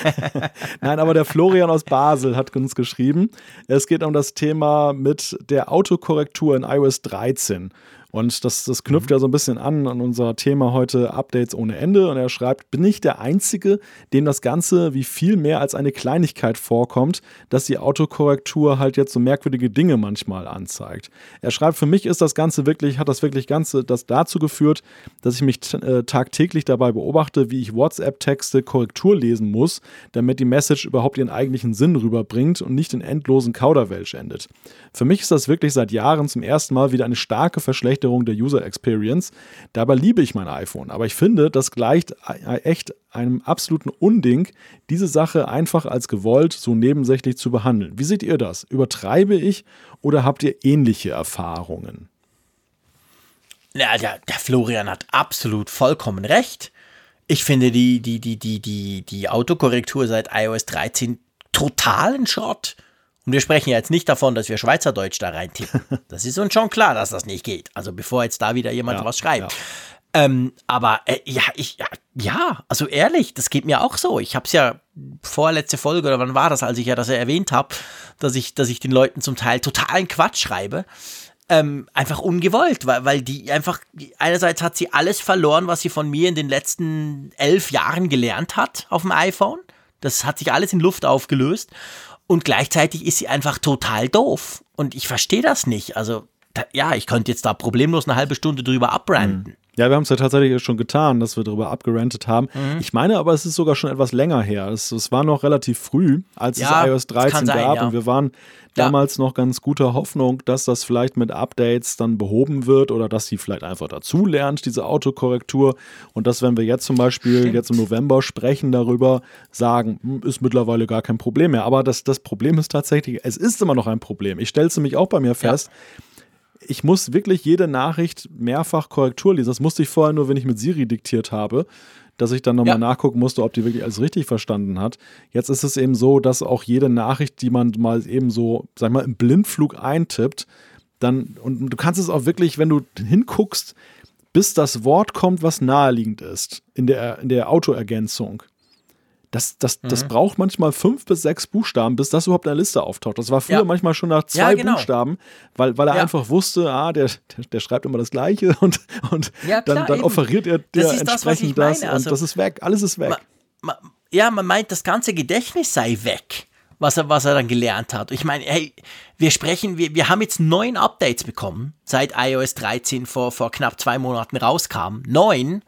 Nein, aber der Florian aus Basel hat uns geschrieben. Es geht um das Thema mit der Autokorrektur in iOS 13. Und das, das knüpft mhm. ja so ein bisschen an an unser Thema heute Updates ohne Ende. Und er schreibt, bin ich der Einzige, dem das Ganze wie viel mehr als eine Kleinigkeit vorkommt, dass die Autokorrektur halt jetzt so merkwürdige Dinge manchmal anzeigt. Er schreibt, für mich ist das Ganze wirklich, hat das wirklich Ganze das dazu geführt, dass ich mich äh, tagtäglich dabei beobachte, wie ich WhatsApp-Texte Korrektur lesen muss, damit die Message überhaupt ihren eigentlichen Sinn rüberbringt und nicht in endlosen Kauderwelsch endet. Für mich ist das wirklich seit Jahren zum ersten Mal wieder eine starke Verschlechterung Verschlechterung der User Experience. Dabei liebe ich mein iPhone, aber ich finde, das gleicht echt einem absoluten Unding, diese Sache einfach als gewollt so nebensächlich zu behandeln. Wie seht ihr das? Übertreibe ich oder habt ihr ähnliche Erfahrungen? Ja, der, der Florian hat absolut vollkommen recht. Ich finde die, die, die, die, die, die Autokorrektur seit iOS 13 totalen Schrott. Und wir sprechen ja jetzt nicht davon, dass wir Schweizerdeutsch da reintippen. Das ist uns schon klar, dass das nicht geht. Also bevor jetzt da wieder jemand ja, was schreibt. Ja. Ähm, aber äh, ja, ich, ja, ja, also ehrlich, das geht mir auch so. Ich habe es ja vorletzte Folge oder wann war das, als ich ja das erwähnt habe, dass ich, dass ich den Leuten zum Teil totalen Quatsch schreibe. Ähm, einfach ungewollt, weil, weil die einfach, einerseits hat sie alles verloren, was sie von mir in den letzten elf Jahren gelernt hat auf dem iPhone. Das hat sich alles in Luft aufgelöst. Und gleichzeitig ist sie einfach total doof. Und ich verstehe das nicht. Also, da, ja, ich könnte jetzt da problemlos eine halbe Stunde drüber abbranden. Ja, wir haben es ja tatsächlich schon getan, dass wir darüber abgerantet haben. Mhm. Ich meine aber, es ist sogar schon etwas länger her. Es, es war noch relativ früh, als ja, es iOS 13 sein, gab. Ja. Und wir waren damals noch ganz guter Hoffnung, dass das vielleicht mit Updates dann behoben wird oder dass sie vielleicht einfach dazulernt, diese Autokorrektur. Und dass, wenn wir jetzt zum Beispiel Stimmt. jetzt im November sprechen darüber, sagen, hm, ist mittlerweile gar kein Problem mehr. Aber das, das Problem ist tatsächlich, es ist immer noch ein Problem. Ich stelle es nämlich auch bei mir fest. Ja ich muss wirklich jede Nachricht mehrfach Korrektur lesen. Das musste ich vorher nur, wenn ich mit Siri diktiert habe dass ich dann nochmal ja. nachgucken musste, ob die wirklich alles richtig verstanden hat. Jetzt ist es eben so, dass auch jede Nachricht, die man mal eben so, sag mal, im Blindflug eintippt, dann, und du kannst es auch wirklich, wenn du hinguckst, bis das Wort kommt, was naheliegend ist in der, in der Autoergänzung. Das, das, mhm. das braucht manchmal fünf bis sechs Buchstaben, bis das überhaupt in der Liste auftaucht. Das war früher ja. manchmal schon nach zwei ja, genau. Buchstaben, weil, weil er ja. einfach wusste, ah, der, der, der, schreibt immer das Gleiche und, und klar, dann, dann offeriert er dir entsprechend das, das und also, das ist weg, alles ist weg. Ma, ma, ja, man meint, das ganze Gedächtnis sei weg, was er, was er dann gelernt hat. Ich meine, hey, wir sprechen, wir, wir haben jetzt neun Updates bekommen, seit iOS 13 vor, vor knapp zwei Monaten rauskam. Neun.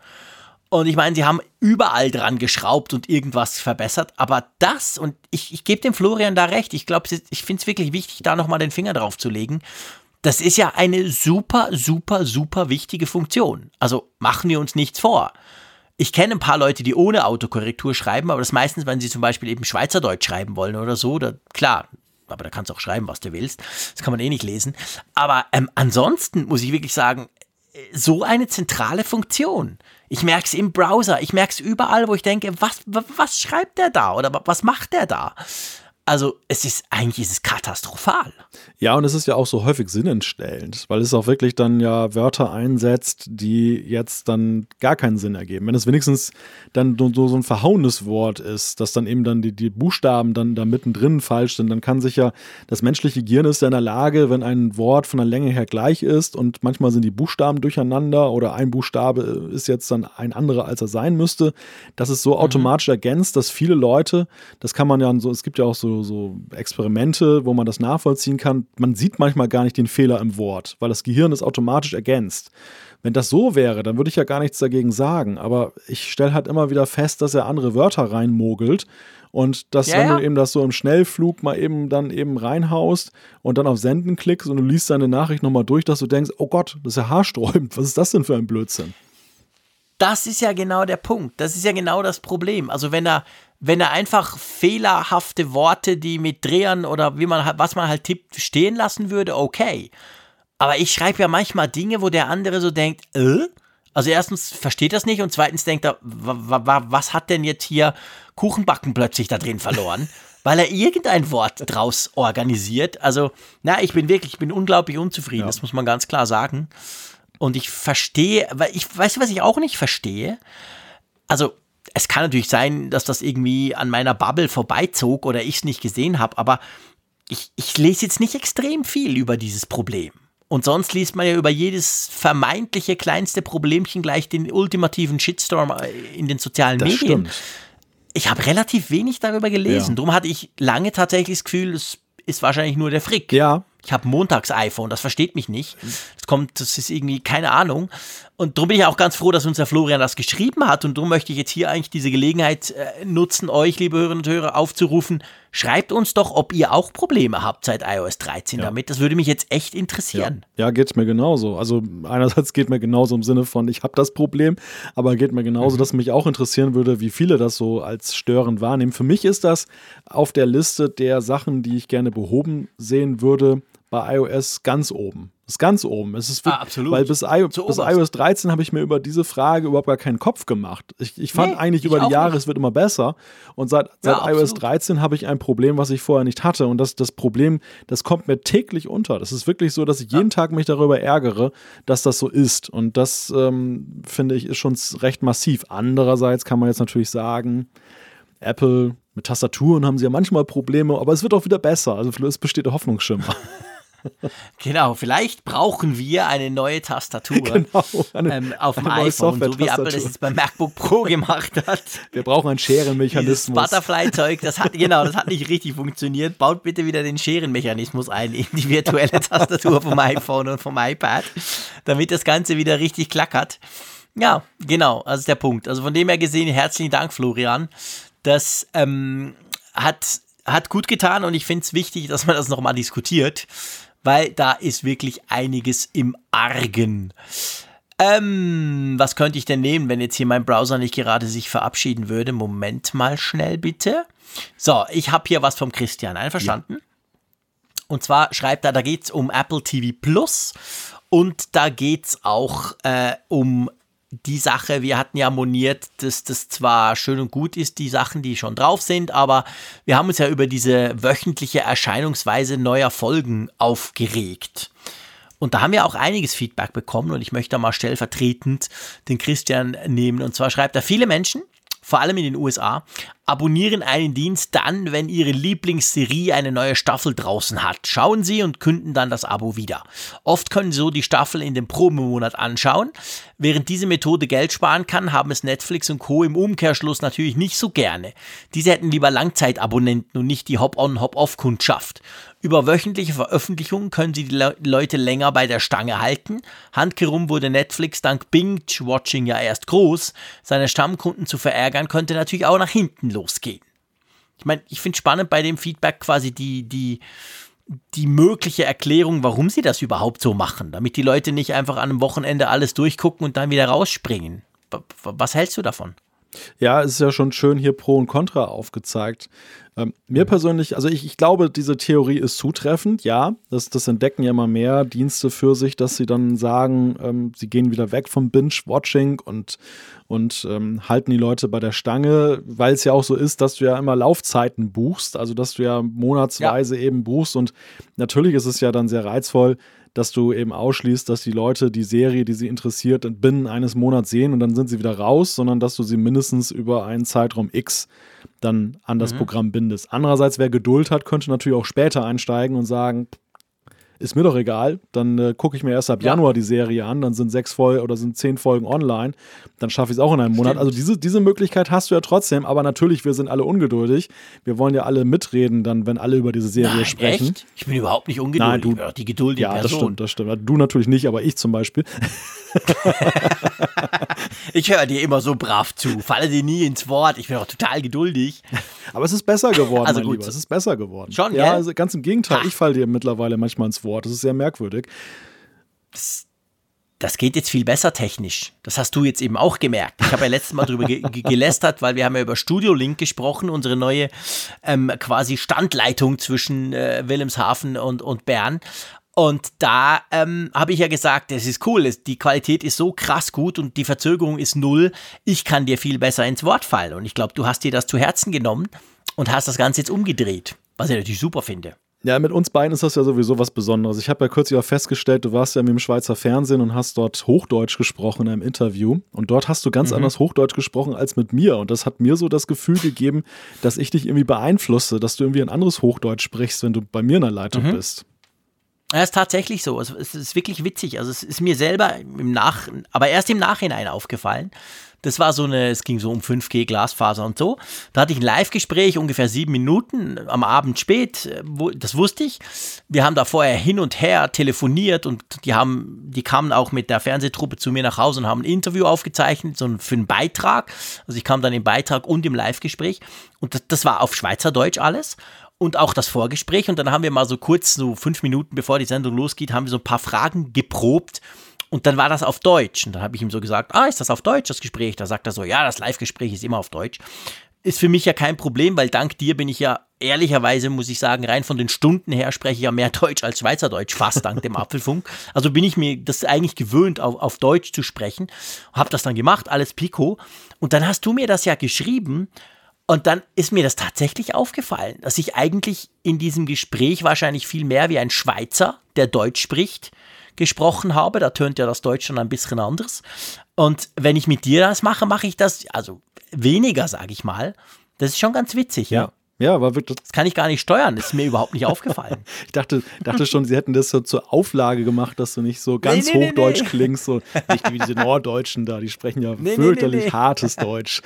Und ich meine, sie haben überall dran geschraubt und irgendwas verbessert. Aber das, und ich, ich gebe dem Florian da recht, ich glaube, ich finde es wirklich wichtig, da nochmal den Finger drauf zu legen. Das ist ja eine super, super, super wichtige Funktion. Also machen wir uns nichts vor. Ich kenne ein paar Leute, die ohne Autokorrektur schreiben, aber das meistens, wenn sie zum Beispiel eben Schweizerdeutsch schreiben wollen oder so. Da, klar, aber da kannst du auch schreiben, was du willst. Das kann man eh nicht lesen. Aber ähm, ansonsten muss ich wirklich sagen, so eine zentrale Funktion. Ich merke es im Browser, ich merke es überall, wo ich denke, was, was schreibt der da oder was macht der da? Also es ist eigentlich ist es katastrophal. Ja, und es ist ja auch so häufig sinnentstellend, weil es auch wirklich dann ja Wörter einsetzt, die jetzt dann gar keinen Sinn ergeben. Wenn es wenigstens dann so, so ein verhauenes Wort ist, dass dann eben dann die, die Buchstaben dann da mittendrin falsch sind, dann kann sich ja das menschliche Gehirn ist ja in der Lage, wenn ein Wort von der Länge her gleich ist und manchmal sind die Buchstaben durcheinander oder ein Buchstabe ist jetzt dann ein anderer, als er sein müsste, dass es so mhm. automatisch ergänzt, dass viele Leute, das kann man ja so, es gibt ja auch so so, Experimente, wo man das nachvollziehen kann. Man sieht manchmal gar nicht den Fehler im Wort, weil das Gehirn es automatisch ergänzt. Wenn das so wäre, dann würde ich ja gar nichts dagegen sagen. Aber ich stelle halt immer wieder fest, dass er andere Wörter reinmogelt. Und dass, ja, wenn ja. du eben das so im Schnellflug mal eben dann eben reinhaust und dann auf Senden klickst und du liest deine Nachricht nochmal durch, dass du denkst, oh Gott, das ist ja haarsträubend. Was ist das denn für ein Blödsinn? Das ist ja genau der Punkt. Das ist ja genau das Problem. Also wenn er, wenn er einfach fehlerhafte Worte, die mit Drehern oder wie man was man halt tippt, stehen lassen würde, okay. Aber ich schreibe ja manchmal Dinge, wo der andere so denkt, äh? Also erstens versteht das nicht und zweitens denkt er, was hat denn jetzt hier Kuchenbacken plötzlich da drin verloren? weil er irgendein Wort draus organisiert. Also, na, ich bin wirklich, ich bin unglaublich unzufrieden, ja. das muss man ganz klar sagen. Und ich verstehe, weil ich, weißt du, was ich auch nicht verstehe? Also, es kann natürlich sein, dass das irgendwie an meiner Bubble vorbeizog oder ich es nicht gesehen habe, aber ich, ich lese jetzt nicht extrem viel über dieses Problem. Und sonst liest man ja über jedes vermeintliche kleinste Problemchen gleich den ultimativen Shitstorm äh, in den sozialen das Medien. Stimmt. Ich habe relativ wenig darüber gelesen. Ja. Darum hatte ich lange tatsächlich das Gefühl, es ist wahrscheinlich nur der Frick. Ja. Ich habe Montags-iPhone, das versteht mich nicht. Kommt, das ist irgendwie keine Ahnung. Und darum bin ich auch ganz froh, dass uns der Florian das geschrieben hat. Und darum möchte ich jetzt hier eigentlich diese Gelegenheit äh, nutzen, euch, liebe Hörerinnen und Hörer, aufzurufen. Schreibt uns doch, ob ihr auch Probleme habt seit iOS 13 ja. damit. Das würde mich jetzt echt interessieren. Ja, ja geht mir genauso. Also einerseits geht mir genauso im Sinne von, ich habe das Problem, aber geht mir genauso, mhm. dass mich auch interessieren würde, wie viele das so als störend wahrnehmen. Für mich ist das auf der Liste der Sachen, die ich gerne behoben sehen würde, bei iOS ganz oben. Ist ganz oben. Es ist ah, absolut. Weil bis, I, bis iOS 13 habe ich mir über diese Frage überhaupt gar keinen Kopf gemacht. Ich, ich fand nee, eigentlich ich über die Jahre, nicht. es wird immer besser. Und seit, seit ja, iOS 13 habe ich ein Problem, was ich vorher nicht hatte. Und das, das Problem, das kommt mir täglich unter. Das ist wirklich so, dass ich ja. jeden Tag mich darüber ärgere, dass das so ist. Und das, ähm, finde ich, ist schon recht massiv. Andererseits kann man jetzt natürlich sagen, Apple mit Tastaturen haben sie ja manchmal Probleme, aber es wird auch wieder besser. Also es besteht der Hoffnungsschimmer. Genau, vielleicht brauchen wir eine neue Tastatur genau, eine, ähm, auf dem iPhone, so wie Apple das jetzt beim MacBook Pro gemacht hat. Wir brauchen einen Scherenmechanismus. Das Butterfly-Zeug, das hat, genau, das hat nicht richtig funktioniert. Baut bitte wieder den Scherenmechanismus ein in die virtuelle Tastatur vom iPhone und vom iPad, damit das Ganze wieder richtig klackert. Ja, genau, also ist der Punkt. Also von dem her gesehen, herzlichen Dank, Florian. Das ähm, hat, hat gut getan und ich finde es wichtig, dass man das nochmal diskutiert weil da ist wirklich einiges im Argen. Ähm, was könnte ich denn nehmen, wenn jetzt hier mein Browser nicht gerade sich verabschieden würde? Moment mal schnell bitte. So, ich habe hier was vom Christian. Einverstanden? Ja. Und zwar schreibt er, da geht es um Apple TV Plus und da geht es auch äh, um die Sache, wir hatten ja moniert, dass das zwar schön und gut ist, die Sachen, die schon drauf sind, aber wir haben uns ja über diese wöchentliche Erscheinungsweise neuer Folgen aufgeregt. Und da haben wir auch einiges Feedback bekommen und ich möchte da mal stellvertretend den Christian nehmen. Und zwar schreibt er, viele Menschen vor allem in den USA, abonnieren einen Dienst dann, wenn ihre Lieblingsserie eine neue Staffel draußen hat. Schauen sie und künden dann das Abo wieder. Oft können sie so die Staffel in dem Probemonat anschauen. Während diese Methode Geld sparen kann, haben es Netflix und Co. im Umkehrschluss natürlich nicht so gerne. Diese hätten lieber Langzeitabonnenten und nicht die Hop-on-Hop-off-Kundschaft. Über wöchentliche Veröffentlichungen können sie die Le Leute länger bei der Stange halten. Handkerum wurde Netflix dank Binge-Watching ja erst groß. Seine Stammkunden zu verärgern, könnte natürlich auch nach hinten losgehen. Ich meine, ich finde spannend bei dem Feedback quasi die, die, die mögliche Erklärung, warum sie das überhaupt so machen, damit die Leute nicht einfach an einem Wochenende alles durchgucken und dann wieder rausspringen. Was hältst du davon? Ja, es ist ja schon schön hier Pro und Contra aufgezeigt. Ähm, mir persönlich, also ich, ich glaube, diese Theorie ist zutreffend, ja. Das, das entdecken ja immer mehr Dienste für sich, dass sie dann sagen, ähm, sie gehen wieder weg vom Binge-Watching und, und ähm, halten die Leute bei der Stange, weil es ja auch so ist, dass du ja immer Laufzeiten buchst, also dass du ja monatsweise ja. eben buchst und natürlich ist es ja dann sehr reizvoll, dass du eben ausschließt, dass die Leute die Serie, die sie interessiert, binnen eines Monats sehen und dann sind sie wieder raus, sondern dass du sie mindestens über einen Zeitraum X dann an das mhm. Programm bindest. Andererseits, wer Geduld hat, könnte natürlich auch später einsteigen und sagen, ist mir doch egal. Dann äh, gucke ich mir erst ab ja. Januar die Serie an, dann sind sechs Folgen oder sind zehn Folgen online. Dann schaffe ich es auch in einem Monat. Also diese, diese Möglichkeit hast du ja trotzdem, aber natürlich, wir sind alle ungeduldig. Wir wollen ja alle mitreden, dann, wenn alle über diese Serie Nein, sprechen. Echt? Ich bin überhaupt nicht ungeduldig. Nein, du, die Geduld Ja, Person. das stimmt, das stimmt. Du natürlich nicht, aber ich zum Beispiel. ich höre dir immer so brav zu, falle dir nie ins Wort. Ich bin auch total geduldig. Aber es ist besser geworden, also mein gut. Lieber. Es ist besser geworden. Schon, ja. Also ganz im Gegenteil. Ach. Ich falle dir mittlerweile manchmal ins Wort. Das ist sehr merkwürdig. Das, das geht jetzt viel besser technisch. Das hast du jetzt eben auch gemerkt. Ich habe ja letztes Mal darüber ge gelästert, weil wir haben ja über Studio Link gesprochen, unsere neue ähm, quasi Standleitung zwischen äh, Wilhelmshaven und, und Bern. Und da ähm, habe ich ja gesagt, es ist cool, die Qualität ist so krass gut und die Verzögerung ist null. Ich kann dir viel besser ins Wort fallen. Und ich glaube, du hast dir das zu Herzen genommen und hast das Ganze jetzt umgedreht, was ich natürlich super finde. Ja, mit uns beiden ist das ja sowieso was Besonderes. Ich habe ja kürzlich auch festgestellt, du warst ja mit dem Schweizer Fernsehen und hast dort Hochdeutsch gesprochen in einem Interview. Und dort hast du ganz mhm. anders Hochdeutsch gesprochen als mit mir. Und das hat mir so das Gefühl gegeben, dass ich dich irgendwie beeinflusse, dass du irgendwie ein anderes Hochdeutsch sprichst, wenn du bei mir in der Leitung mhm. bist. Ja, ist tatsächlich so. Es ist wirklich witzig. Also es ist mir selber im Nach, aber erst im Nachhinein aufgefallen. Das war so eine, es ging so um 5G Glasfaser und so. Da hatte ich ein Live-Gespräch, ungefähr sieben Minuten, am Abend spät, äh, das wusste ich. Wir haben da vorher hin und her telefoniert und die haben, die kamen auch mit der Fernsehtruppe zu mir nach Hause und haben ein Interview aufgezeichnet, so für einen Beitrag. Also ich kam dann im Beitrag und im Live-Gespräch und das, das war auf Schweizerdeutsch alles und auch das Vorgespräch. Und dann haben wir mal so kurz, so fünf Minuten bevor die Sendung losgeht, haben wir so ein paar Fragen geprobt und dann war das auf Deutsch. Und dann habe ich ihm so gesagt, ah, ist das auf Deutsch, das Gespräch? Da sagt er so, ja, das Live-Gespräch ist immer auf Deutsch. Ist für mich ja kein Problem, weil dank dir bin ich ja ehrlicherweise, muss ich sagen, rein von den Stunden her spreche ich ja mehr Deutsch als Schweizerdeutsch, fast dank dem Apfelfunk. Also bin ich mir das eigentlich gewöhnt, auf, auf Deutsch zu sprechen. Habe das dann gemacht, alles Pico. Und dann hast du mir das ja geschrieben. Und dann ist mir das tatsächlich aufgefallen, dass ich eigentlich in diesem Gespräch wahrscheinlich viel mehr wie ein Schweizer, der Deutsch spricht, gesprochen habe. Da tönt ja das Deutsch schon ein bisschen anders. Und wenn ich mit dir das mache, mache ich das, also weniger, sage ich mal. Das ist schon ganz witzig. Ja. ja. Ja, war wirklich. Das kann ich gar nicht steuern, das ist mir überhaupt nicht aufgefallen. ich dachte, dachte schon, sie hätten das so zur Auflage gemacht, dass du nicht so ganz nee, nee, hochdeutsch nee, klingst, so nicht wie diese Norddeutschen da, die sprechen ja fürchterlich hartes Deutsch.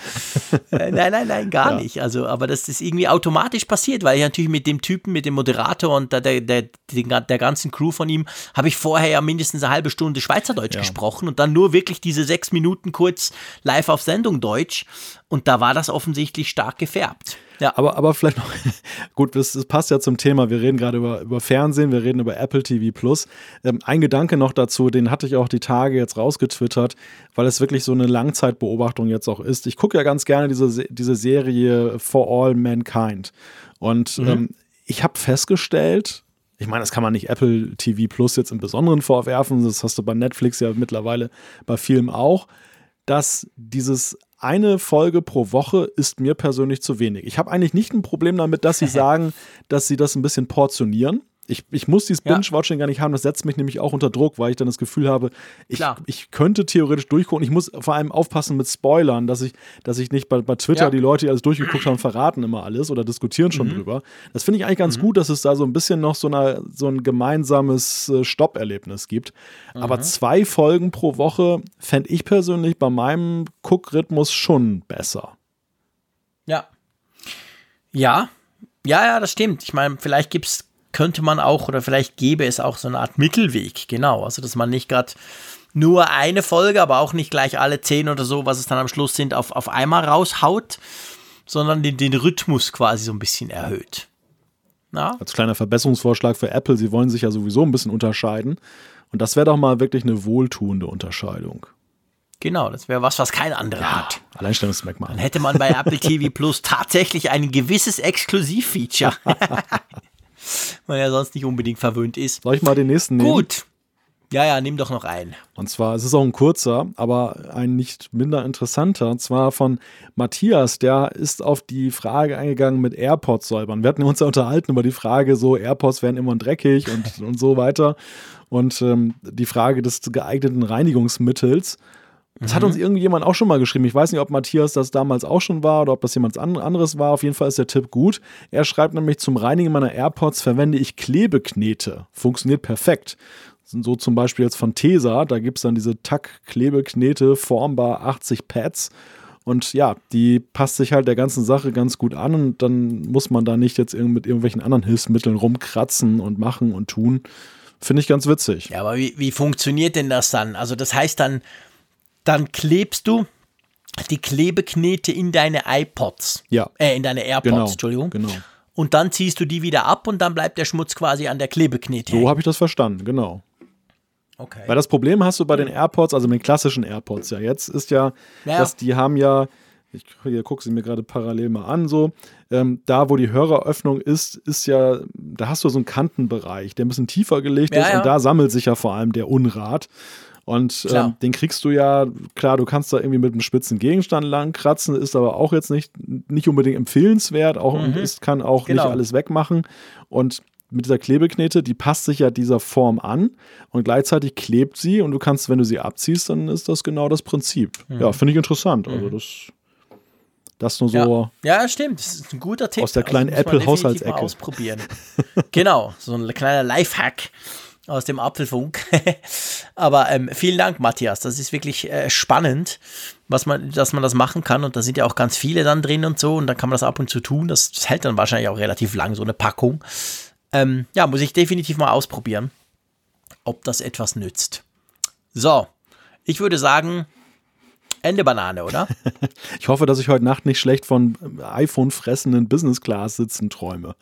Äh, nein, nein, nein, gar ja. nicht. Also, aber das ist irgendwie automatisch passiert, weil ich natürlich mit dem Typen, mit dem Moderator und der, der, der, der ganzen Crew von ihm, habe ich vorher ja mindestens eine halbe Stunde Schweizerdeutsch ja. gesprochen und dann nur wirklich diese sechs Minuten kurz live auf Sendung Deutsch. Und da war das offensichtlich stark gefärbt. Ja. Aber, aber vielleicht noch, gut, das, das, passt ja zum Thema. Wir reden gerade über, über Fernsehen, wir reden über Apple TV Plus. Ähm, ein Gedanke noch dazu, den hatte ich auch die Tage jetzt rausgetwittert, weil es wirklich so eine Langzeitbeobachtung jetzt auch ist. Ich gucke ja ganz gerne diese, diese Serie For All Mankind. Und mhm. ähm, ich habe festgestellt, ich meine, das kann man nicht Apple TV Plus jetzt im Besonderen vorwerfen, das hast du bei Netflix ja mittlerweile bei Filmen auch, dass dieses eine Folge pro Woche ist mir persönlich zu wenig. Ich habe eigentlich nicht ein Problem damit, dass sie sagen, dass sie das ein bisschen portionieren ich, ich muss dieses Binge-Watching gar nicht haben, das setzt mich nämlich auch unter Druck, weil ich dann das Gefühl habe, ich, ich könnte theoretisch durchgucken. Ich muss vor allem aufpassen mit Spoilern, dass ich, dass ich nicht bei, bei Twitter die Leute, die alles durchgeguckt haben, verraten immer alles oder diskutieren schon mhm. drüber. Das finde ich eigentlich ganz mhm. gut, dass es da so ein bisschen noch so, eine, so ein gemeinsames äh, Stopperlebnis gibt. Mhm. Aber zwei Folgen pro Woche fände ich persönlich bei meinem Guck-Rhythmus schon besser. Ja. Ja, ja, ja, das stimmt. Ich meine, vielleicht gibt es könnte man auch oder vielleicht gäbe es auch so eine Art Mittelweg, genau. Also, dass man nicht gerade nur eine Folge, aber auch nicht gleich alle zehn oder so, was es dann am Schluss sind, auf, auf einmal raushaut, sondern den, den Rhythmus quasi so ein bisschen erhöht. Ja? Als kleiner Verbesserungsvorschlag für Apple, sie wollen sich ja sowieso ein bisschen unterscheiden. Und das wäre doch mal wirklich eine wohltuende Unterscheidung. Genau, das wäre was, was kein anderer ja, hat. Alleinstellungsmerkmal. Dann hätte man bei Apple TV Plus tatsächlich ein gewisses Exklusivfeature. man ja sonst nicht unbedingt verwöhnt ist. Soll ich mal den nächsten nehmen? Gut. Ja, ja, nimm doch noch einen. Und zwar, es ist auch ein kurzer, aber ein nicht minder interessanter. Und zwar von Matthias, der ist auf die Frage eingegangen mit AirPods säubern. Wir hatten uns ja unterhalten über die Frage, so AirPods werden immer dreckig und, und so weiter. Und ähm, die Frage des geeigneten Reinigungsmittels. Das mhm. hat uns irgendwie jemand auch schon mal geschrieben. Ich weiß nicht, ob Matthias das damals auch schon war oder ob das jemand anderes war. Auf jeden Fall ist der Tipp gut. Er schreibt nämlich, zum Reinigen meiner AirPods verwende ich Klebeknete. Funktioniert perfekt. So zum Beispiel jetzt von Tesa. Da gibt es dann diese Tack-Klebeknete, formbar 80 Pads. Und ja, die passt sich halt der ganzen Sache ganz gut an und dann muss man da nicht jetzt mit irgendwelchen anderen Hilfsmitteln rumkratzen und machen und tun. Finde ich ganz witzig. Ja, aber wie, wie funktioniert denn das dann? Also das heißt dann, dann klebst du die Klebeknete in deine iPods. Ja. Äh, in deine AirPods, genau, Entschuldigung. Genau. Und dann ziehst du die wieder ab und dann bleibt der Schmutz quasi an der Klebeknete. So habe ich das verstanden, genau. Okay. Weil das Problem hast du bei den AirPods, also mit den klassischen AirPods ja jetzt, ist ja, ja. dass die haben ja, ich gucke sie mir gerade parallel mal an, so, ähm, da wo die Höreröffnung ist, ist ja da hast du so einen Kantenbereich, der ein bisschen tiefer gelegt Ja, ist ja. und da sammelt sich ja vor allem der Unrat. Und ähm, den kriegst du ja, klar, du kannst da irgendwie mit einem spitzen Gegenstand langkratzen, ist aber auch jetzt nicht, nicht unbedingt empfehlenswert auch, und ist, kann auch Genau. nicht alles wegmachen. Und mit dieser Klebeknete, die passt sich ja dieser Form an und gleichzeitig klebt sie und du kannst, wenn du sie abziehst, dann ist das genau das Prinzip. Ja, finde ich interessant. Also das, das nur so. Ja. ja, stimmt. Das ist ein guter Tipp. Aus der kleinen muss man definitiv Apple-Haushaltsecke. ausprobieren. genau, so ein kleiner Lifehack aus dem Apfelfunk. Aber ähm, vielen Dank, Matthias. Das ist wirklich äh, spannend, was man, dass man das machen kann. Und da sind ja auch ganz viele dann drin und so. Und dann kann man das ab und zu tun. Das, das hält dann wahrscheinlich auch relativ lang, so eine Packung. Ähm, ja, muss ich definitiv mal ausprobieren, ob das etwas nützt. So, ich würde sagen, Ende Banane, oder? Ich hoffe, dass ich heute Nacht nicht schlecht von iPhone fressenden Business Class sitzen träume.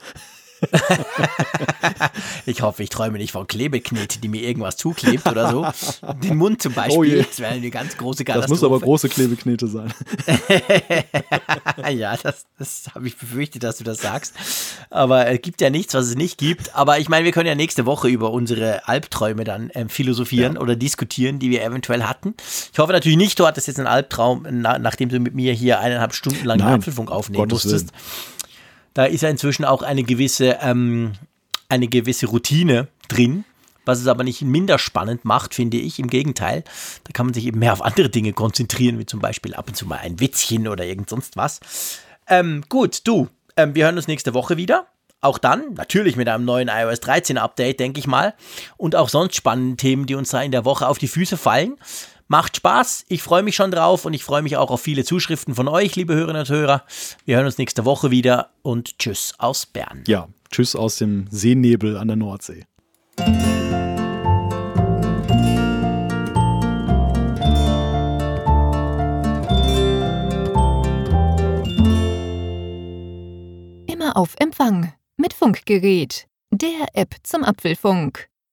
Ich hoffe, ich träume nicht von Klebeknete, die mir irgendwas zuklebt oder so. Den Mund zum Beispiel. Oh je. Das wäre eine ganz große Das Katastrophe. muss aber große Klebeknete sein. ja, das, das habe ich befürchtet, dass du das sagst. Aber es gibt ja nichts, was es nicht gibt. Aber ich meine, wir können ja nächste Woche über unsere Albträume dann ähm, philosophieren oder diskutieren, die wir eventuell hatten. Ich hoffe natürlich nicht, du hattest jetzt einen Albtraum, na, nachdem du mit mir hier eineinhalb Stunden lang den Nein, Apfelfunk aufnehmen Gottes musstest. Da ist ja inzwischen auch eine gewisse, ähm, eine gewisse Routine drin, was es aber nicht minder spannend macht, finde ich. Im Gegenteil, da kann man sich eben mehr auf andere Dinge konzentrieren, wie zum Beispiel ab und zu mal ein Witzchen oder irgend sonst was. Ähm, gut, du, ähm, wir hören uns nächste Woche wieder. Auch dann, natürlich mit einem neuen iOS 13 Update, denke ich mal. Und auch sonst spannende Themen, die uns da in der Woche auf die Füße fallen. Macht Spaß, ich freue mich schon drauf und ich freue mich auch auf viele Zuschriften von euch, liebe Hörerinnen und Hörer. Wir hören uns nächste Woche wieder und tschüss aus Bern. Ja, tschüss aus dem Seenebel an der Nordsee. Immer auf Empfang mit Funkgerät, der App zum Apfelfunk.